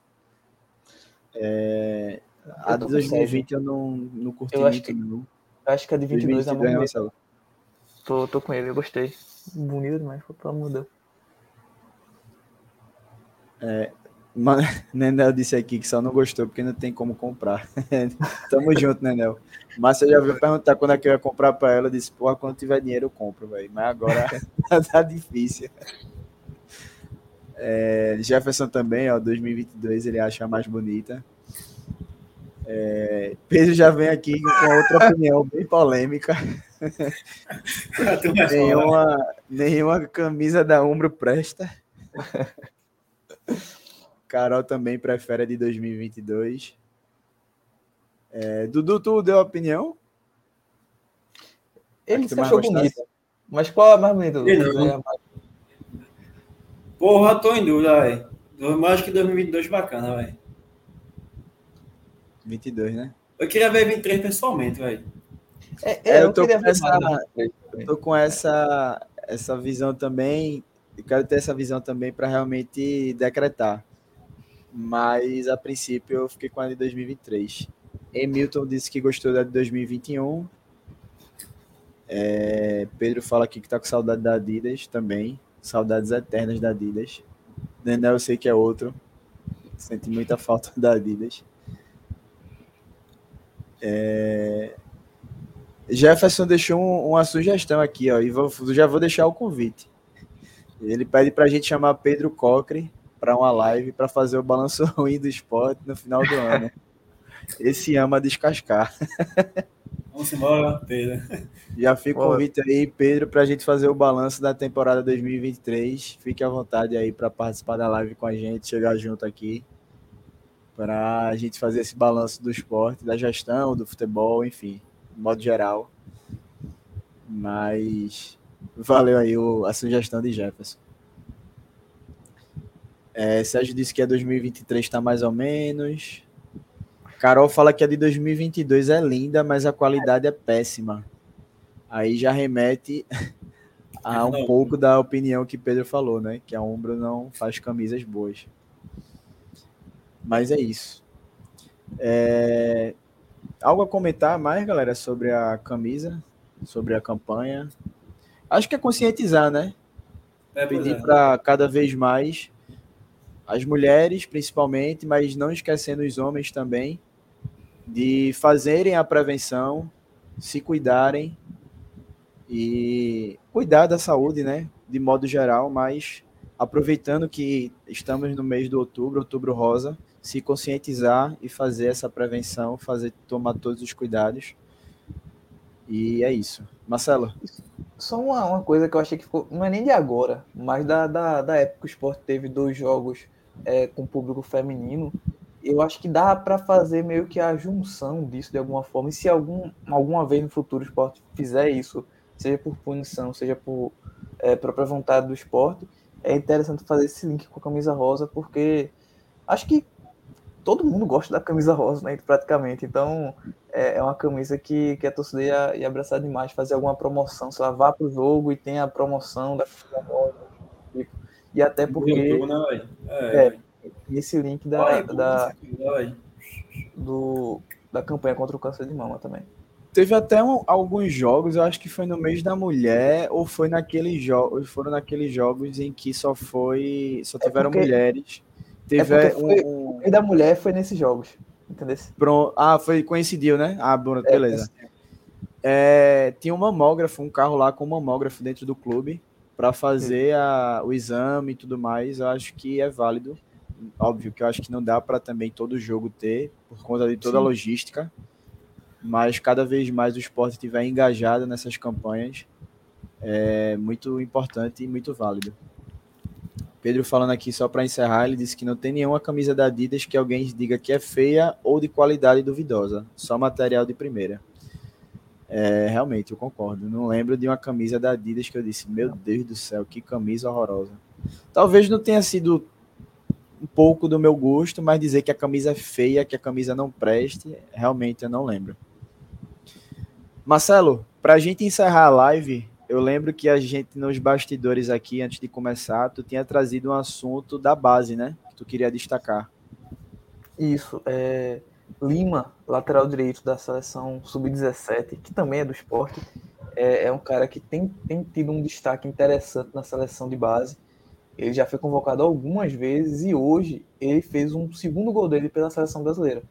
É, a de tô com 2020 eu não, não curti Eu acho muito, que não. Eu acho que a de 22 é a 2022 mais bonita. Marcelo. Tô, tô com ele, eu gostei. Bonito demais, pelo amor de Deus. Mano, [laughs] Nenel disse aqui que só não gostou porque não tem como comprar. [laughs] Tamo junto, Nenel. Márcia já veio perguntar quando é que eu ia comprar pra ela. Eu disse, porra, quando tiver dinheiro eu compro, velho. Mas agora [laughs] tá difícil. É, Jefferson também, ó, 2022 ele acha a mais bonita. É, Pedro já vem aqui com outra opinião bem polêmica. Nenhuma, nenhuma camisa da Umbro presta. Carol também prefere a de 2022. É, Dudu, tu deu opinião? Ele se achou bonito. Mas qual é a mais bonita? Não. É a Porra, tô em dúvida, velho. Eu acho que 2022 bacana, velho. 22, né? Eu queria ver 23 pessoalmente, velho. É, É, eu tô queria com essa- Eu tô com essa, essa visão também. Eu quero ter essa visão também para realmente decretar. Mas a princípio eu fiquei com a de 2023. Emilton disse que gostou da de 2021. É, Pedro fala aqui que tá com saudade da Adidas também. Saudades eternas da Adidas. Nenel eu sei que é outro. Sente muita falta da Adidas. É, Jefferson deixou um- uma sugestão aqui, ó, e vou- já vou deixar o convite. Ele pede para a gente chamar Pedro Cocre para uma live para fazer o balanço [laughs] ruim do esporte no final do ano. Esse ama descascar. Vamos embora, Pedro. Já fica o convite aí, Pedro, para a gente fazer o balanço da temporada 2023. Fique à vontade aí para participar da live com a gente, chegar junto aqui, para a gente fazer esse balanço do esporte, da gestão, do futebol, enfim, de modo geral. Mas valeu aí o- a sugestão de Jefferson. É, Sérgio disse que a 2023 está mais ou menos. Carol fala que a de 2022 é linda, mas a qualidade é péssima. Aí já remete a um pouco da opinião que Pedro falou, né? Que a Umbro não faz camisas boas. Mas é isso. É, Algo a comentar mais, galera, sobre a camisa, sobre a campanha? Acho que é conscientizar, né? É, pedir é. para cada vez mais as mulheres, principalmente, mas não esquecendo os homens também, de fazerem a prevenção, se cuidarem e cuidar da saúde, né, de modo geral, mas aproveitando que estamos no mês do outubro, outubro rosa, se conscientizar e fazer essa prevenção, fazer tomar todos os cuidados. E é isso. Marcelo, Só uma, uma coisa que eu achei que ficou. Não é nem de agora, mas da, da, da época que o esporte teve dois jogos é, com público feminino. Eu acho que dá para fazer meio que a junção disso de alguma forma. E se algum, alguma vez no futuro o esporte fizer isso, seja por punição, seja por é, própria vontade do esporte, é interessante fazer esse link com a camisa rosa, porque acho que todo mundo gosta da camisa rosa, né? Praticamente. Então, é, é uma camisa que, que a torcida ia, ia abraçar demais, fazer alguma promoção, sei lá, vá pro jogo e tem a promoção da camisa rosa. E até porque YouTube, né? É, É, esse link da, aí, da, do, da campanha contra o câncer de mama também. Teve até um- alguns jogos, eu acho que foi no mês da mulher, ou foi naqueles jogos, foram naqueles jogos em que só foi, só É tiveram porque- mulheres. Teve porque foi- um, E da mulher foi nesses jogos, entendeu? Pron- Ah, foi coincidiu, né? Ah, Bruno, beleza. É, tinha um mamógrafo, um carro lá com um mamógrafo dentro do clube para fazer a- o exame e tudo mais. Eu acho que é válido. Óbvio que eu acho que não dá para também todo jogo ter, por conta de toda a Sim. logística. Mas cada vez mais o esporte estiver engajado nessas campanhas, é muito importante e muito válido. Pedro falando aqui só para encerrar, ele disse que não tem nenhuma camisa da Adidas que alguém diga que é feia ou de qualidade duvidosa, só material de primeira. É, realmente, eu concordo. Não lembro de uma camisa da Adidas que eu disse, meu Deus do céu, que camisa horrorosa. Talvez não tenha sido um pouco do meu gosto, mas dizer que a camisa é feia, que a camisa não preste, realmente eu não lembro. Marcelo, para a gente encerrar a live, eu lembro que a gente, nos bastidores aqui, antes de começar, tu tinha trazido um assunto da base, né? Que tu queria destacar. Isso, é, Lima, lateral direito da seleção sub-17, que também é do esporte, é, é um cara que tem, tem tido um destaque interessante na seleção de base. Ele já foi convocado algumas vezes e hoje ele fez um segundo gol dele pela seleção brasileira.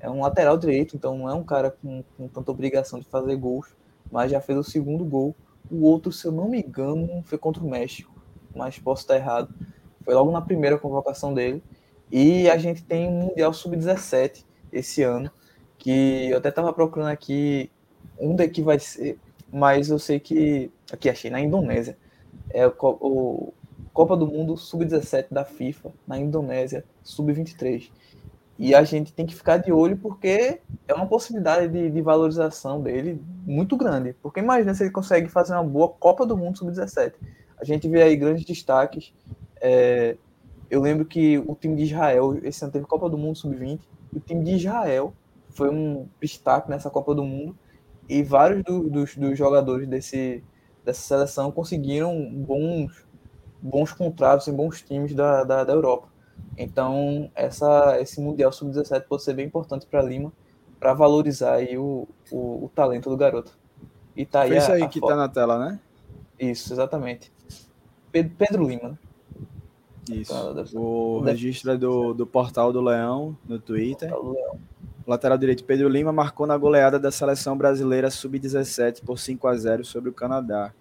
É um lateral direito, então não é um cara com, com tanta obrigação de fazer gols, mas já fez o segundo gol. O outro, se eu não me engano, foi contra o México, mas posso estar errado. Foi logo na primeira convocação dele. E a gente tem um Mundial Sub-17 esse ano, que eu até estava procurando aqui onde que vai ser, mas eu sei que. Aqui achei, na Indonésia. É o, o Copa do Mundo Sub-17 da FIFA, na Indonésia, Sub-23. E a gente tem que ficar de olho porque é uma possibilidade de, de valorização dele muito grande. Porque imagina se ele consegue fazer uma boa Copa do Mundo Sub-17. A gente vê aí grandes destaques. é, eu lembro que o time de Israel, esse ano teve Copa do Mundo Sub-20, e o time de Israel foi um destaque nessa Copa do Mundo e vários do, dos, dos jogadores desse, dessa seleção conseguiram bons, bons contratos em bons times da, da, da Europa. Então, essa, esse Mundial Sub-17 pode ser bem importante para Lima, para valorizar o, o, o, talento do garoto. E tá aí Foi isso aí a que foto. tá na tela, né? Isso, exatamente. Pedro, Pedro Lima, Isso. O registro é do, do Portal do Leão no Twitter. Portal do Leão. Lateral direito Pedro Lima marcou na goleada da seleção brasileira sub-17 por 5 a 0 sobre o Canadá.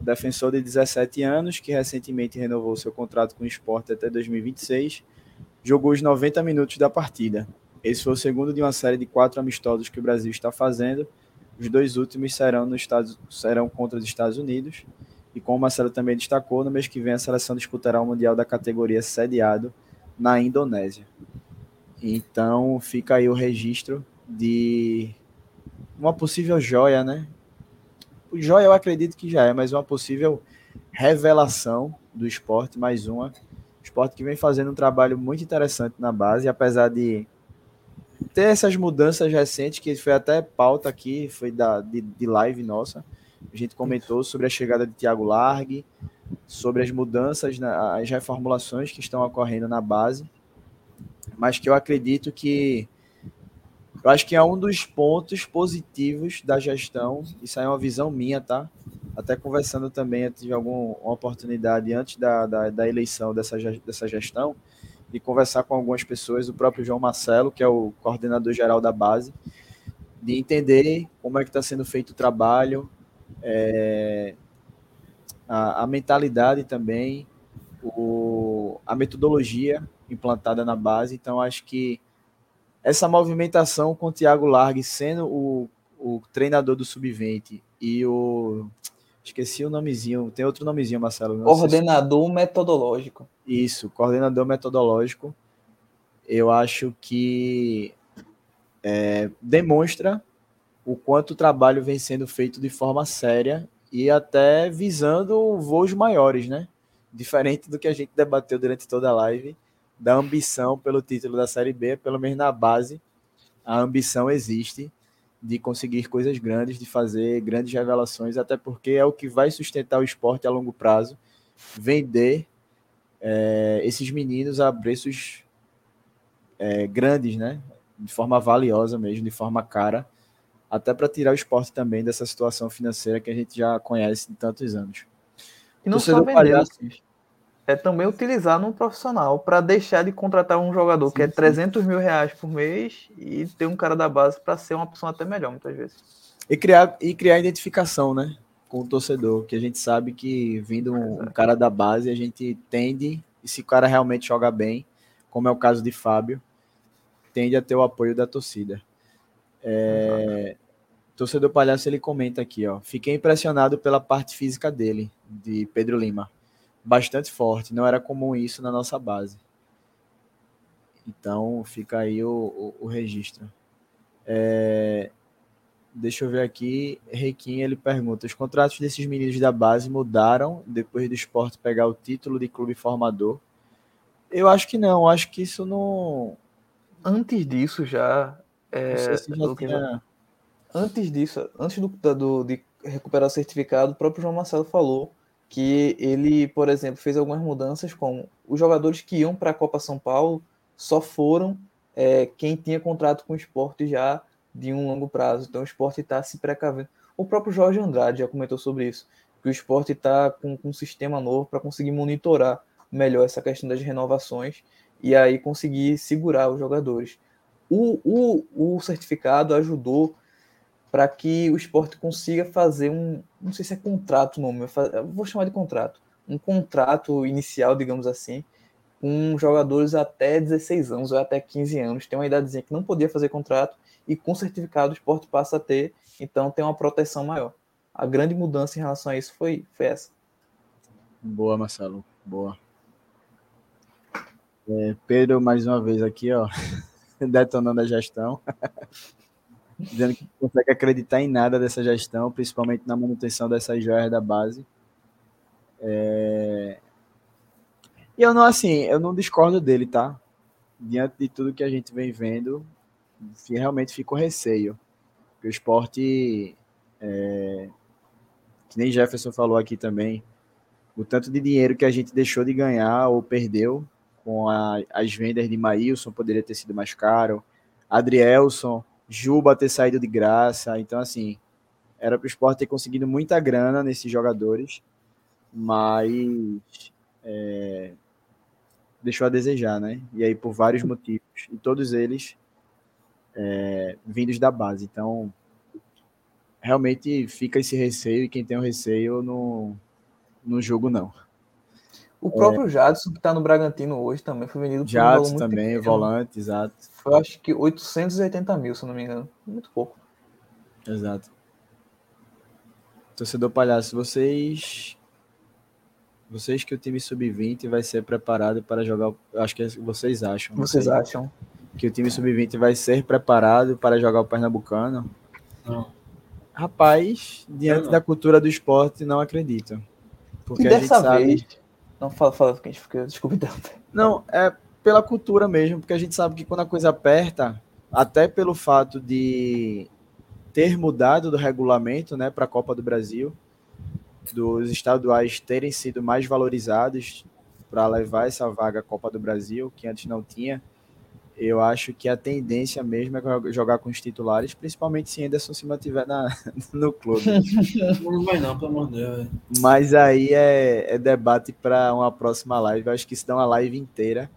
O defensor de 17 anos, que recentemente renovou seu contrato com o esporte até 2026, jogou os 90 minutos da partida. Esse foi o segundo de uma série de quatro amistosos que o Brasil está fazendo. Os dois últimos serão, no Estados, serão contra os Estados Unidos. E como o Marcelo também destacou, no mês que vem a seleção disputará o Mundial da categoria sediado na Indonésia. Então fica aí o registro de uma possível joia, né? O joia eu acredito que já é, mas uma possível revelação do esporte, mais uma. esporte que vem fazendo um trabalho muito interessante na base, apesar de ter essas mudanças recentes, que foi até pauta aqui, foi da, de, de live nossa. A gente comentou sobre a chegada de Thiago Largue, sobre as mudanças, as reformulações que estão ocorrendo na base mas que eu acredito que eu acho que é um dos pontos positivos da gestão. Isso aí é uma visão minha, tá? Até conversando também, eu tive alguma oportunidade antes da, da, da, eleição dessa, dessa gestão de conversar com algumas pessoas, o próprio João Marcelo, que é o coordenador geral da base, de entender como é que está sendo feito o trabalho, é, a, a mentalidade também, o, a metodologia implantada na base. Então, acho que essa movimentação com o Thiago Largue sendo o, o treinador do Sub-20 e o. Esqueci o nomezinho, tem outro nomezinho, Marcelo. Coordenador se... metodológico. Isso, coordenador metodológico. Eu acho que é, demonstra o quanto o trabalho vem sendo feito de forma séria e até visando voos maiores, né? Diferente do que a gente debateu durante toda a live, da ambição pelo título da Série B, pelo menos na base, a ambição existe de conseguir coisas grandes, de fazer grandes revelações, até porque é o que vai sustentar o esporte a longo prazo, vender é, esses meninos a preços é, grandes, né? De forma valiosa mesmo, de forma cara, até para tirar o esporte também dessa situação financeira que a gente já conhece de tantos anos. E não só vender, palhaço, é também utilizar num profissional para deixar de contratar um jogador sim, que é 300 mil reais por mês e ter um cara da base para ser uma opção até melhor, muitas vezes. E criar, e criar identificação, né? Com o torcedor, que a gente sabe que vindo um, um cara da base, a gente tende, e se o cara realmente joga bem, como é o caso de Fábio, tende a ter o apoio da torcida. É, torcedor Palhaço ele comenta aqui, ó. Fiquei impressionado pela parte física dele, de Pedro Lima bastante forte. Não era comum isso na nossa base. Então fica aí o, o, o registro. É, deixa eu ver aqui. Requim ele pergunta: os contratos desses meninos da base mudaram depois do esporte pegar o título de clube formador? Eu acho que não. Acho que isso não. Antes disso já. É, se já tinha... Antes disso, antes do, do, de recuperar o certificado, o próprio João Marcelo falou que ele, por exemplo, fez algumas mudanças, como os jogadores que iam para a Copa São Paulo só foram é, quem tinha contrato com o esporte já de um longo prazo. Então o esporte está se precavendo. O próprio Jorge Andrade já comentou sobre isso, que o esporte está com, com, um sistema novo para conseguir monitorar melhor essa questão das renovações e aí conseguir segurar os jogadores. O, o, o certificado ajudou para que o esporte consiga fazer um, não sei se é contrato o nome, vou chamar de contrato, um contrato inicial, digamos assim, com jogadores até 16 anos ou até 15 anos, tem uma idadezinha que não podia fazer contrato e com certificado o esporte passa a ter, então tem uma proteção maior. A grande mudança em relação a isso foi, foi essa. Boa, Marcelo, boa. É, Pedro, mais uma vez aqui, ó, [laughs] detonando a gestão. [laughs] dizendo que não consegue acreditar em nada dessa gestão, principalmente na manutenção dessas joias da base. É... E eu não, assim, eu não discordo dele, tá? Diante de tudo que a gente vem vendo, realmente fica o receio. o esporte, é, que nem Jefferson falou aqui também, o tanto de dinheiro que a gente deixou de ganhar ou perdeu com a, as vendas de Maílson, poderia ter sido mais caro, Adrielson, Juba ter saído de graça, então assim, era para o esporte ter conseguido muita grana nesses jogadores, mas é, deixou a desejar, né? E aí por vários motivos, e todos eles é, vindos da base. Então, realmente fica esse receio, e quem tem o receio no, no jogo não. O próprio é, Jadson, que está no Bragantino hoje, também foi vendido por Jadson um também, pequeno. volante, exato. Foi acho que 880 mil, se não me engano. Muito pouco. Exato. Torcedor Palhaço, vocês vocês que o time sub-20 vai ser preparado para jogar. Acho que é vocês acham. Vocês acham? Que o time sub-20 vai ser preparado para jogar o Pernambucano? Não. Rapaz, diante não. da cultura do esporte, não acredito. Porque e dessa sabe... vez. Não, fala, fala, que a gente fica. Então. Não, é pela cultura mesmo, porque a gente sabe que quando a coisa aperta, até pelo fato de ter mudado do regulamento né, para a Copa do Brasil, dos estaduais terem sido mais valorizados para levar essa vaga à Copa do Brasil, que antes não tinha, eu acho que a tendência mesmo é jogar com os titulares, principalmente se Anderson se mantiver na, [laughs] no clube. Não vai não, pelo amor de Deus. Mas aí é, é debate para uma próxima live. Eu acho que se dá uma live inteira.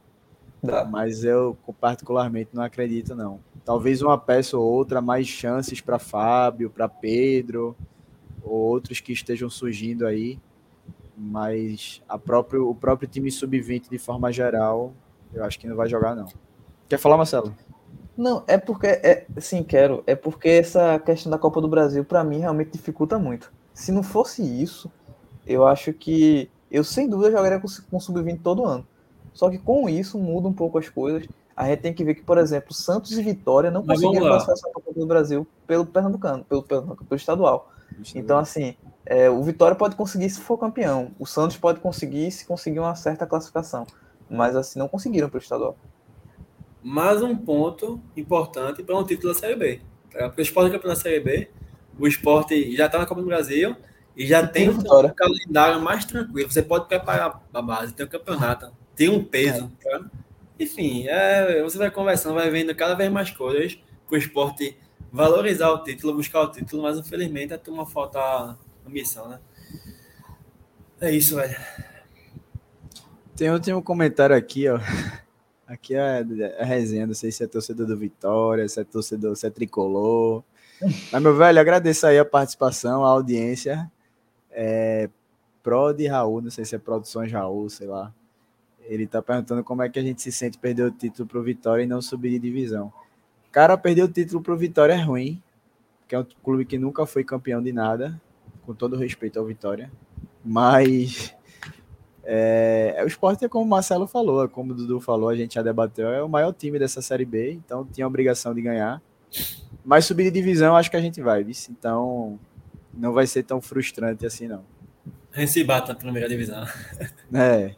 Dá. Mas eu particularmente não acredito, não. Talvez uma peça ou outra, mais chances para Fábio, para Pedro ou outros que estejam surgindo aí, mas a próprio, o próprio time sub-20 de forma geral, eu acho que não vai jogar não. Quer falar, Marcelo? Não, é porque, é, sim, quero. É porque essa questão da Copa do Brasil, para mim, realmente dificulta muito. Se não fosse isso, eu acho que eu, sem dúvida, jogaria com, com sub-20 todo ano. Só que com isso muda um pouco as coisas. A gente tem que ver que, por exemplo, Santos e Vitória não conseguiram passar essa Copa do Brasil pelo Pernambucano, pelo, pelo, pelo estadual. Então, assim, é, o Vitória pode conseguir se for campeão. O Santos pode conseguir se conseguir uma certa classificação. Mas, assim, não conseguiram para o estadual. Mais um ponto importante para um título da Série B. Tá? Porque o esporte é campeão da Série B, o esporte já está na Copa do Brasil e já tem um calendário mais tranquilo. Você pode preparar a base, tem um campeonato, tem um peso. É. Tá? Enfim, é, você vai conversando, vai vendo cada vez mais coisas para o esporte valorizar o título, buscar o título, mas infelizmente a turma falta ambição, né? É isso, velho. Tem, um comentário aqui, ó. Aqui é a resenha, não sei se é torcedor do Vitória, se é torcedor, se é tricolor. Mas, meu velho, agradeço aí a participação, a audiência. É, Pro de Raul, não sei se é Produções Raul, sei lá. Ele tá perguntando como é que a gente se sente perder o título pro Vitória e não subir de divisão. Cara, perder o título pro Vitória é ruim, que é um clube que nunca foi campeão de nada, com todo respeito ao Vitória. Mas é, o esporte é como o Marcelo falou, é como o Dudu falou, a gente já debateu, é o maior time dessa Série B, então tinha a obrigação de ganhar. Mas subir de divisão acho que a gente vai, viu? então não vai ser tão frustrante assim não. A gente se bata na primeira divisão. É.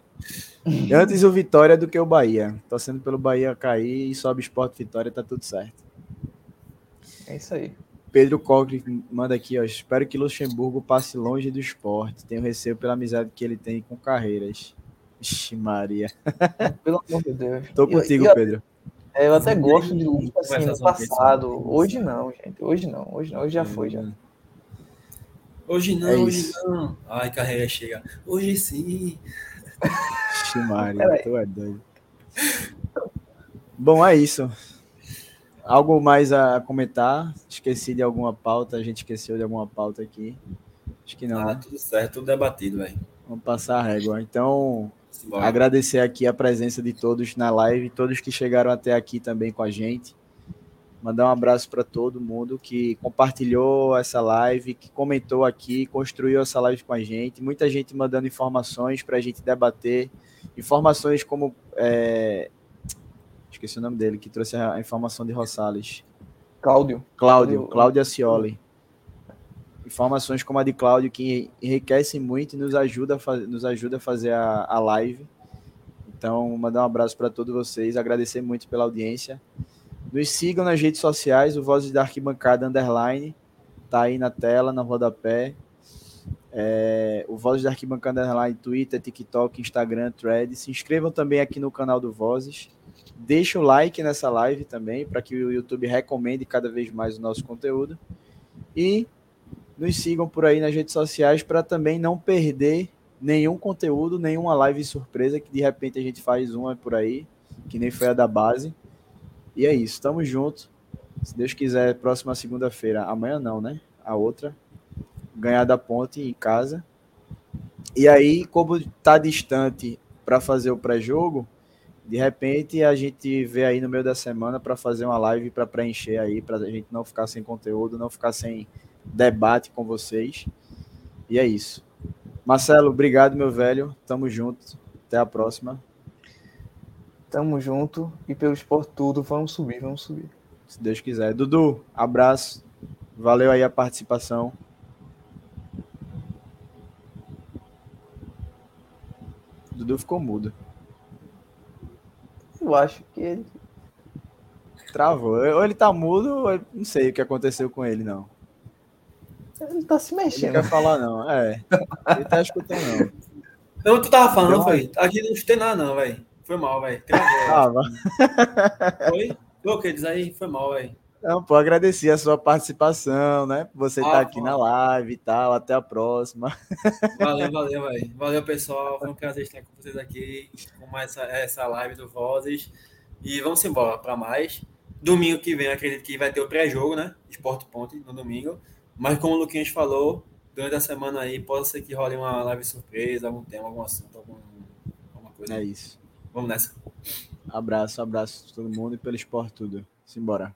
Antes o Vitória do que o Bahia. Torcendo pelo Bahia cair e sobe Esporte Vitória, tá tudo certo. É isso aí. Pedro Cogre manda aqui, ó. Espero que Luxemburgo passe longe do esporte. Tenho receio pela amizade que ele tem com carreiras. Ixi, Maria. [laughs] Pelo amor de Deus. Tô contigo, eu, eu, Pedro. É, eu até gosto de Lula assim, no passado. Hoje não, gente. Hoje não. Hoje não. Hoje já foi, já. Hoje não, é hoje não. Ai, carreira chega. Hoje sim. Ximaria, tu é doido. Bom, é isso. Algo mais a comentar? Esqueci de alguma pauta? A gente esqueceu de alguma pauta aqui? Acho que não. Ah, né? tudo certo, tudo debatido, velho. Vamos passar a régua. Então, Simbora. agradecer aqui a presença de todos na live, todos que chegaram até aqui também com a gente. Mandar um abraço para todo mundo que compartilhou essa live, que comentou aqui, construiu essa live com a gente. Muita gente mandando informações para a gente debater. Informações como. É... Esqueci o nome dele, que trouxe a informação de Rosales. Cláudio. Cláudio, Cláudio Acioli. Informações como a de Cláudio, que enriquecem muito e nos ajuda a, nos ajuda a fazer a, a live. Então, mandar um abraço para todos vocês, agradecer muito pela audiência. Nos sigam nas redes sociais, o Vozes da Arquibancada Underline, tá aí na tela, na rodapé. É, o Vozes da Arquibancada Underline, Twitter, TikTok, Instagram, Thread. Se inscrevam também aqui no canal do Vozes. Deixa o like nessa live também, para que o YouTube recomende cada vez mais o nosso conteúdo. E nos sigam por aí nas redes sociais para também não perder nenhum conteúdo, nenhuma live surpresa que de repente a gente faz uma por aí, que nem foi a da base. E é isso, tamo junto. Se Deus quiser, próxima segunda-feira, amanhã não, né? A outra, ganhar da ponte em casa. E aí, como tá distante para fazer o pré-jogo, de repente a gente vê aí no meio da semana para fazer uma live para preencher aí, para a gente não ficar sem conteúdo, não ficar sem debate com vocês. E é isso. Marcelo, obrigado, meu velho. Tamo junto. Até a próxima. Tamo junto e pelo esporte tudo, vamos subir, vamos subir. Se Deus quiser. Dudu, abraço. Valeu aí a participação. Dudu ficou mudo. Eu acho que ele. Travou. Ou ele tá mudo, ou não sei o que aconteceu com ele, não. Ele não tá se Ele mexendo. não quer falar, não. É. Ele tá escutando, não. Não, tu tava falando, Não, foi? Aqui não tem nada, não, velho. Foi mal, velho. Tava. Foi? Ô, que diz aí? Foi mal, velho. Não, pô, agradecer a sua participação, né? Você tá Ah, aqui pô. na live e tal. Até a próxima. Valeu, [laughs] valeu, velho. Valeu, pessoal. Foi um prazer estar com vocês aqui com mais essa, essa live do Vozes. E vamos embora para mais. Domingo que vem, acredito que vai ter o pré-jogo, né? Esporte Ponte no domingo. Mas como o Luquinhas falou, durante a semana aí, pode ser que role uma live surpresa, algum tema, algum assunto, algum, alguma coisa. É isso. Vamos nessa. Abraço, abraço a todo mundo e pelo esporte tudo. Simbora.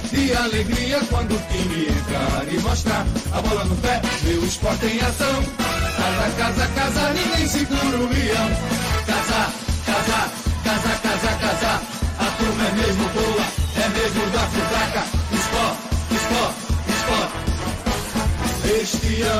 de alegria quando o time entrar e mostrar a bola no pé, meu esporte em ação. Casa, casa, casa, ninguém segura o leão. Casa, casa, casa, casa, casa, a turma é mesmo boa, é mesmo da fraca. Esporte, esporte, esporte. Este ano.